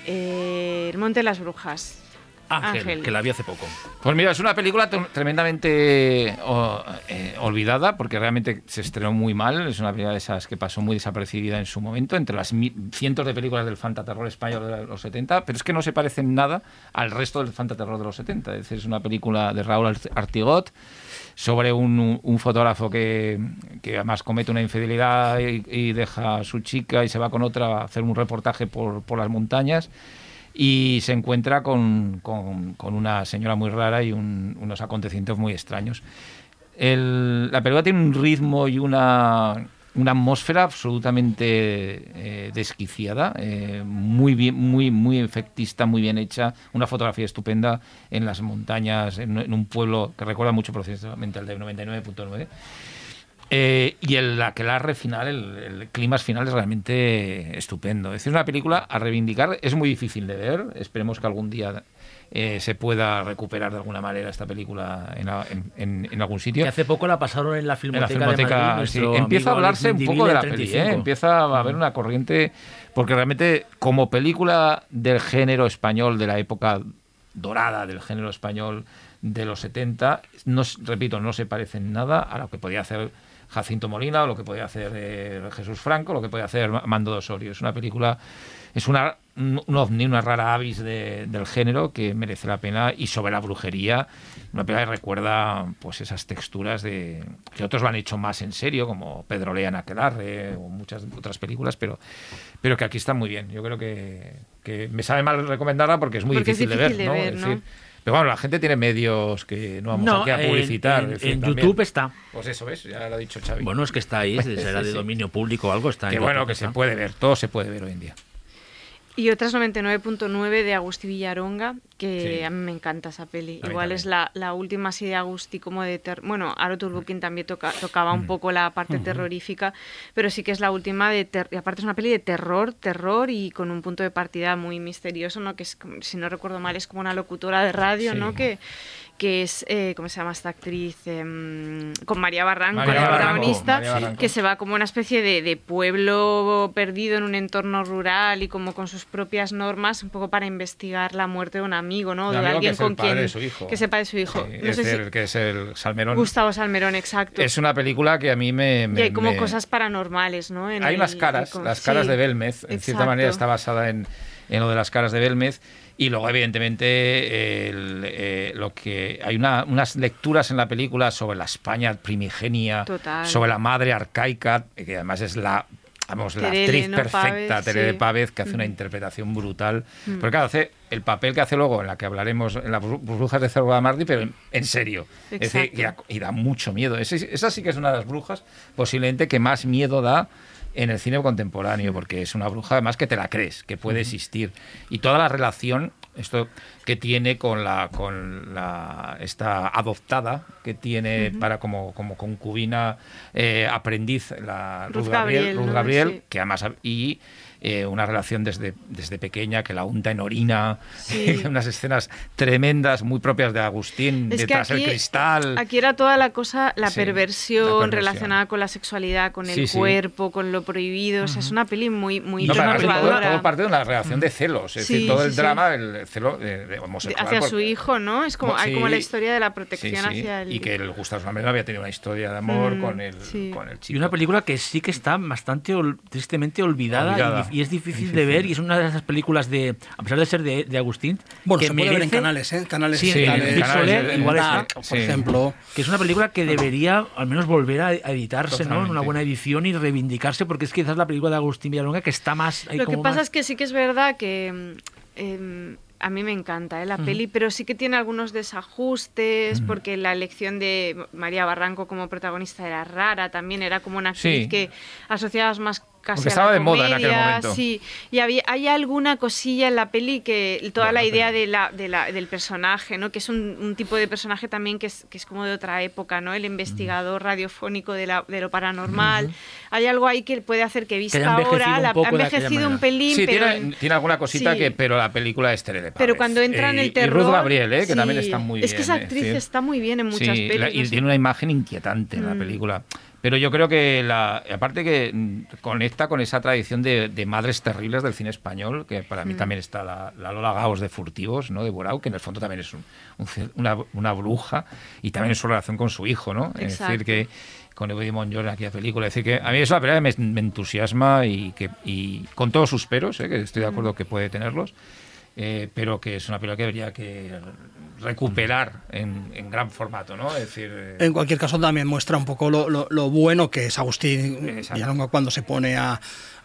C: Eh, el Monte de las Brujas.
E: Ángel,
C: Ángel.
E: que la vi hace poco.
D: Pues mira, es una película tre- tremendamente o- eh, olvidada porque realmente se estrenó muy mal. Es una película de esas que pasó muy desapercibida en su momento, entre las cientos de películas del fantaterror español de los 70, pero es que no se parece en nada al resto del fantaterror de los 70. Es decir, es una película de Raúl Art- Artigot sobre un, un fotógrafo que, que además comete una infidelidad y, y deja a su chica y se va con otra a hacer un reportaje por, por las montañas y se encuentra con, con- una señora muy rara y un- unos acontecimientos muy extraños. El- la película tiene un ritmo y una, una atmósfera absolutamente eh, desquiciada, eh, muy bien, muy, muy efectista, muy bien hecha, una fotografía estupenda en las montañas, en, en un pueblo que recuerda mucho precisamente al de 99.9. Eh, y el aquelarre final, el, el clímax final es realmente estupendo. Es decir, una película a reivindicar, es muy difícil de ver. Esperemos que algún día eh, se pueda recuperar de alguna manera esta película en, algún sitio.
E: Que hace poco la pasaron en la
D: En la
E: Filmoteca, de
D: filmoteca,
E: Madrid.
D: sí.
E: nuestro
D: empieza a hablarse un poco de la
E: Mendivil,
D: peli, ¿eh?
E: 35.
D: empieza a haber una corriente, porque realmente como película del género español de la época dorada del género español de los 70, no, repito, no se parece en nada a lo que podía hacer Jacinto Molina o lo que podía hacer eh, Jesús Franco, lo que podía hacer Ma- Mando de Osorio. Es una película, es una, un un ovni, una rara avis de- del género que merece la pena y sobre la brujería, una película que recuerda pues esas texturas de que otros lo han hecho más en serio, como Pedro Lea en Aquelarre o muchas otras películas, pero, pero que aquí está muy bien. Yo creo que, que me sabe mal recomendarla porque es muy
C: Porque es
D: difícil, de
C: de
D: ver, ¿no?
C: ver,
D: Es
C: ¿no?
D: decir, pero bueno, la gente tiene medios que no vamos
E: No,
D: aquí a publicitar.
E: en-. YouTube está.
D: Pues eso, ¿ves? Ya lo ha dicho Xavi.
E: Bueno, es que está ahí, será de
D: Sí,
E: dominio público o algo. Está en
D: que bueno,
E: YouTube,
D: que se puede ver, todo se puede ver hoy en día.
C: Y otras 99.9 de Agustí Villaronga, que
D: Sí.
C: a mí me encanta esa peli.
D: A
C: Igual es la, la última así de Agustí como de... ter- Bueno, Aro Turbukin también toca- tocaba
D: Mm.
C: un poco la parte terrorífica, pero sí que es la última de... ter- y aparte es una peli de terror, terror y con un punto de partida muy misterioso, ¿no? Que es, si no recuerdo mal, es como una locutora de radio,
D: Sí.
C: ¿no? Que, que es, eh, ¿cómo se llama esta actriz? Em, con María Barranco,
D: María
C: la
D: Barranco,
C: protagonista,
D: María Barranco.
C: que se va como una especie de, de pueblo perdido en un entorno rural y como con sus propias normas, un poco para investigar la muerte de un amigo, ¿no? De alguien con quien
D: de su hijo.
C: que sepa de su hijo.
D: Sí,
C: no
D: es
C: sé
D: el,
C: si
D: que es el Salmerón.
C: Gustavo Salmerón, exacto.
D: Es una película que a mí me...
C: y
D: me-
C: hay como
D: me-
C: cosas paranormales, ¿no? En
D: Hay
C: el-
D: unas caras, las caras
C: sí,
D: de Belmez, en cierta manera está basada en, en lo de las caras de Belmez. Y luego, evidentemente, el, eh, lo que hay una- unas lecturas en la película sobre la España primigenia,
C: Total.
D: sobre la madre arcaica, que además es la vamos, la
C: Terele,
D: actriz
C: ¿no?
D: perfecta,
C: Pávez,
D: Terele
C: sí.
D: Pávez, que hace una
C: Mm.
D: interpretación brutal. Porque claro, hace el papel que hace luego, en la que hablaremos, en las Bru- brujas de Cerro de Mardi, pero en, en serio. Es decir, y da, y da mucho miedo. Esa, esa sí que es una de las brujas, posiblemente que más miedo da en el cine contemporáneo, porque es una bruja además que te la crees, que puede existir. Y toda la relación esto que tiene con la con la esta adoptada que tiene para como, como concubina eh, aprendiz la
C: Ruth
D: Ruth Gabriel,
C: Gabriel,
D: Ruth. Gabriel, que además y eh, una relación desde, desde pequeña que la unta en orina,
C: Sí.
D: unas escenas tremendas muy propias de Agustín,
C: Es aquí,
D: el cristal.
C: aquí era toda la cosa, la,
D: Sí,
C: perversión,
D: la perversión.
C: relacionada con la sexualidad, con el
D: sí.
C: cuerpo, con lo prohibido. O sea, es una peli muy, muy
D: No, todo, todo parte de una relación de celos, es
C: Sí,
D: decir, todo
C: sí,
D: el
C: sí.
D: drama, el celo eh, de
C: De-
D: homosexual.
C: hacia
D: porque-
C: su hijo, ¿no? Es como, hay como la historia de la protección
D: sí,
C: hacia el...
D: Y que el Gustavo Salmerón había tenido una historia de amor
C: Mm,
D: con, el,
C: sí.
D: con el
E: Y
D: chico.
E: una película que sí que está bastante ol- tristemente olvidada,
D: Olvidada.
E: Y, y es difícil, de ver y es una de esas películas de, a pesar de ser de, de Agustín,
F: Bueno,
E: que
F: se puede ver en
E: merece-
F: canales, ¿eh? Canales
E: Sí, en
D: canales
E: igual está.
F: Dark, por
D: Sí.
F: ejemplo.
E: que es una película que debería al menos volver a, editarse, ¿no? En una buena edición y reivindicarse, porque es quizás la película de Agustín Villalonga que está más...
C: Lo que pasa
E: más-
C: es que sí que es verdad que mm, em, a mí me encanta ¿eh? la peli, pero sí que tiene algunos desajustes, porque la elección de María Barranco como protagonista era rara, también era como una actriz
D: Sí.
C: que asociabas más casi
D: Porque
C: a
D: estaba
C: la
D: de moda en aquel
C: comedia,
D: momento.
C: Sí, y había, hay alguna cosilla en la peli que toda la idea de la, de la- del personaje, ¿no? Que es un, un tipo de personaje también que es, que es como de otra época, ¿no? El investigador radiofónico de, la- de lo paranormal. Hay algo ahí que puede hacer que vista
E: envejecido
C: ahora, la, ha envejecido un pelín,
D: Sí,
C: pero
D: tiene,
C: en-
D: tiene alguna cosita
C: sí.
D: que, pero la película es Tere de
C: pero cuando entra en
D: Eh,
C: el terror...
D: Y Ruth Gabriel, ¿eh? que
C: sí.
D: también está muy bien.
C: Es que esa
D: es
C: actriz
D: decir,
C: está muy bien en muchas pelis.
D: la- y
C: no sé.
D: tiene una imagen inquietante en la
C: Mm.
D: Pero yo creo que, la, aparte que mm, conecta con esa tradición de, de madres terribles del cine español, que para mí
C: Mm.
D: también está la, la Lola Gaos de Furtivos, ¿no? de Borau, que en el fondo también es un- una, una bruja, y también su relación con su hijo, ¿no? Es decir, que con Eddie Monjol en aquella película. Es decir, que a mí es una película que me, me entusiasma y que y con todos sus peros, ¿eh? que estoy de acuerdo que puede tenerlos, eh, pero que es una película que debería que recuperar en, en gran formato, ¿no? Es decir, eh,
F: En cualquier caso, también muestra un poco lo, lo- lo bueno que es Agustín. Villalonga cuando se pone a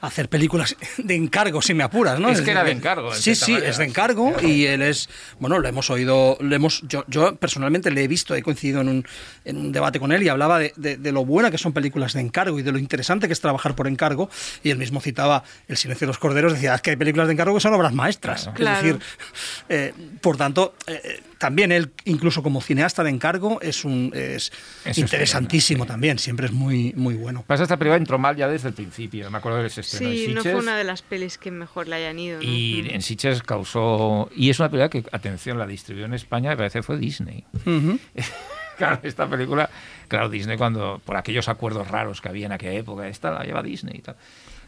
F: hacer películas de encargo, si me apuras, ¿no?
D: Es que era de encargo, en
F: Sí, sí,
D: manera.
F: es de encargo y él es, bueno, lo hemos oído, lo hemos, yo, yo personalmente le he visto, he coincidido en un, en un debate con él y hablaba de, de- de lo buena que son películas de encargo y de lo interesante que es trabajar por encargo y él mismo citaba El silencio de los corderos, decía, "Ah, es que hay películas de encargo que son obras maestras.
C: Claro.
F: Es decir, eh, por tanto, eh, también él, incluso como cineasta de encargo, es un es
D: es
F: interesantísimo también, siempre es muy, muy bueno.
D: Pasa esta película entró mal ya desde el principio. Me acuerdo que se estrenó
C: Sí,
D: en
C: no fue una de las pelis que mejor le hayan ido. ¿no?
D: Y
C: Mm.
D: en Sitges causó... Y es una película que, atención, la distribuyó en España, me parece que fue Disney. Claro, esta película, claro, Disney cuando, por aquellos acuerdos raros que había en aquella época, esta la lleva Disney y tal.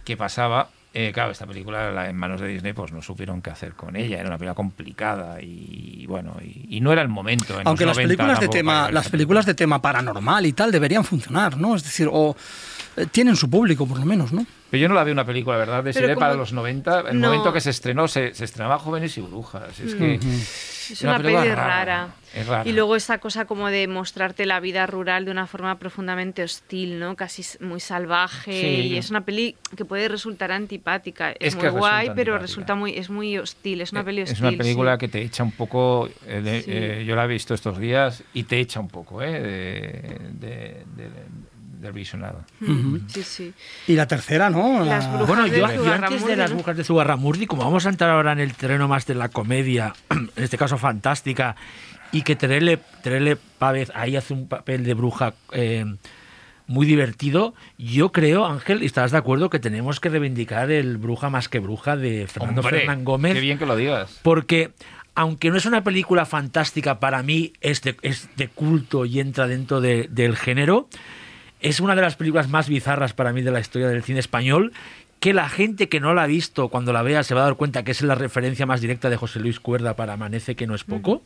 D: ¿Qué pasaba? Eh, claro, esta película la- en manos de Disney pues no supieron qué hacer con ella, era una película complicada y bueno, y, y no era el momento. en
F: Aunque
D: los
F: las
D: 90
F: películas de tema, las películas de tema paranormal y tal deberían funcionar, ¿no? Es decir, o tienen su público por lo menos, ¿no?
D: Pero yo no la vi una película, ¿verdad? De serie para los 90. El
C: No.
D: momento que se estrenó, se, se estrenaba Jóvenes y Brujas. Es que.
C: Es una, peli rara.
D: Es rara.
C: Y luego esa cosa como de mostrarte la vida rural de una forma profundamente hostil, ¿no? Casi muy salvaje.
D: Sí.
C: Y es una peli que puede resultar antipática. Es,
D: Es
C: muy
D: que
C: guay,
D: resulta
C: pero
D: antipática.
C: resulta muy, es muy hostil. Es una peli hostil.
D: Es una película
C: sí.
D: que te echa un poco. eh, de-
C: Sí.
D: eh, yo la he visto estos días y te echa un poco, ¿eh? De, de- de- del visionado.
C: Sí, sí.
F: Y la tercera, ¿no? La-
C: Las brujas.
E: Bueno,
C: de
E: yo, yo antes de las brujas de Zugarramurdi, como vamos a entrar ahora en el terreno más de la comedia, en este caso fantástica, y que Terele, Terele Pávez ahí hace un papel de bruja eh, muy divertido, yo creo, Ángel, y estarás de acuerdo, que tenemos que reivindicar el bruja más que bruja de Fernando
D: Hombre,
E: Fernán Gómez.
D: Qué bien que lo digas.
E: Porque, aunque no es una película fantástica, para mí es de, es de culto y entra dentro de- del género, es una de las películas más bizarras para mí de la historia del cine español, que la gente que no la ha visto, cuando la vea, se va a dar cuenta que es la referencia más directa de José Luis Cuerda para Amanece, que no es poco.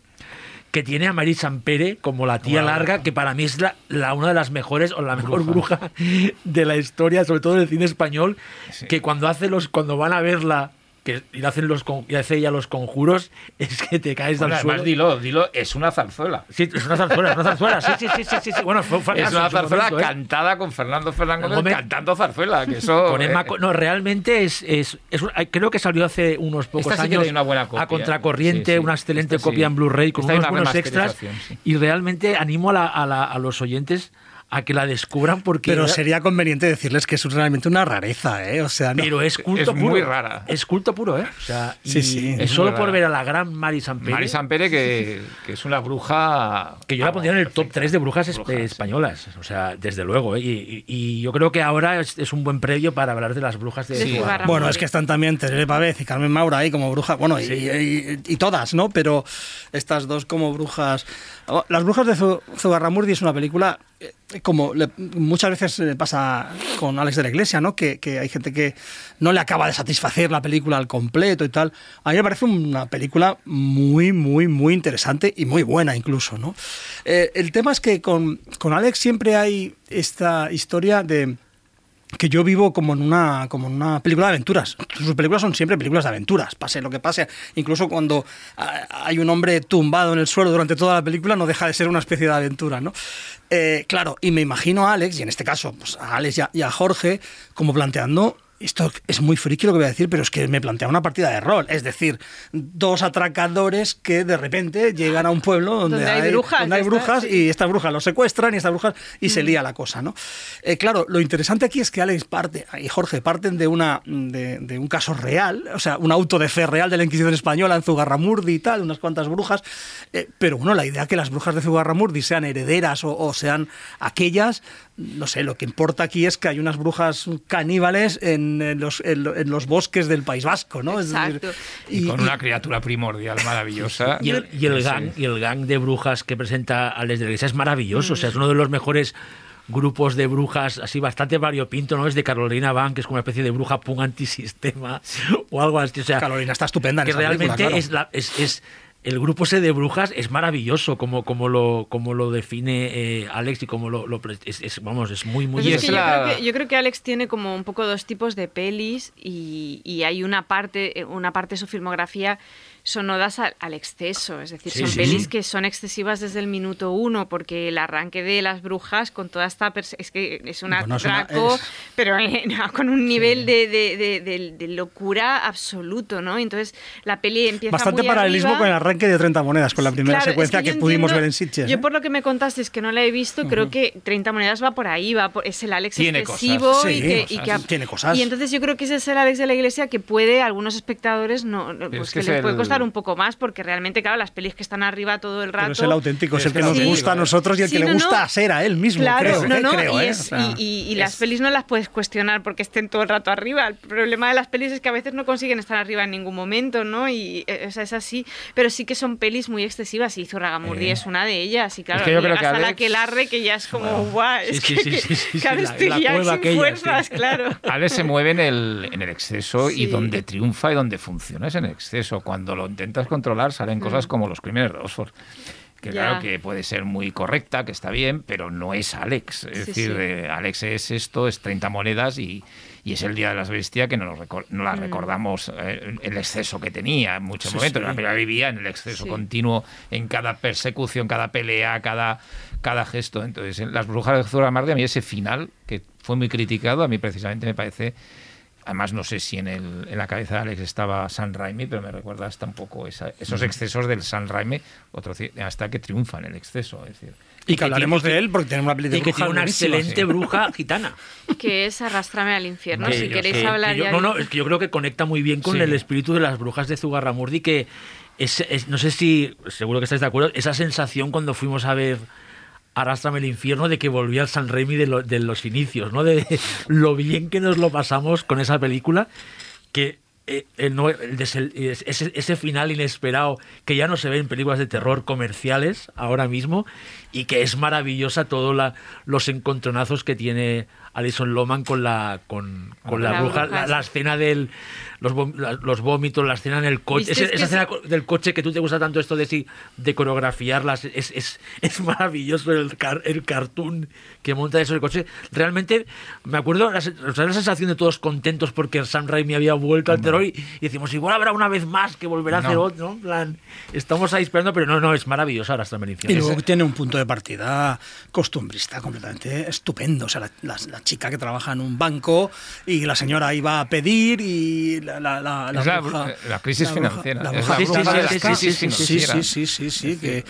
E: Que tiene a Marí Sampere como la tía
D: Wow.
E: larga, que para mí es la, la- una de las mejores o la mejor bruja de la historia, sobre todo del cine español,
D: Sí.
E: que cuando hace los, cuando van a verla, que y hacen los y hace ella los conjuros, es que te caes
D: Bueno,
E: al suelo.
D: además, dilo, dilo, es una zarzuela.
E: Sí, es una zarzuela, es una zarzuela. Sí, sí, sí, sí, sí, sí. Bueno, fue un fracaso
D: Es una zarzuela
E: momento, ¿eh?
D: cantada con Fernando Fernán Gómez
E: Gómez.
D: cantando zarzuela. Que eso,
E: Con Emma
D: eh,
E: no, realmente es, es, es creo que salió hace unos pocos
D: Esta sí
E: años
D: tiene una buena copia.
E: a contracorriente,
D: Sí, sí.
E: una excelente
D: Esta sí.
E: copia en Blu-ray con
D: Esta
E: unos buenos extras.
D: sí.
E: Y realmente animo a, la- a la- a los oyentes a que la descubran porque.
F: Pero sería conveniente decirles que es realmente una rareza, ¿eh? O sea, no-
E: Pero es culto
D: Es
E: puro.
D: muy rara.
E: Es culto puro, ¿eh? O sea, y
F: Sí, sí.
E: es
D: Es
E: solo por ver a la gran Mari Sampere.
D: Mari Sampere, que, que es una bruja.
E: Que yo la pondría en el top
D: perfecta.
E: 3 de brujas, es-
D: Brujas, sí.
E: españolas. O sea, desde luego. ¿eh? Y, y- y yo creo que ahora es, es un buen previo para hablar de las brujas de. Zugarramurdi.
F: Bueno, es que están también Terele Pávez y Carmen Maura ahí como brujas, bueno, y, y- y todas, ¿no? Pero estas dos como brujas... Oh, Las brujas de Zu- Zugarramurdi es una película, eh, como le- muchas veces pasa con Alex de la Iglesia, ¿no? Que, que hay gente que no le acaba de satisfacer la película al completo y tal. A mí me parece una película muy, muy, muy interesante y muy buena incluso, ¿no? Eh, el tema es que con, con Alex siempre hay esta historia de que yo vivo como en una como en una película de aventuras. Sus películas son siempre películas de aventuras, pase lo que pase. Incluso cuando ah, hay un hombre tumbado en el suelo durante toda la película, no deja de ser una especie de aventura, ¿no? Eh, claro, y me imagino a Alex, y en este caso pues, a Alex y a, y a Jorge, como planteando esto es muy friki lo que voy a decir, pero es que me plantea una partida de rol. Es decir, dos atracadores que de repente llegan a un pueblo donde,
C: Donde hay brujas,
F: donde hay brujas y estas brujas los secuestran y estas brujas y
C: Mm.
F: se lía la cosa, ¿no? Eh, claro, lo interesante aquí es que Alex parte y Jorge parten de una de, de un caso real, o sea, un auto de fe real de la Inquisición española en Zugarramurdi y tal, unas cuantas brujas, eh, pero bueno, la idea que las brujas de Zugarramurdi sean herederas o, o sean aquellas, no sé, lo que importa aquí es que hay unas brujas caníbales en, en los, en lo- en los bosques del País Vasco, ¿no? Es decir,
C: Exacto.
D: Y, con una criatura primordial maravillosa.
E: Y el, y el
D: Sí.
E: gang, y el gang de brujas que presenta Alex de la Iglesia es maravilloso. O sea, es uno de los mejores grupos de brujas, así bastante variopinto, ¿no? Es de Carolina Van, que es como una especie de bruja punk antisistema o algo así. O sea,
F: Carolina está estupenda en
E: que
F: esa película,
E: realmente
F: claro.
E: es, la, es, es- el grupo ese de brujas es maravilloso como, como, lo, como lo define eh, Alex y como lo, lo pre- es, es- vamos es muy muy
C: Pues es que yo, creo que, yo creo que Alex tiene como un poco dos tipos de pelis y, y hay una parte, una parte de su filmografía son odas al, al exceso, es decir,
E: Sí,
C: son
E: sí,
C: pelis
E: sí.
C: que son excesivas desde el minuto uno, porque el arranque de las brujas con toda esta es que es un
F: Bueno, es una-
C: atraco,
F: es-
C: pero eh, no, con un nivel de, de- de- de- de locura absoluto, ¿no? Entonces la peli empieza
F: Bastante
C: muy
F: paralelismo
C: arriba.
F: con el arranque de 30 monedas, con la primera
C: Claro,
F: secuencia
C: es
F: que, pudimos
C: entiendo-
F: ver en Sitges.
C: Yo
F: ¿eh?
C: por lo que me contaste es que no la he visto, creo que 30 monedas va por ahí, va por, es el Alex
D: Tiene
C: excesivo
D: cosas.
C: y,
F: Sí,
C: que,
F: cosas,
C: y que-
F: tiene cosas.
C: Y entonces yo creo que ese es el Alex de la iglesia que puede a algunos espectadores no, no, pues
D: es
C: que,
D: que
C: les
D: es
C: puede un poco más porque realmente claro las pelis que están arriba todo el rato.
F: Pero es el auténtico, es el que nos
C: Sí.
F: gusta a nosotros y el
C: Sí,
F: que le gusta
C: no.
F: ser a él mismo,
C: Claro,
F: creo.
C: no,
F: ¿eh?
C: no,
F: Creo,
C: y,
F: ¿eh?
C: es-
F: O sea,
C: y- y- y las
D: es-
C: pelis no las puedes cuestionar porque estén todo el rato arriba. El problema de las pelis es que a veces no consiguen estar arriba en ningún momento, ¿no? Y eh, o sea, es así. Pero sí que son pelis muy excesivas y Zurragamurdi
D: Eh.
C: es una de ellas. Y claro,
D: Es que yo creo que
C: a la que larre que ya es como, guau, es
E: sí,
C: que,
E: sí,
C: que-
E: sí, sí,
C: que ahora
E: sí, la-
C: estoy
E: la
C: ya sin fuerzas, claro.
D: Alex se mueve en el, en el exceso y donde triunfa y donde funciona es en exceso. Cuando lo intentas controlar salen cosas como los crímenes de Oxford. Que
C: Mm.
D: Claro que puede ser muy correcta, que está bien, pero no es Alex. Es
C: Sí,
D: decir,
C: sí.
D: eh, Alex es esto, es 30 monedas y, y es el Día de las Bestias que no, no
C: Mm.
D: la recordamos eh, el exceso que tenía en muchos momentos. La película vivía en el exceso
C: Sí.
D: continuo en cada persecución, cada pelea, cada, cada gesto. Entonces, en Las Brujas de Zuramardi, a mí ese final, que fue muy criticado, a mí precisamente me parece Además, no sé si en, el, en la cabeza de Alex estaba San Raimi, pero me recuerda hasta un poco esa- esos excesos del San Raimi, otro, hasta que triunfa en el exceso. Es decir,
F: y que hablaremos de él porque tenemos una peli de
E: y que
F: brujas
E: tiene una excelente bruja gitana.
C: Que es Arrastrame al infierno.
E: Que
C: si
E: yo-
C: queréis
E: que-
C: hablar
E: yo-
C: ya.
E: No, no, es que yo creo que conecta muy bien con
D: Sí.
E: el espíritu de las brujas de Zugarramurdi, que es, es- no sé si, seguro que estáis de acuerdo, esa sensación cuando fuimos a ver Arrástrame el infierno de que volvía al San Raimi de, lo- de los inicios, ¿no? De lo bien que nos lo pasamos con esa película, que eh, el ese, ese final inesperado que ya no se ve en películas de terror comerciales ahora mismo y que es maravillosa todos los encontronazos que tiene Alison Loman con la con, con la,
C: La
E: bruja,
C: bruja,
E: la, la escena del los, la- los vómitos, la escena en el coche, ese-
C: Es
E: esa
C: es-
E: escena co- del coche que tú te gusta tanto esto de sí, de coreografiarlas, es, es, es maravilloso el, car- el cartoon que monta eso el coche. Realmente me acuerdo la, se- la sensación de todos contentos porque Sam Raimi había vuelto al terror y, y decimos, igual habrá una vez más que volverá a hacer
D: No.
E: otro, ¿no? En plan, estamos ahí esperando, pero no, no, es maravilloso ahora esta
F: Y luego tiene un punto de partida costumbrista completamente estupendo. O sea, la, chica que trabaja en un banco y la señora iba a pedir y la, la, la,
D: Es la
F: bruja-
D: la crisis
F: bruja-
D: financiera.
F: La bruja
E: crisis
F: sí, sí,
D: financiera.
F: sí, sí, sí, sí, que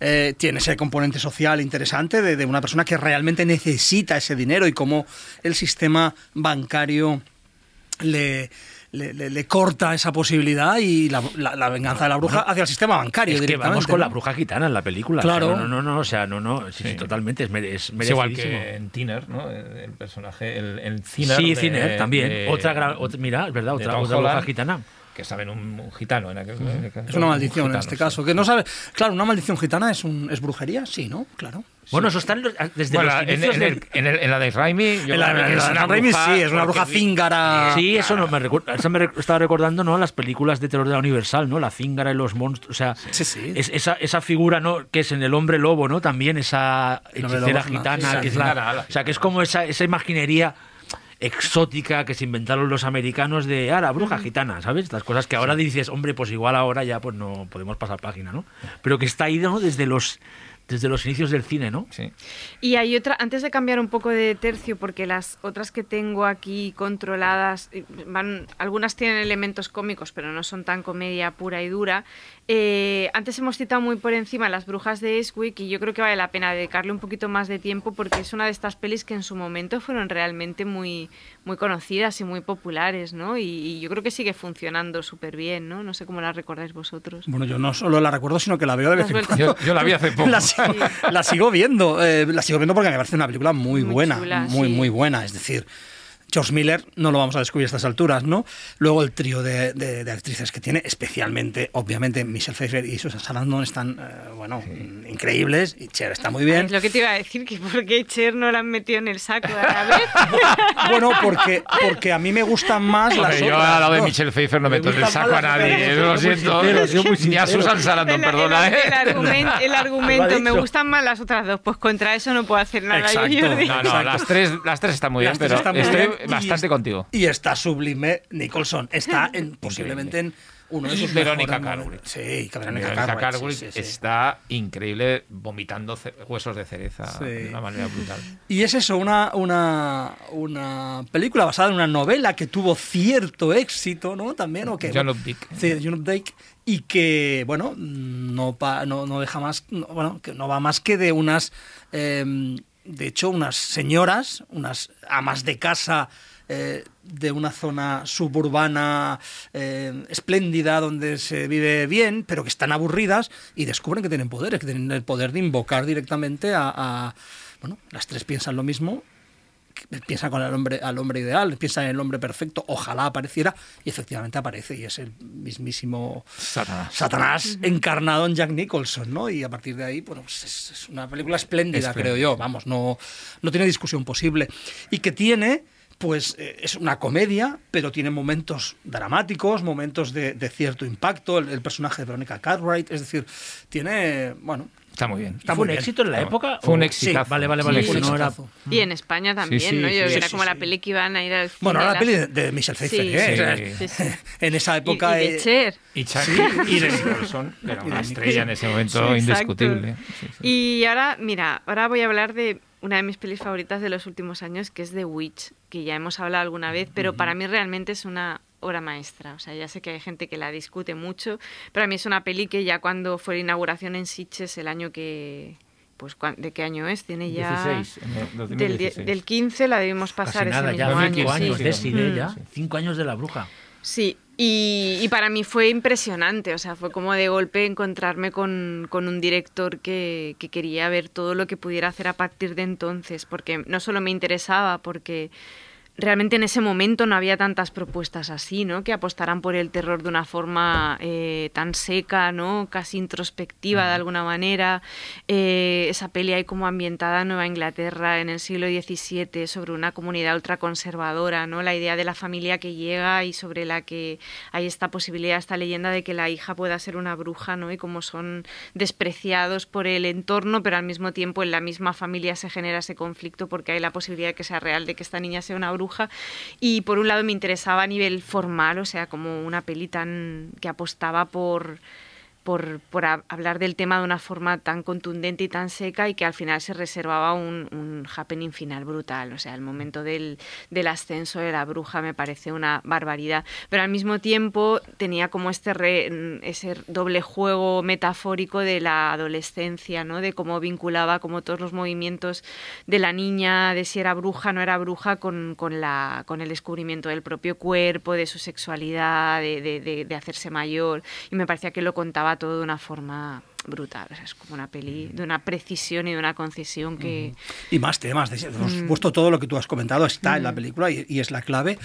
F: eh, tiene ese componente social interesante de, de una persona que realmente necesita ese dinero y cómo el sistema bancario le, le, le- le corta esa posibilidad y la, la- la venganza de la bruja hacia el sistema bancario
E: Es que vamos con
F: ¿no?
E: la bruja gitana en la película.
F: Claro.
E: O sea, no, no, no, o sea, no, no, sí, sí,
D: Sí.
E: totalmente, es, mere- es
D: es igual que en Tiner, ¿no? El, personaje, el, el Thinner
E: Sí,
D: de-
E: Ciner también.
D: de-
E: otra gran, otra- mira, es verdad, otra, otra bruja gitana.
D: Que saben un, un gitano en aquel, en aquel-
F: Es una
D: un
F: maldición en
D: gitano,
F: este
D: sí.
F: caso. Que no sabe. Claro, una maldición gitana es, un, es brujería, sí, ¿no? Claro.
E: Bueno, eso está en los- desde
D: Bueno,
E: los
D: en, en
E: del-
D: en el- en la de Raimi, yo
F: En la- en la-
D: una
F: en Raimi
D: bruja
F: sí, es una bruja cíngara.
E: Sí, eso no me recuerda. Eso me estaba recordando, ¿no? Las películas de terror de la Universal, ¿no? La cíngara y los monstruos. O sea,
F: Sí, sí.
E: es- esa, esa figura, ¿no? Que es en el hombre lobo, ¿no? También esa hechicera
F: lobo
E: gitana,
D: sí,
E: que es
D: la
E: la,
D: la
E: o sea, que es como esa, esa imaginería exótica que se inventaron los americanos de ah, la bruja gitana, ¿sabes? Estas cosas que ahora dices, hombre, pues igual ahora ya pues no podemos pasar página, ¿no? Pero que está ahí ¿no? desde los desde los inicios del cine, ¿no?
D: Sí.
C: Y hay otra, antes de cambiar un poco de tercio, porque las otras que tengo aquí controladas, eh, van, algunas tienen elementos cómicos, pero no son tan comedia pura y dura. Eh, antes hemos citado muy por encima Las Brujas de Eastwick y yo creo que vale la pena dedicarle un poquito más de tiempo porque es una de estas pelis que en su momento fueron realmente muy, muy conocidas y muy populares, ¿no? Y, y yo creo que sigue funcionando súper bien, ¿no? No sé cómo la recordáis vosotros.
F: Bueno, yo no solo la recuerdo, sino que la veo de vez en cuando.
D: Yo, yo la vi hace poco.
F: La la sigo viendo, eh, la sigo viendo porque me parece una película muy,
C: Muy
F: buena,
C: chula,
F: muy,
C: sí.
F: muy buena. Es decir, George Miller no lo vamos a descubrir a estas alturas, ¿no? Luego el trío de, de- de actrices que tiene, especialmente, obviamente, Michelle Pfeiffer y Susan Sarandon están, eh, bueno, increíbles y Cher está muy bien.
C: Es lo que te iba a decir, que por qué Cher no la han metido en el saco a la vez.
F: Bueno, porque, porque a mí me gustan más las
D: yo
F: otras
D: al lado de. Michelle Pfeiffer no
E: Me
D: meto en el saco a nadie, eh, lo siento. Ni a. Susan Sarandon, perdona,
C: el,
D: ¿eh?
C: el argumento, el argumento, me gustan más las otras dos, pues contra eso no puedo hacer nada. yo,
F: Exacto.
D: No, no, las tres, las tres están muy bien,
F: Las tres
D: pero
F: están muy
D: estoy
F: y
D: bastante
F: es-
D: contigo.
F: Y está sublime Nicholson. Está en, posiblemente en uno de sus
D: Verónica Cartwright.
F: Sí, Verónica,
D: Verónica
F: Cartwright,
D: Cartwright
F: sí, sí, sí.
D: está increíble vomitando huesos de cereza
F: Sí.
D: de una manera brutal.
F: Y es eso, una, una, una película basada en una novela que tuvo cierto éxito, ¿no? También, ¿o qué?
D: John Updike.
F: Sí, John Updike. Y que, bueno, no, pa- no, no deja más, no- bueno, que no va más que de unas, eh, de hecho, unas señoras, unas amas de casa eh, de una zona suburbana eh, espléndida donde se vive bien, pero que están aburridas y descubren que tienen poderes, que tienen el poder de invocar directamente a, a- bueno, las tres piensan lo mismo piensan con el hombre, al hombre ideal, piensan en el hombre perfecto, ojalá apareciera, y efectivamente aparece, y es el mismísimo
D: Satanás.
F: Satanás encarnado en Jack Nicholson, ¿no? Y a partir de ahí, bueno, pues es, es una película espléndida,
D: Espléndida.
F: creo yo, vamos, no, no tiene discusión posible. Y que tiene, pues eh, es una comedia, pero tiene momentos dramáticos, momentos de, de cierto impacto, el, el personaje de Verónica Cartwright, es decir, tiene, bueno,
D: Está muy bien.
F: Está
E: ¿Fue
F: muy
E: un
F: bien.
E: éxito en la época?
D: Fue un
E: o-
D: exitazo.
E: Sí, vale, vale,
C: Sí.
E: vale. No era-
F: exitazo.
C: Y en España también,
D: sí,
C: ¿no? Yo
D: sí,
C: era
F: sí,
C: como la
F: sí.
C: peli que iban a ir al
F: bueno, era la peli de, Michelle Pfeiffer,
C: Sí,
F: ¿eh?
D: sí,
F: O sea,
C: sí, sí.
F: en esa
C: Y,
F: época...
C: y de
F: eh,
C: Cher.
D: Y, Chuck, y de Nicholson era una estrella en ese momento
C: Sí,
D: indiscutible. Sí, sí.
C: Y ahora, mira, ahora voy a hablar de una de mis pelis favoritas de los últimos años, que es The Witch, que ya hemos hablado alguna vez, pero para mí realmente es una obra maestra. O sea, ya sé que hay gente que la discute mucho, pero a mí es una peli que ya cuando fue la inauguración en Sitges el año que... Pues, ¿cuán- ¿de qué año es? Tiene ya...
D: 16, en el
C: Del, die-
D: 2016.
C: del 15 la debimos pasar
E: Casi nada,
C: ese
E: ya
C: mismo
E: cinco
C: año.
E: años
C: sí.
E: ya. Cinco años de la bruja.
C: Sí, y, y para mí fue impresionante, o sea, fue como de golpe encontrarme con, con un director que, que quería ver todo lo que pudiera hacer a partir de entonces, porque no solo me interesaba, porque realmente en ese momento no había tantas propuestas así, ¿no? Que apostaran por el terror de una forma eh, tan seca, ¿no? Casi introspectiva de alguna manera. Eh, esa peli ahí como ambientada en Nueva Inglaterra en el siglo XVII sobre una comunidad ultraconservadora, ¿no? La idea de la familia que llega y sobre la que hay esta posibilidad, esta leyenda de que la hija pueda ser una bruja, ¿no? Y como son despreciados por el entorno, pero al mismo tiempo en la misma familia se genera ese conflicto porque hay la posibilidad de que sea real, de que esta niña sea una bruja. Y por un lado me interesaba a nivel formal, o sea, como una peli tan que apostaba por por, por a- hablar del tema de una forma tan contundente y tan seca y que al final se reservaba un, un happening final brutal. O sea, el momento del, del ascenso de la bruja me parece una barbaridad. Pero al mismo tiempo tenía como este re- ese doble juego metafórico de la adolescencia, ¿no? De cómo vinculaba como todos los movimientos de la niña, de si era bruja o no era bruja, con, con, la, con el descubrimiento del propio cuerpo, de su sexualidad, de, de- de- de hacerse mayor. Y me parecía que lo contaba todo de una forma brutal. O sea, es como una peli de una precisión y de una concisión que...
F: Y más temas, de- por
C: Mm.
F: supuesto todo lo que tú has comentado está en la película y, y es la clave,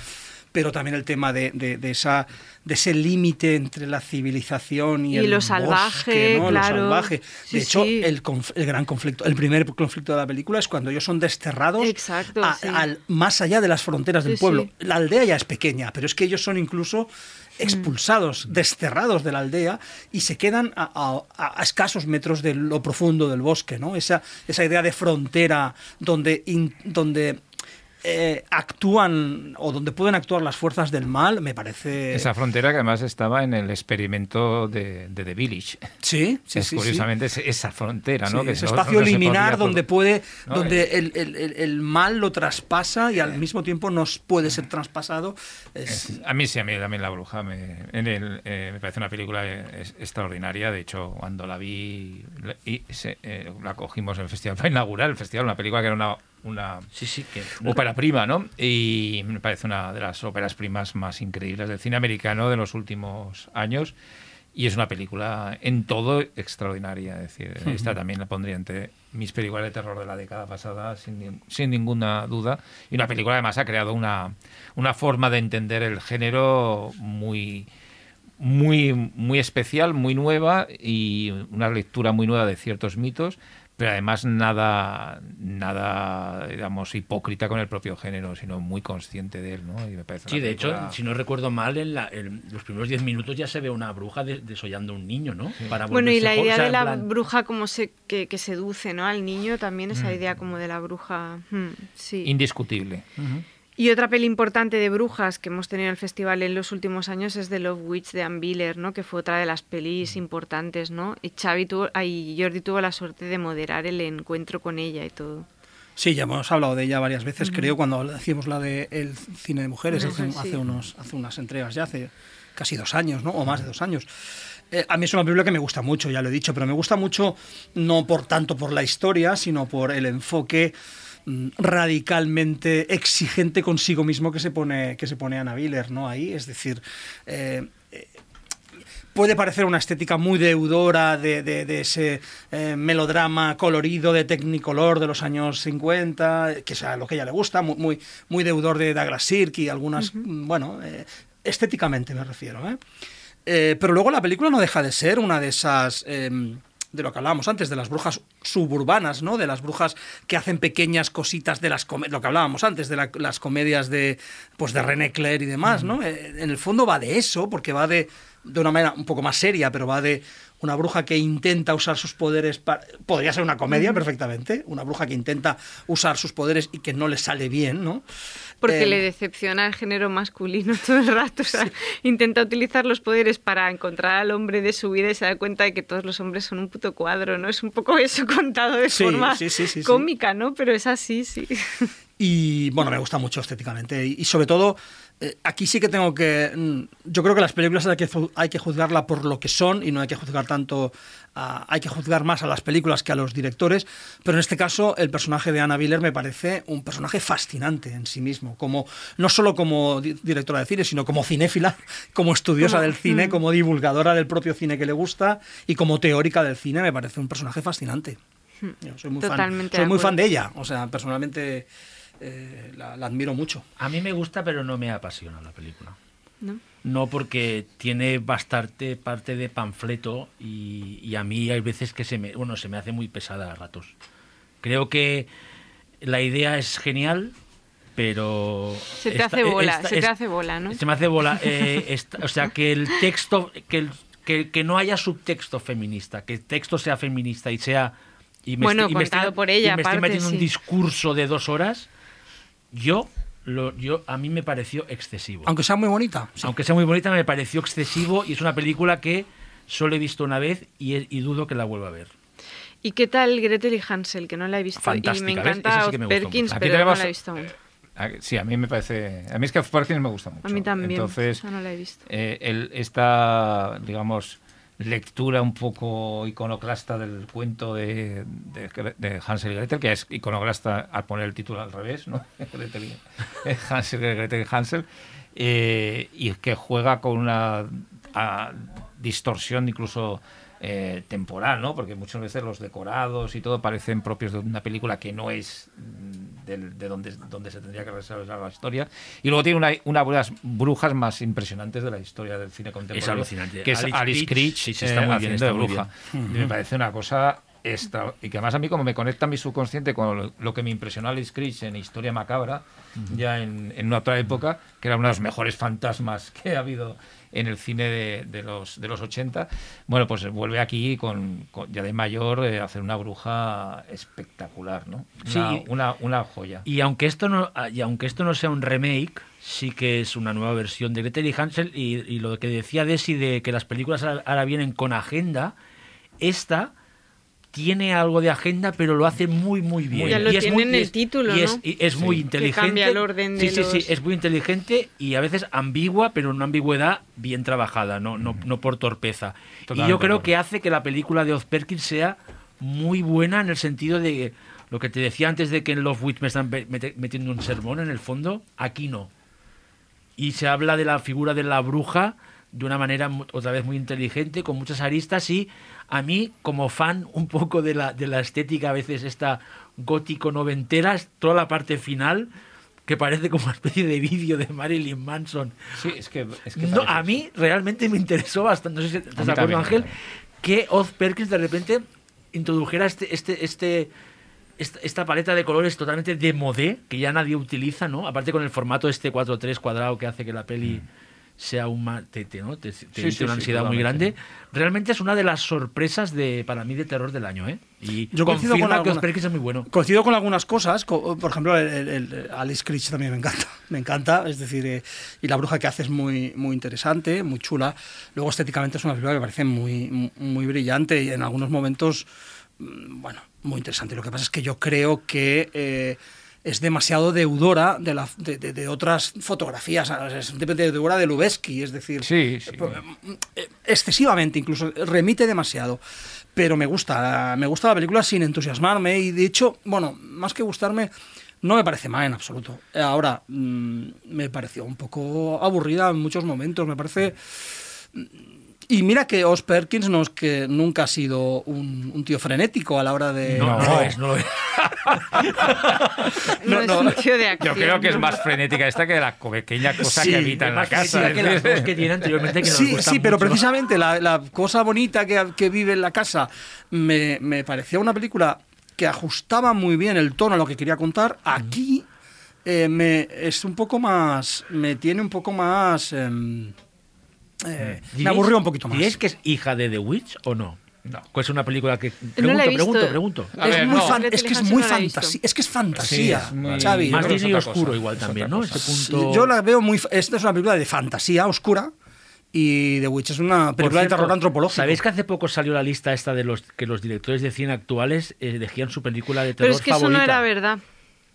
F: pero también el tema de, de- de esa, de ese límite entre la civilización y,
C: Y
F: el
C: lo
F: bosque,
C: salvaje,
F: ¿no? Lo
C: claro.
F: salvaje. De
C: Sí,
F: hecho,
C: sí.
F: El, el gran conflicto, el primer conflicto de la película es cuando ellos son desterrados
C: Exacto,
F: a-
C: sí.
F: al, más allá de las fronteras del pueblo. La aldea ya es pequeña, pero es que ellos son incluso expulsados, desterrados de la aldea y se quedan a, a- a escasos metros de lo profundo del bosque, ¿no? Esa, esa idea de frontera donde, in- donde eh, actúan o donde pueden actuar las fuerzas del mal, me parece...
D: Esa frontera que además estaba en el experimento de, de The Village.
F: Sí, sí,
D: es
F: sí,
D: curiosamente es- esa frontera, ¿no? Que
F: ese
D: no-
F: espacio
D: no
F: liminar donde puede,
D: ¿no?
F: donde el, el- el- el mal lo traspasa y al mismo tiempo nos puede ser traspasado. Es-
D: A mí sí, a mí también La Bruja me, en eh, me parece una película eh, extraordinaria. De hecho, cuando la vi la- y se- eh, la cogimos en el festival para inaugurar el festival, una película que era una, una
E: Sí, sí, que.
D: ópera prima, ¿no? Y me parece una de las óperas primas más increíbles del cine americano de los últimos años. Y es una película en todo extraordinaria. Es decir, esta también la pondría entre mis películas de terror de la década pasada, sin, sin ninguna duda. Y una película además ha creado una, una forma de entender el género muy, muy, muy especial, muy nueva y una lectura muy nueva de ciertos mitos, pero además nada, nada, digamos, hipócrita con el propio género, sino muy consciente de él, ¿no? Y me parece
E: Sí, de hecho, si no recuerdo mal, en, la- en los primeros 10 minutos ya se ve una bruja de- desollando a un niño, ¿no? Para
C: Bueno, y la idea
E: sea,
C: de la
E: plan-
C: bruja como se, que, que seduce ¿no? al niño, también
E: Mm.
C: esa idea como de la bruja. hmm, sí.
D: indiscutible.
C: Y otra peli importante de brujas que hemos tenido en el festival en los últimos años es The Love Witch de Ann Biller, ¿no? que fue otra de las pelis importantes, ¿no? Y Xavi tuvo, ay, Jordi tuvo la suerte de moderar el encuentro con ella y todo.
F: Sí, ya hemos hablado de ella varias veces, creo, cuando decimos la de el cine de mujeres, hace,
C: Mujeres, sí.
F: hace unos, hace unas entregas ya, hace casi dos años, ¿no? O más de dos años. Eh, a mí es una película que me gusta mucho, ya lo he dicho, pero me gusta mucho no por tanto por la historia, sino por el enfoque radicalmente exigente consigo mismo que se pone que se pone Anna Biller, ¿no? Ahí, es decir, eh, puede parecer una estética muy deudora de, de- de ese eh, melodrama colorido de Technicolor de los años 50, que es a lo que ella le gusta, muy, muy, muy deudor de Douglas Sirk y algunas, mm, bueno, eh, estéticamente me refiero. ¿eh? Eh, pero luego la película no deja de ser una de esas... de lo que hablábamos antes, de las brujas suburbanas, ¿no? De las brujas que hacen pequeñas cositas de las lo que hablábamos antes, de la- las comedias de pues de René Clair y demás, ¿no? Eh, en el fondo va de eso, porque va de de una manera un poco más seria, pero va de una bruja que intenta usar sus poderes para... Podría ser una comedia perfectamente, una bruja que intenta usar sus poderes y que no le sale bien, ¿no?
C: Porque
F: Eh,
C: le decepciona el género masculino todo el rato. O sea, intenta utilizar los poderes para encontrar al hombre de su vida y se da cuenta de que todos los hombres son un puto cuadro, ¿no? Es un poco eso contado de
F: Sí,
C: forma
F: sí.
C: cómica, ¿no? Pero es así, sí.
F: Y bueno, me gusta mucho estéticamente. Y, y sobre todo, eh, aquí sí que tengo que. mm, Yo creo que las películas hay que, hay que juzgarla por lo que son y no hay que juzgar tanto. a- hay que juzgar más a las películas que a los directores. Pero en este caso, el personaje de Anna Biller me parece un personaje fascinante en sí mismo. Como, no solo como di- directora de cine, sino como cinéfila, como estudiosa
C: Como-
F: del cine,
C: mm.
F: como divulgadora del propio cine que le gusta y como teórica del cine. Me parece un personaje fascinante. Yo soy muy
C: Totalmente
F: fan, soy muy fan de ella. O sea, personalmente eh, la, la admiro mucho.
E: A mí me gusta, pero no me apasiona la película.
C: ¿no?
E: No, porque tiene bastante parte de panfleto y, y a mí hay veces que se me, bueno, se me hace muy pesada a ratos. Creo que la idea es genial, pero...
C: Se te
E: esta-
C: hace bola,
E: esta-
C: se te
E: es-
C: hace bola, ¿no?
E: Se me hace bola. eh, esta- o sea, que el texto, que, el- que, que no haya subtexto feminista, que el texto sea feminista y sea... Y me
C: Bueno,
E: estoy- y me
C: contado
E: estoy-
C: por ella,
E: y me estoy
C: aparte,
E: metiendo
C: sí.
E: un discurso de dos horas, yo... Lo, yo, a mí me pareció excesivo.
F: Aunque sea muy bonita. sí.
E: Aunque sea muy bonita, me pareció excesivo y es una película que solo he visto una vez y, y dudo que la vuelva a ver.
C: ¿Y qué tal Gretel y Hansel? Que no la he visto.
E: Fantástica,
C: y me encanta
E: Esa sí que me
C: Perkins, pero no la he visto aún.
D: eh, a- Sí, a mí me parece. A mí es que Perkins me gusta mucho.
C: A mí también.
D: Entonces,
C: no la he visto.
D: eh, el- esta, digamos, lectura un poco iconoclasta del cuento de, Hansel y Gretel, que es iconoclasta al poner el título al revés, ¿no? Gretel eh, Hansel, Gretel y Hansel, eh, y que juega con una ah, distorsión incluso eh, temporal, ¿no? Porque muchas veces los decorados y todo parecen propios de una película que no es mm, de donde, donde se tendría que desarrollar la historia. Y luego tiene una, una de las brujas más impresionantes de la historia del cine contemporáneo.
E: alucinante.
D: Que es
E: Alice
D: Alice
E: Creech,
D: Creech,
E: sí, sí, está muy bien, está
D: de
E: muy
D: bruja.
E: bien.
D: Y Me parece una cosa esta, y que además a mí como me conecta mi subconsciente con lo, lo que me impresionó Alice Cris en Historia Macabra, ya en, en otra época, que era uno de los mejores fantasmas que ha habido en el cine de, de los, de los 80, bueno, pues vuelve aquí con, con- ya de mayor eh, hacer una bruja espectacular, ¿no? Una,
E: Sí.
D: una, una joya.
E: Y aunque esto no, y aunque esto no sea un remake, sí que es una nueva versión de Gretel y Hansel. Y, y lo que decía Desi de que las películas ahora ahora vienen con agenda, esta tiene algo de agenda, pero lo hace muy, muy bien.
C: Ya lo
E: Y es
C: tiene
E: muy-
C: en el
E: es-
C: título,
E: y es,
C: ¿no?
E: y es muy
D: Sí.
E: inteligente.
C: Que cambia el orden de
E: sí, sí, sí,
C: los-
E: es muy inteligente y a veces ambigua, pero una ambigüedad bien trabajada, no, no, no por torpeza. y yo creo que hace que la película de Oz Perkins sea muy buena en el sentido de lo que te decía antes de que en Love Witch me están metiendo un sermón en el fondo, aquí no. Y se habla de la figura de la bruja de una manera otra vez muy inteligente, con muchas aristas y a mí como fan un poco de la, de la estética a veces esta gótico noventera, toda la parte final que parece como una especie de vídeo de Marilyn Manson.
D: Sí, es que, es que
E: No,
D: parece
E: a mí realmente me interesó bastante, no sé si estás
D: mí
E: de acuerdo
D: también,
E: Ángel, que Oz Perkins de repente introdujera este, este, este, esta, esta paleta de colores totalmente de modé, que ya nadie utiliza, ¿no? Aparte con el formato este 4-3 cuadrado que hace que la peli sea un te, te, ¿no? te, te
D: Sí, sí,
E: una
D: sí,
E: ansiedad muy
D: totalmente.
E: grande. Realmente es una de las sorpresas de para mí de terror del año, ¿eh? Y
F: Yo coincido con
E: que
F: alguna-
E: Perkins es muy bueno.
F: Coincido con algunas cosas, co- por ejemplo, el, el- el Alice Critch también me encanta, me encanta, es decir, eh, y la bruja que hace es muy, muy interesante, muy chula. Luego estéticamente es una película que me parece muy, muy brillante y en algunos momentos, mm, bueno, muy interesante. Lo que pasa es que yo creo que eh, es demasiado deudora de, la, de, de- de otras fotografías, es deudora de Lubeski, es decir,
D: Sí, sí.
F: eh, excesivamente incluso remite demasiado pero me gusta me gusta la película sin entusiasmarme y de hecho bueno más que gustarme no me parece mal en absoluto ahora mm, me pareció un poco aburrida en muchos momentos me parece y mira que Os Perkins no es que nunca ha sido un, un tío frenético a la hora de
E: No, no,
D: no.
E: lo es, no lo es.
C: No, es un tío de acción.
D: Yo creo que es
C: ¿no?
D: más frenética esta que la pequeña cosa
F: Sí,
D: que habita en
E: Es
D: la casa.
E: frenética que
D: es
E: las
D: decir,
E: dos que tiene anteriormente que nos
F: Sí,
E: gustan
F: sí, pero
E: mucho.
F: precisamente la, la cosa bonita que, que vive en la casa me, me parecía una película que ajustaba muy bien el tono a lo que quería contar. Aquí eh, me es un poco más, me tiene un poco más, em, eh, me
E: ¿Diréis-
F: aburrió un poquito más.
E: ¿Diréis que es hija de The Witch o no?
D: No.
E: Pues es una película que...
C: No la
E: Pregunto,
C: he visto.
E: pregunto, pregunto.
F: Es,
D: ver,
F: muy
D: no.
F: fan- es que es muy
C: no
F: fantasía, es que es fantasía,
D: Sí, es muy-
F: Xavi.
E: Más Disney oscuro
D: cosa,
E: igual también, ¿no? Este
F: Sí,
E: punto...
F: Yo la veo muy. Esta es una película de fantasía oscura y The Witch es una película
E: cierto,
F: de terror antropológico.
E: ¿Sabéis que hace poco salió la lista esta de los que los directores de cine actuales eh, elegían su película de terror
C: Pero es que eso
E: favorita?
C: no era verdad.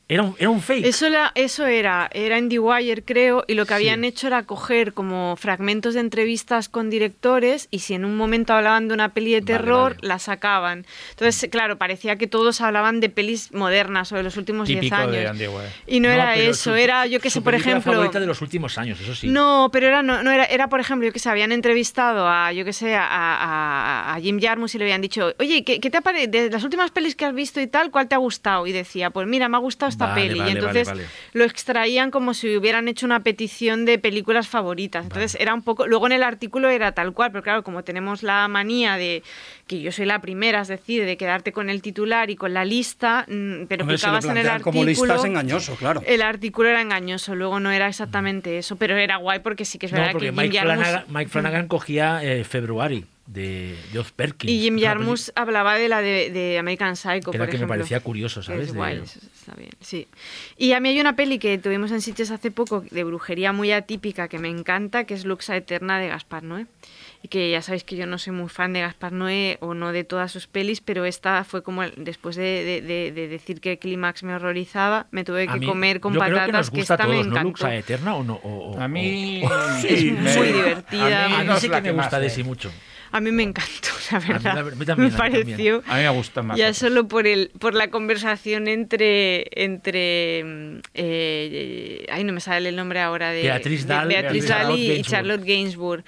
E: Era un, era un fake.
C: Eso era, eso era, era IndieWire creo, y lo que
E: Sí.
C: habían hecho era coger como fragmentos de entrevistas con directores y si en un momento hablaban de una peli de terror,
E: vale.
C: la sacaban. Entonces, claro, parecía que todos hablaban de pelis modernas o de los últimos 10
D: Típico de
C: años.
D: Weir.
C: Y no, era eso,
E: su-
C: era, yo que sé, por ejemplo...
E: favorita de los últimos años, eso sí.
C: No, pero era, no, no era, era, por ejemplo, yo que sé, habían entrevistado a, yo que sé, a, a- a Jim Jarmusch y le habían dicho, oye, ¿qué, qué te ha parecido? De las últimas pelis que has visto y tal, ¿cuál te ha gustado? Y decía, pues mira, me ha gustado esta
E: Vale,
C: peli.
E: vale,
C: y entonces
E: vale.
C: lo extraían como si hubieran hecho una petición de películas favoritas. Entonces era un poco, luego en el artículo era tal cual, pero claro, como tenemos la manía de que yo soy la primera, es decir, de quedarte con el titular y con la lista, mm, pero
F: Hombre,
C: picabas en el artículo.
F: como lista es engañoso, claro.
C: El artículo era engañoso, luego no era exactamente eso, pero era guay porque sí que es
E: No,
C: verdad que
E: Mike Flanagan, Mike Flanagan cogía eh, February de, de Oz Perkins.
C: y Jim
E: Es
C: Jarmusch hablaba de la de, de American Psycho,
E: Que era
C: por
E: que me parecía curioso,
C: Que
E: ¿sabes?
C: Es
E: De-
C: guay, eso está bien, sí. Y a mí hay una peli que tuvimos en sitios hace poco de brujería muy atípica que me encanta, que es Luxa Eterna de Gaspar Noé. Y que ya sabéis que yo no soy muy fan de Gaspar Noé o no de todas sus pelis, pero esta fue como el- después de, de- de- de decir que el clímax me horrorizaba, me tuve que
E: mí-
C: comer con
E: yo
C: patatas
E: creo que nos gusta a
C: esta me
E: todos, ¿no? Luxa Eterna o no. O- o-
D: A mí.
C: Sí,
D: me-
C: muy divertida.
D: A mí,
E: A mí
D: no
E: sí
D: es la
E: que me
D: más
E: gusta
D: me-
E: Desi mucho.
C: A mí me encantó, la
E: mí la
C: verdad.
E: ver- a mí también,
C: me
E: a mí también.
C: pareció.
D: A mí me gusta más.
C: Ya solo por el por la conversación entre entre eh, ay no me sale el nombre ahora de
E: Beatriz
C: de
E: Dahl
C: Beatriz
E: y
C: Dahl
E: Charlotte
C: y, y
E: Gainsbourg.
C: Charlotte Gainsbourg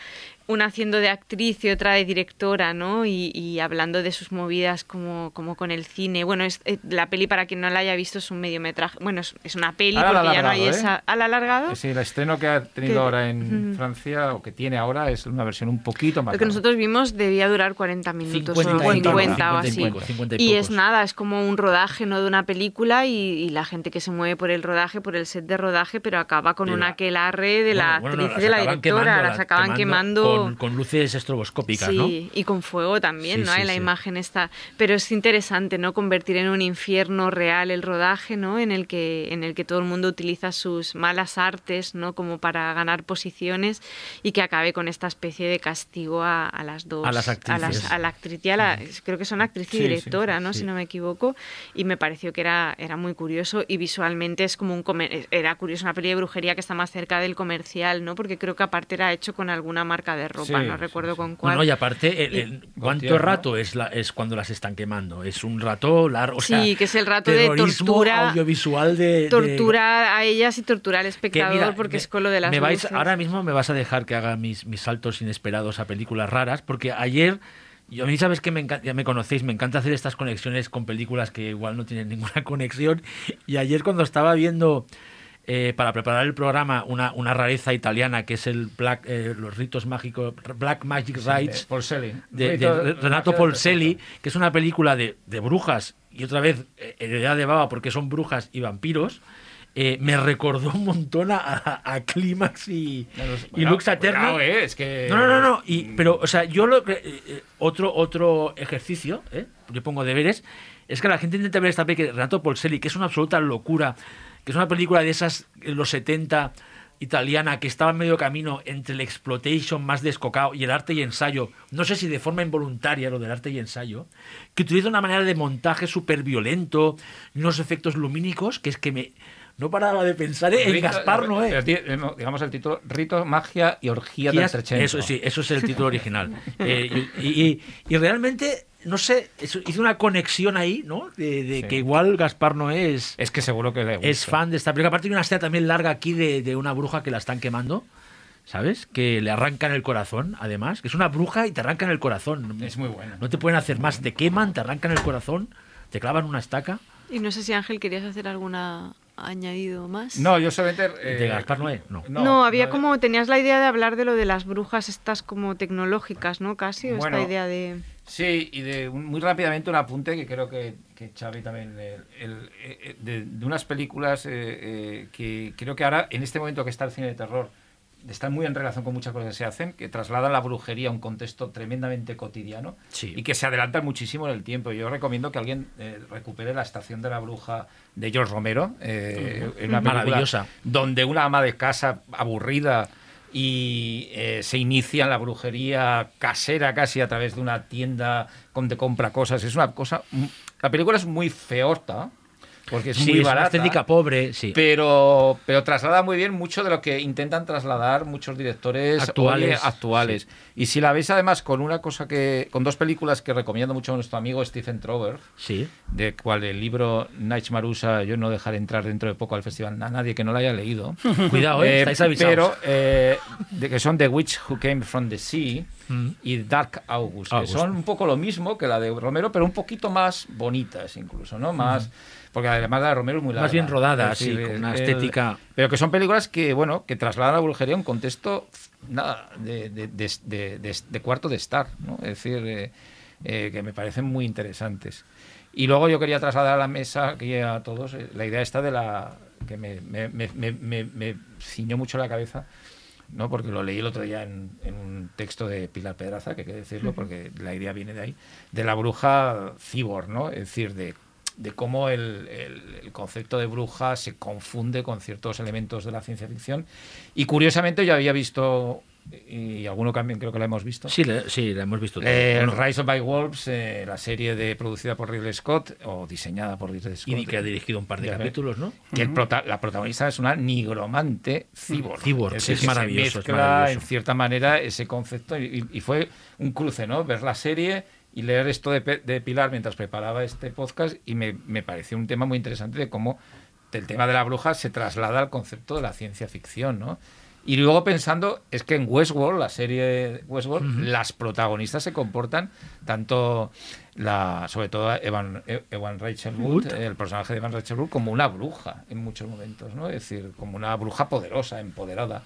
C: una haciendo de actriz y otra de directora, ¿no? Y, y hablando de sus movidas como, como con el cine. Bueno, es, eh, la peli, para quien no la haya visto, es un mediometraje. Bueno, es, es una peli
D: Ahora
C: porque ya no hay
D: ¿eh?
C: esa. ¿Al alargado?
D: Sí, el estreno que ha tenido
C: Que-
D: ahora en. Francia, o que tiene ahora, es una versión un poquito más
C: Lo que
D: larga.
C: nosotros vimos debía durar 40 minutos
E: 50
C: o
E: y
C: 50,
E: tanto,
C: o así.
E: 50 y 50 y
C: y es nada, es como un rodaje no de una película y, y la gente que se mueve por el rodaje, por el set de rodaje, pero acaba con
E: De
C: una
E: la-
C: aquelarre de la
E: Bueno, bueno, no,
C: actriz de la directora,
E: quemando,
C: las acaban quemando.
E: Con, con luces estroboscópicas,
C: sí,
E: ¿no?
C: y con fuego también,
E: Sí,
C: ¿no?
E: sí,
C: Hay la imagen está, pero es interesante, ¿no? Convertir en un infierno real el rodaje, ¿no? En el que en el que todo el mundo utiliza sus malas artes, ¿no? Como para ganar posiciones y que acabe con esta especie de castigo a, a las dos,
E: A las actrices.
C: a la actriz y a la, creo que son actriz y directora, ¿no? Si no me equivoco, y me pareció que era era muy curioso y visualmente es como un comer- era curioso una peli de brujería que está más cerca del comercial, ¿no? Porque creo que aparte era hecho con alguna marca de ropa,
D: Sí,
C: no recuerdo
D: sí.
C: con cuál.
E: no, y aparte, el- el-
D: Gautier,
E: ¿cuánto
D: ¿no?
E: rato es, la, es cuando las están quemando? Es un rato largo. O sea,
C: Sí, que es el rato de tortura-
E: audiovisual de. de-
C: tortura a ellas y tortura al espectador
E: mira,
C: porque
E: me-
C: es con lo de las
E: me vais. Ahora mismo me vas a dejar que haga mis, mis saltos inesperados a películas raras, porque ayer. Yo, a mí sabes que me encanta, ya me conocéis, me encanta hacer estas conexiones con películas que igual no tienen ninguna conexión. Y ayer cuando estaba viendo eh, para preparar el programa una, una rareza italiana que es el Black, eh, los ritos mágicos, Black Magic Rites, de, Renato Polselli, que es una película de, de brujas y otra vez eh, heredad de baba porque son brujas y vampiros. eh, me recordó un montón a, a, Clímax y, y Lux
D: cuidado, eh, es que...
E: No, no, no, no. Y, pero, o sea, yo lo que. eh, otro, otro ejercicio, ¿eh? yo pongo deberes, es que la gente intenta ver esta película de Renato Polselli, que es una absoluta locura, que es una película de esas, en los 70, italiana, que estaba en medio camino entre el exploitation más descocado y el arte y ensayo, no sé si de forma involuntaria lo del arte y ensayo, que utiliza una manera de montaje súper violento unos efectos lumínicos que es que me. No paraba de pensar en
D: Rito-
E: Gaspar Noé.
D: pero, tío, Digamos el título, Rito, Magia y Orgía del Trecento.
E: Eso sí, eso es el título original. Eh, y, y- y realmente, no sé, eso- hice una conexión ahí, ¿no? De, de
D: Sí.
E: que igual Gaspar Noé es,
D: Es que seguro que le gusta.
E: es fan de esta película. Aparte hay una escena también larga aquí de, de una bruja que la están quemando, ¿sabes? Que le arrancan el corazón, además. Que es una bruja y te arrancan el corazón.
D: Es muy buena.
E: No te pueden hacer más. Te queman, te arrancan el corazón, te clavan una estaca.
C: Y no sé si Ángel querías hacer alguna añadido más.
D: No, yo solamente... eh,
E: ¿De Gaspar Noé? No.
C: No, había
D: no,
C: como, tenías la idea de hablar de lo de las brujas estas como tecnológicas, ¿no? Casi,
D: Bueno.
C: esta idea de...
D: Sí, y de un- muy rápidamente un apunte que creo que, que Xavi también... el- el- eh, de, de unas películas eh, eh, que creo que ahora, en este momento que está el cine de terror, están muy en relación con muchas cosas que se hacen, que trasladan la brujería a un contexto tremendamente cotidiano
E: Sí.
D: y que se adelantan muchísimo en el tiempo. Yo recomiendo que alguien eh, recupere La Estación de la Bruja de George Romero, eh, una
E: Maravillosa.
D: donde una ama de casa aburrida y eh, se inicia en la brujería casera casi a través de una tienda donde compra cosas. Es una cosa... La película es muy feorta, porque es
E: Sí,
D: muy
E: es una
D: barata.
E: estética pobre, sí.
D: Pero, pero traslada muy bien mucho de lo que intentan trasladar muchos directores
E: Actuales,
D: actuales. Y si la veis además con una cosa que, con dos películas que recomiendo mucho a nuestro amigo Stephen Trover,
E: Sí.
D: de cual el libro Night Marusa yo no dejaré entrar dentro de poco al festival a nadie que no lo haya leído.
E: Cuidado, ¿eh?
D: Eh,
E: Estáis avisados.
D: Pero eh, de que son The Witch Who Came from the Sea
E: Mm.
D: y Dark August,
E: August.
D: que son un poco lo mismo que la de Romero, pero un poquito más bonitas incluso, ¿no? Más porque además la de Romero es muy larga.
E: Más bien rodada, sí, con una
D: el-
E: estética-
D: pero que son películas que, bueno, que trasladan la brujería a un contexto nada, de, de- de- de- cuarto de estar, ¿no? Es decir, eh, eh, que me parecen muy interesantes. Y luego yo quería trasladar a la mesa aquí a todos eh, la idea esta de la que me, me, me, me- me- me ciñó mucho la cabeza, ¿no? porque lo leí el otro día en, en un texto de Pilar Pedraza, que hay que decirlo, porque la idea viene de ahí, de la bruja cibor, ¿no? es decir, de, de cómo el, el- el concepto de bruja se confunde con ciertos elementos de la ciencia ficción. Y curiosamente yo había visto, y alguno también creo que lo hemos visto,
E: Sí, le- sí, la hemos visto
D: eh,
E: Bueno,
D: Rise of by Wolves, eh, la serie de, producida por Ridley Scott, o diseñada por Ridley Scott.
E: y que ha dirigido un par de capítulos, ¿no?
D: Que el prota- la protagonista es una nigromante cyborg.
E: Cyborg,
D: Es
E: es
D: que se
E: maravilloso, es
D: mezcla,
E: maravilloso.
D: en cierta manera ese concepto y, y fue un cruce, ¿no? Ver la serie y leer esto de, de Pilar mientras preparaba este podcast y me, me pareció un tema muy interesante de cómo el tema de la bruja se traslada al concepto de la ciencia ficción, ¿no? Y luego pensando, es que en Westworld, la serie Westworld, las protagonistas se comportan tanto, la, sobre todo Evan, Evan Rachel Wood, el personaje de Evan Rachel Wood, como una bruja en muchos momentos, ¿no? Es decir, como una bruja poderosa, empoderada.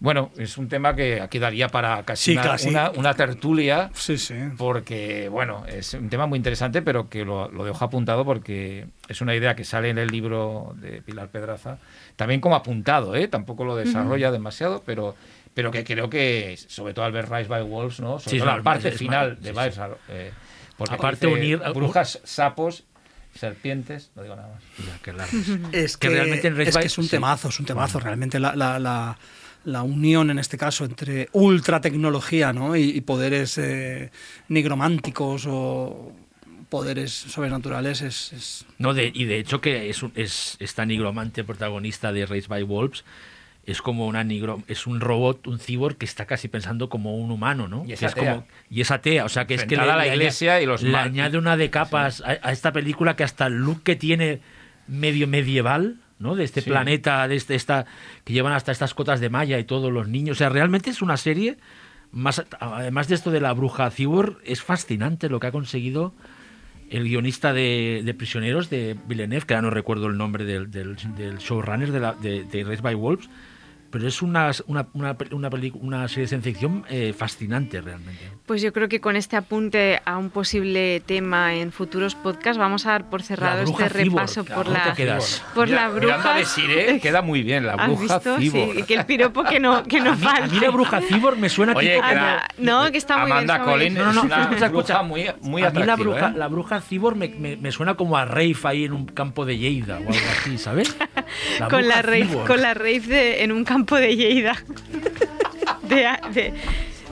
D: Bueno, es un tema que aquí daría para casi
F: Sí,
D: una,
F: casi.
D: una- una tertulia,
F: Sí, sí.
D: porque, bueno, es un tema muy interesante, pero que lo, lo dejo apuntado porque es una idea que sale en el libro de Pilar Pedraza, también como apuntado, ¿eh? tampoco lo desarrolla demasiado, pero, pero que creo que, sobre todo al ver Rise by Wolves, ¿no? sobre
E: Sí,
D: todo
E: es
D: la parte
E: es
D: final
E: mar-
D: de
E: sí, sí.
D: Rise, eh, porque
E: Aparte unir-
D: brujas, sapos, serpientes, no digo nada más.
E: Ya, largo.
F: Es
E: Que
F: que,
E: realmente en
F: es, que
E: by-
F: es un
E: sí.
F: temazo, es un temazo. Realmente la, la, la, la unión en este caso entre ultra tecnología ¿no? y, y poderes eh, nigrománticos o poderes sobrenaturales es, es-
E: No, de, y de hecho que es, un- es esta nigromante protagonista de Race by Wolves es como una nigro, es un robot, un cyborg que está casi pensando como un humano, ¿no?
D: Y es
E: Que
D: atea.
E: como y es atea, o sea que es que
D: a la iglesia y los
E: le añade una de capas a, a esta película que hasta el look que tiene medio medieval, ¿no? De este
D: Sí.
E: planeta, de este, esta que llevan hasta estas cotas de malla y todos los niños, o sea, realmente es una serie más además de esto de la bruja cyborg es fascinante lo que ha conseguido el guionista de, de Prisioneros de Villeneuve, que ahora no recuerdo el nombre del, del, del showrunner de, la, de, de Race by Wolves, pero es una, una, una, una, una serie de ciencia ficción eh, fascinante realmente.
C: Pues yo creo que con este apunte a un posible tema en futuros podcasts vamos a dar por cerrado este repaso por
E: ¿cómo te
C: la por
D: Mira,
C: la bruja.
D: a Desiree, queda muy bien, la
C: ¿Has
D: bruja.
C: Sí, que el piropo que no que no
E: A mí, a
C: falta.
E: mí la bruja cyborg me suena
D: Oye,
E: tipo
D: que la-
C: no, que está muy bien,
D: Amanda
C: está muy bien.
D: Collins
E: No, no,
D: es
E: no,
D: una
E: escucha, escucha.
D: bruja muy, muy
E: a mí la bruja,
D: ¿eh?
E: la bruja cyborg me, me, me suena como a Rave ahí en un campo de Lleida o algo así, ¿sabes? La
C: con la rave, con la rave de- en un campo de Lleida. De, de,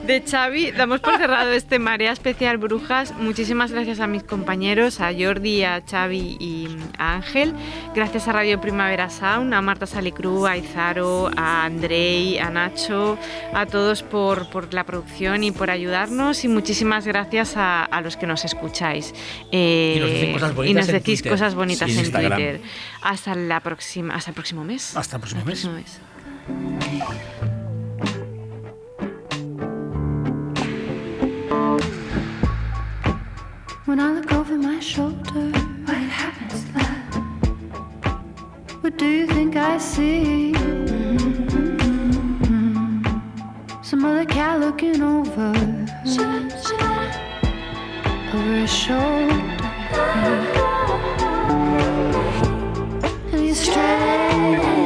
C: de Xavi, damos por cerrado este Marea Especial Brujas. Muchísimas gracias a mis compañeros, a Jordi, a Xavi y a Ángel. Gracias a Radio Primavera Sound, a Marta Salicru, a Izaro, a Andrei, a Nacho, a todos por, por la producción y por ayudarnos. Y muchísimas gracias a, a los que nos escucháis. Eh,
E: Y nos decís cosas
C: y
E: bonitas en Twitter.
C: cosas bonitas
E: Sí, en.
C: Twitter. Hasta, la próxima, hasta el próximo mes.
F: Hasta el próximo mes.
C: mes.
I: When I look over my shoulder, what happens, love? What do you think I see? Mm-hmm. Some other cat looking over, over his shoulder, and he's straight.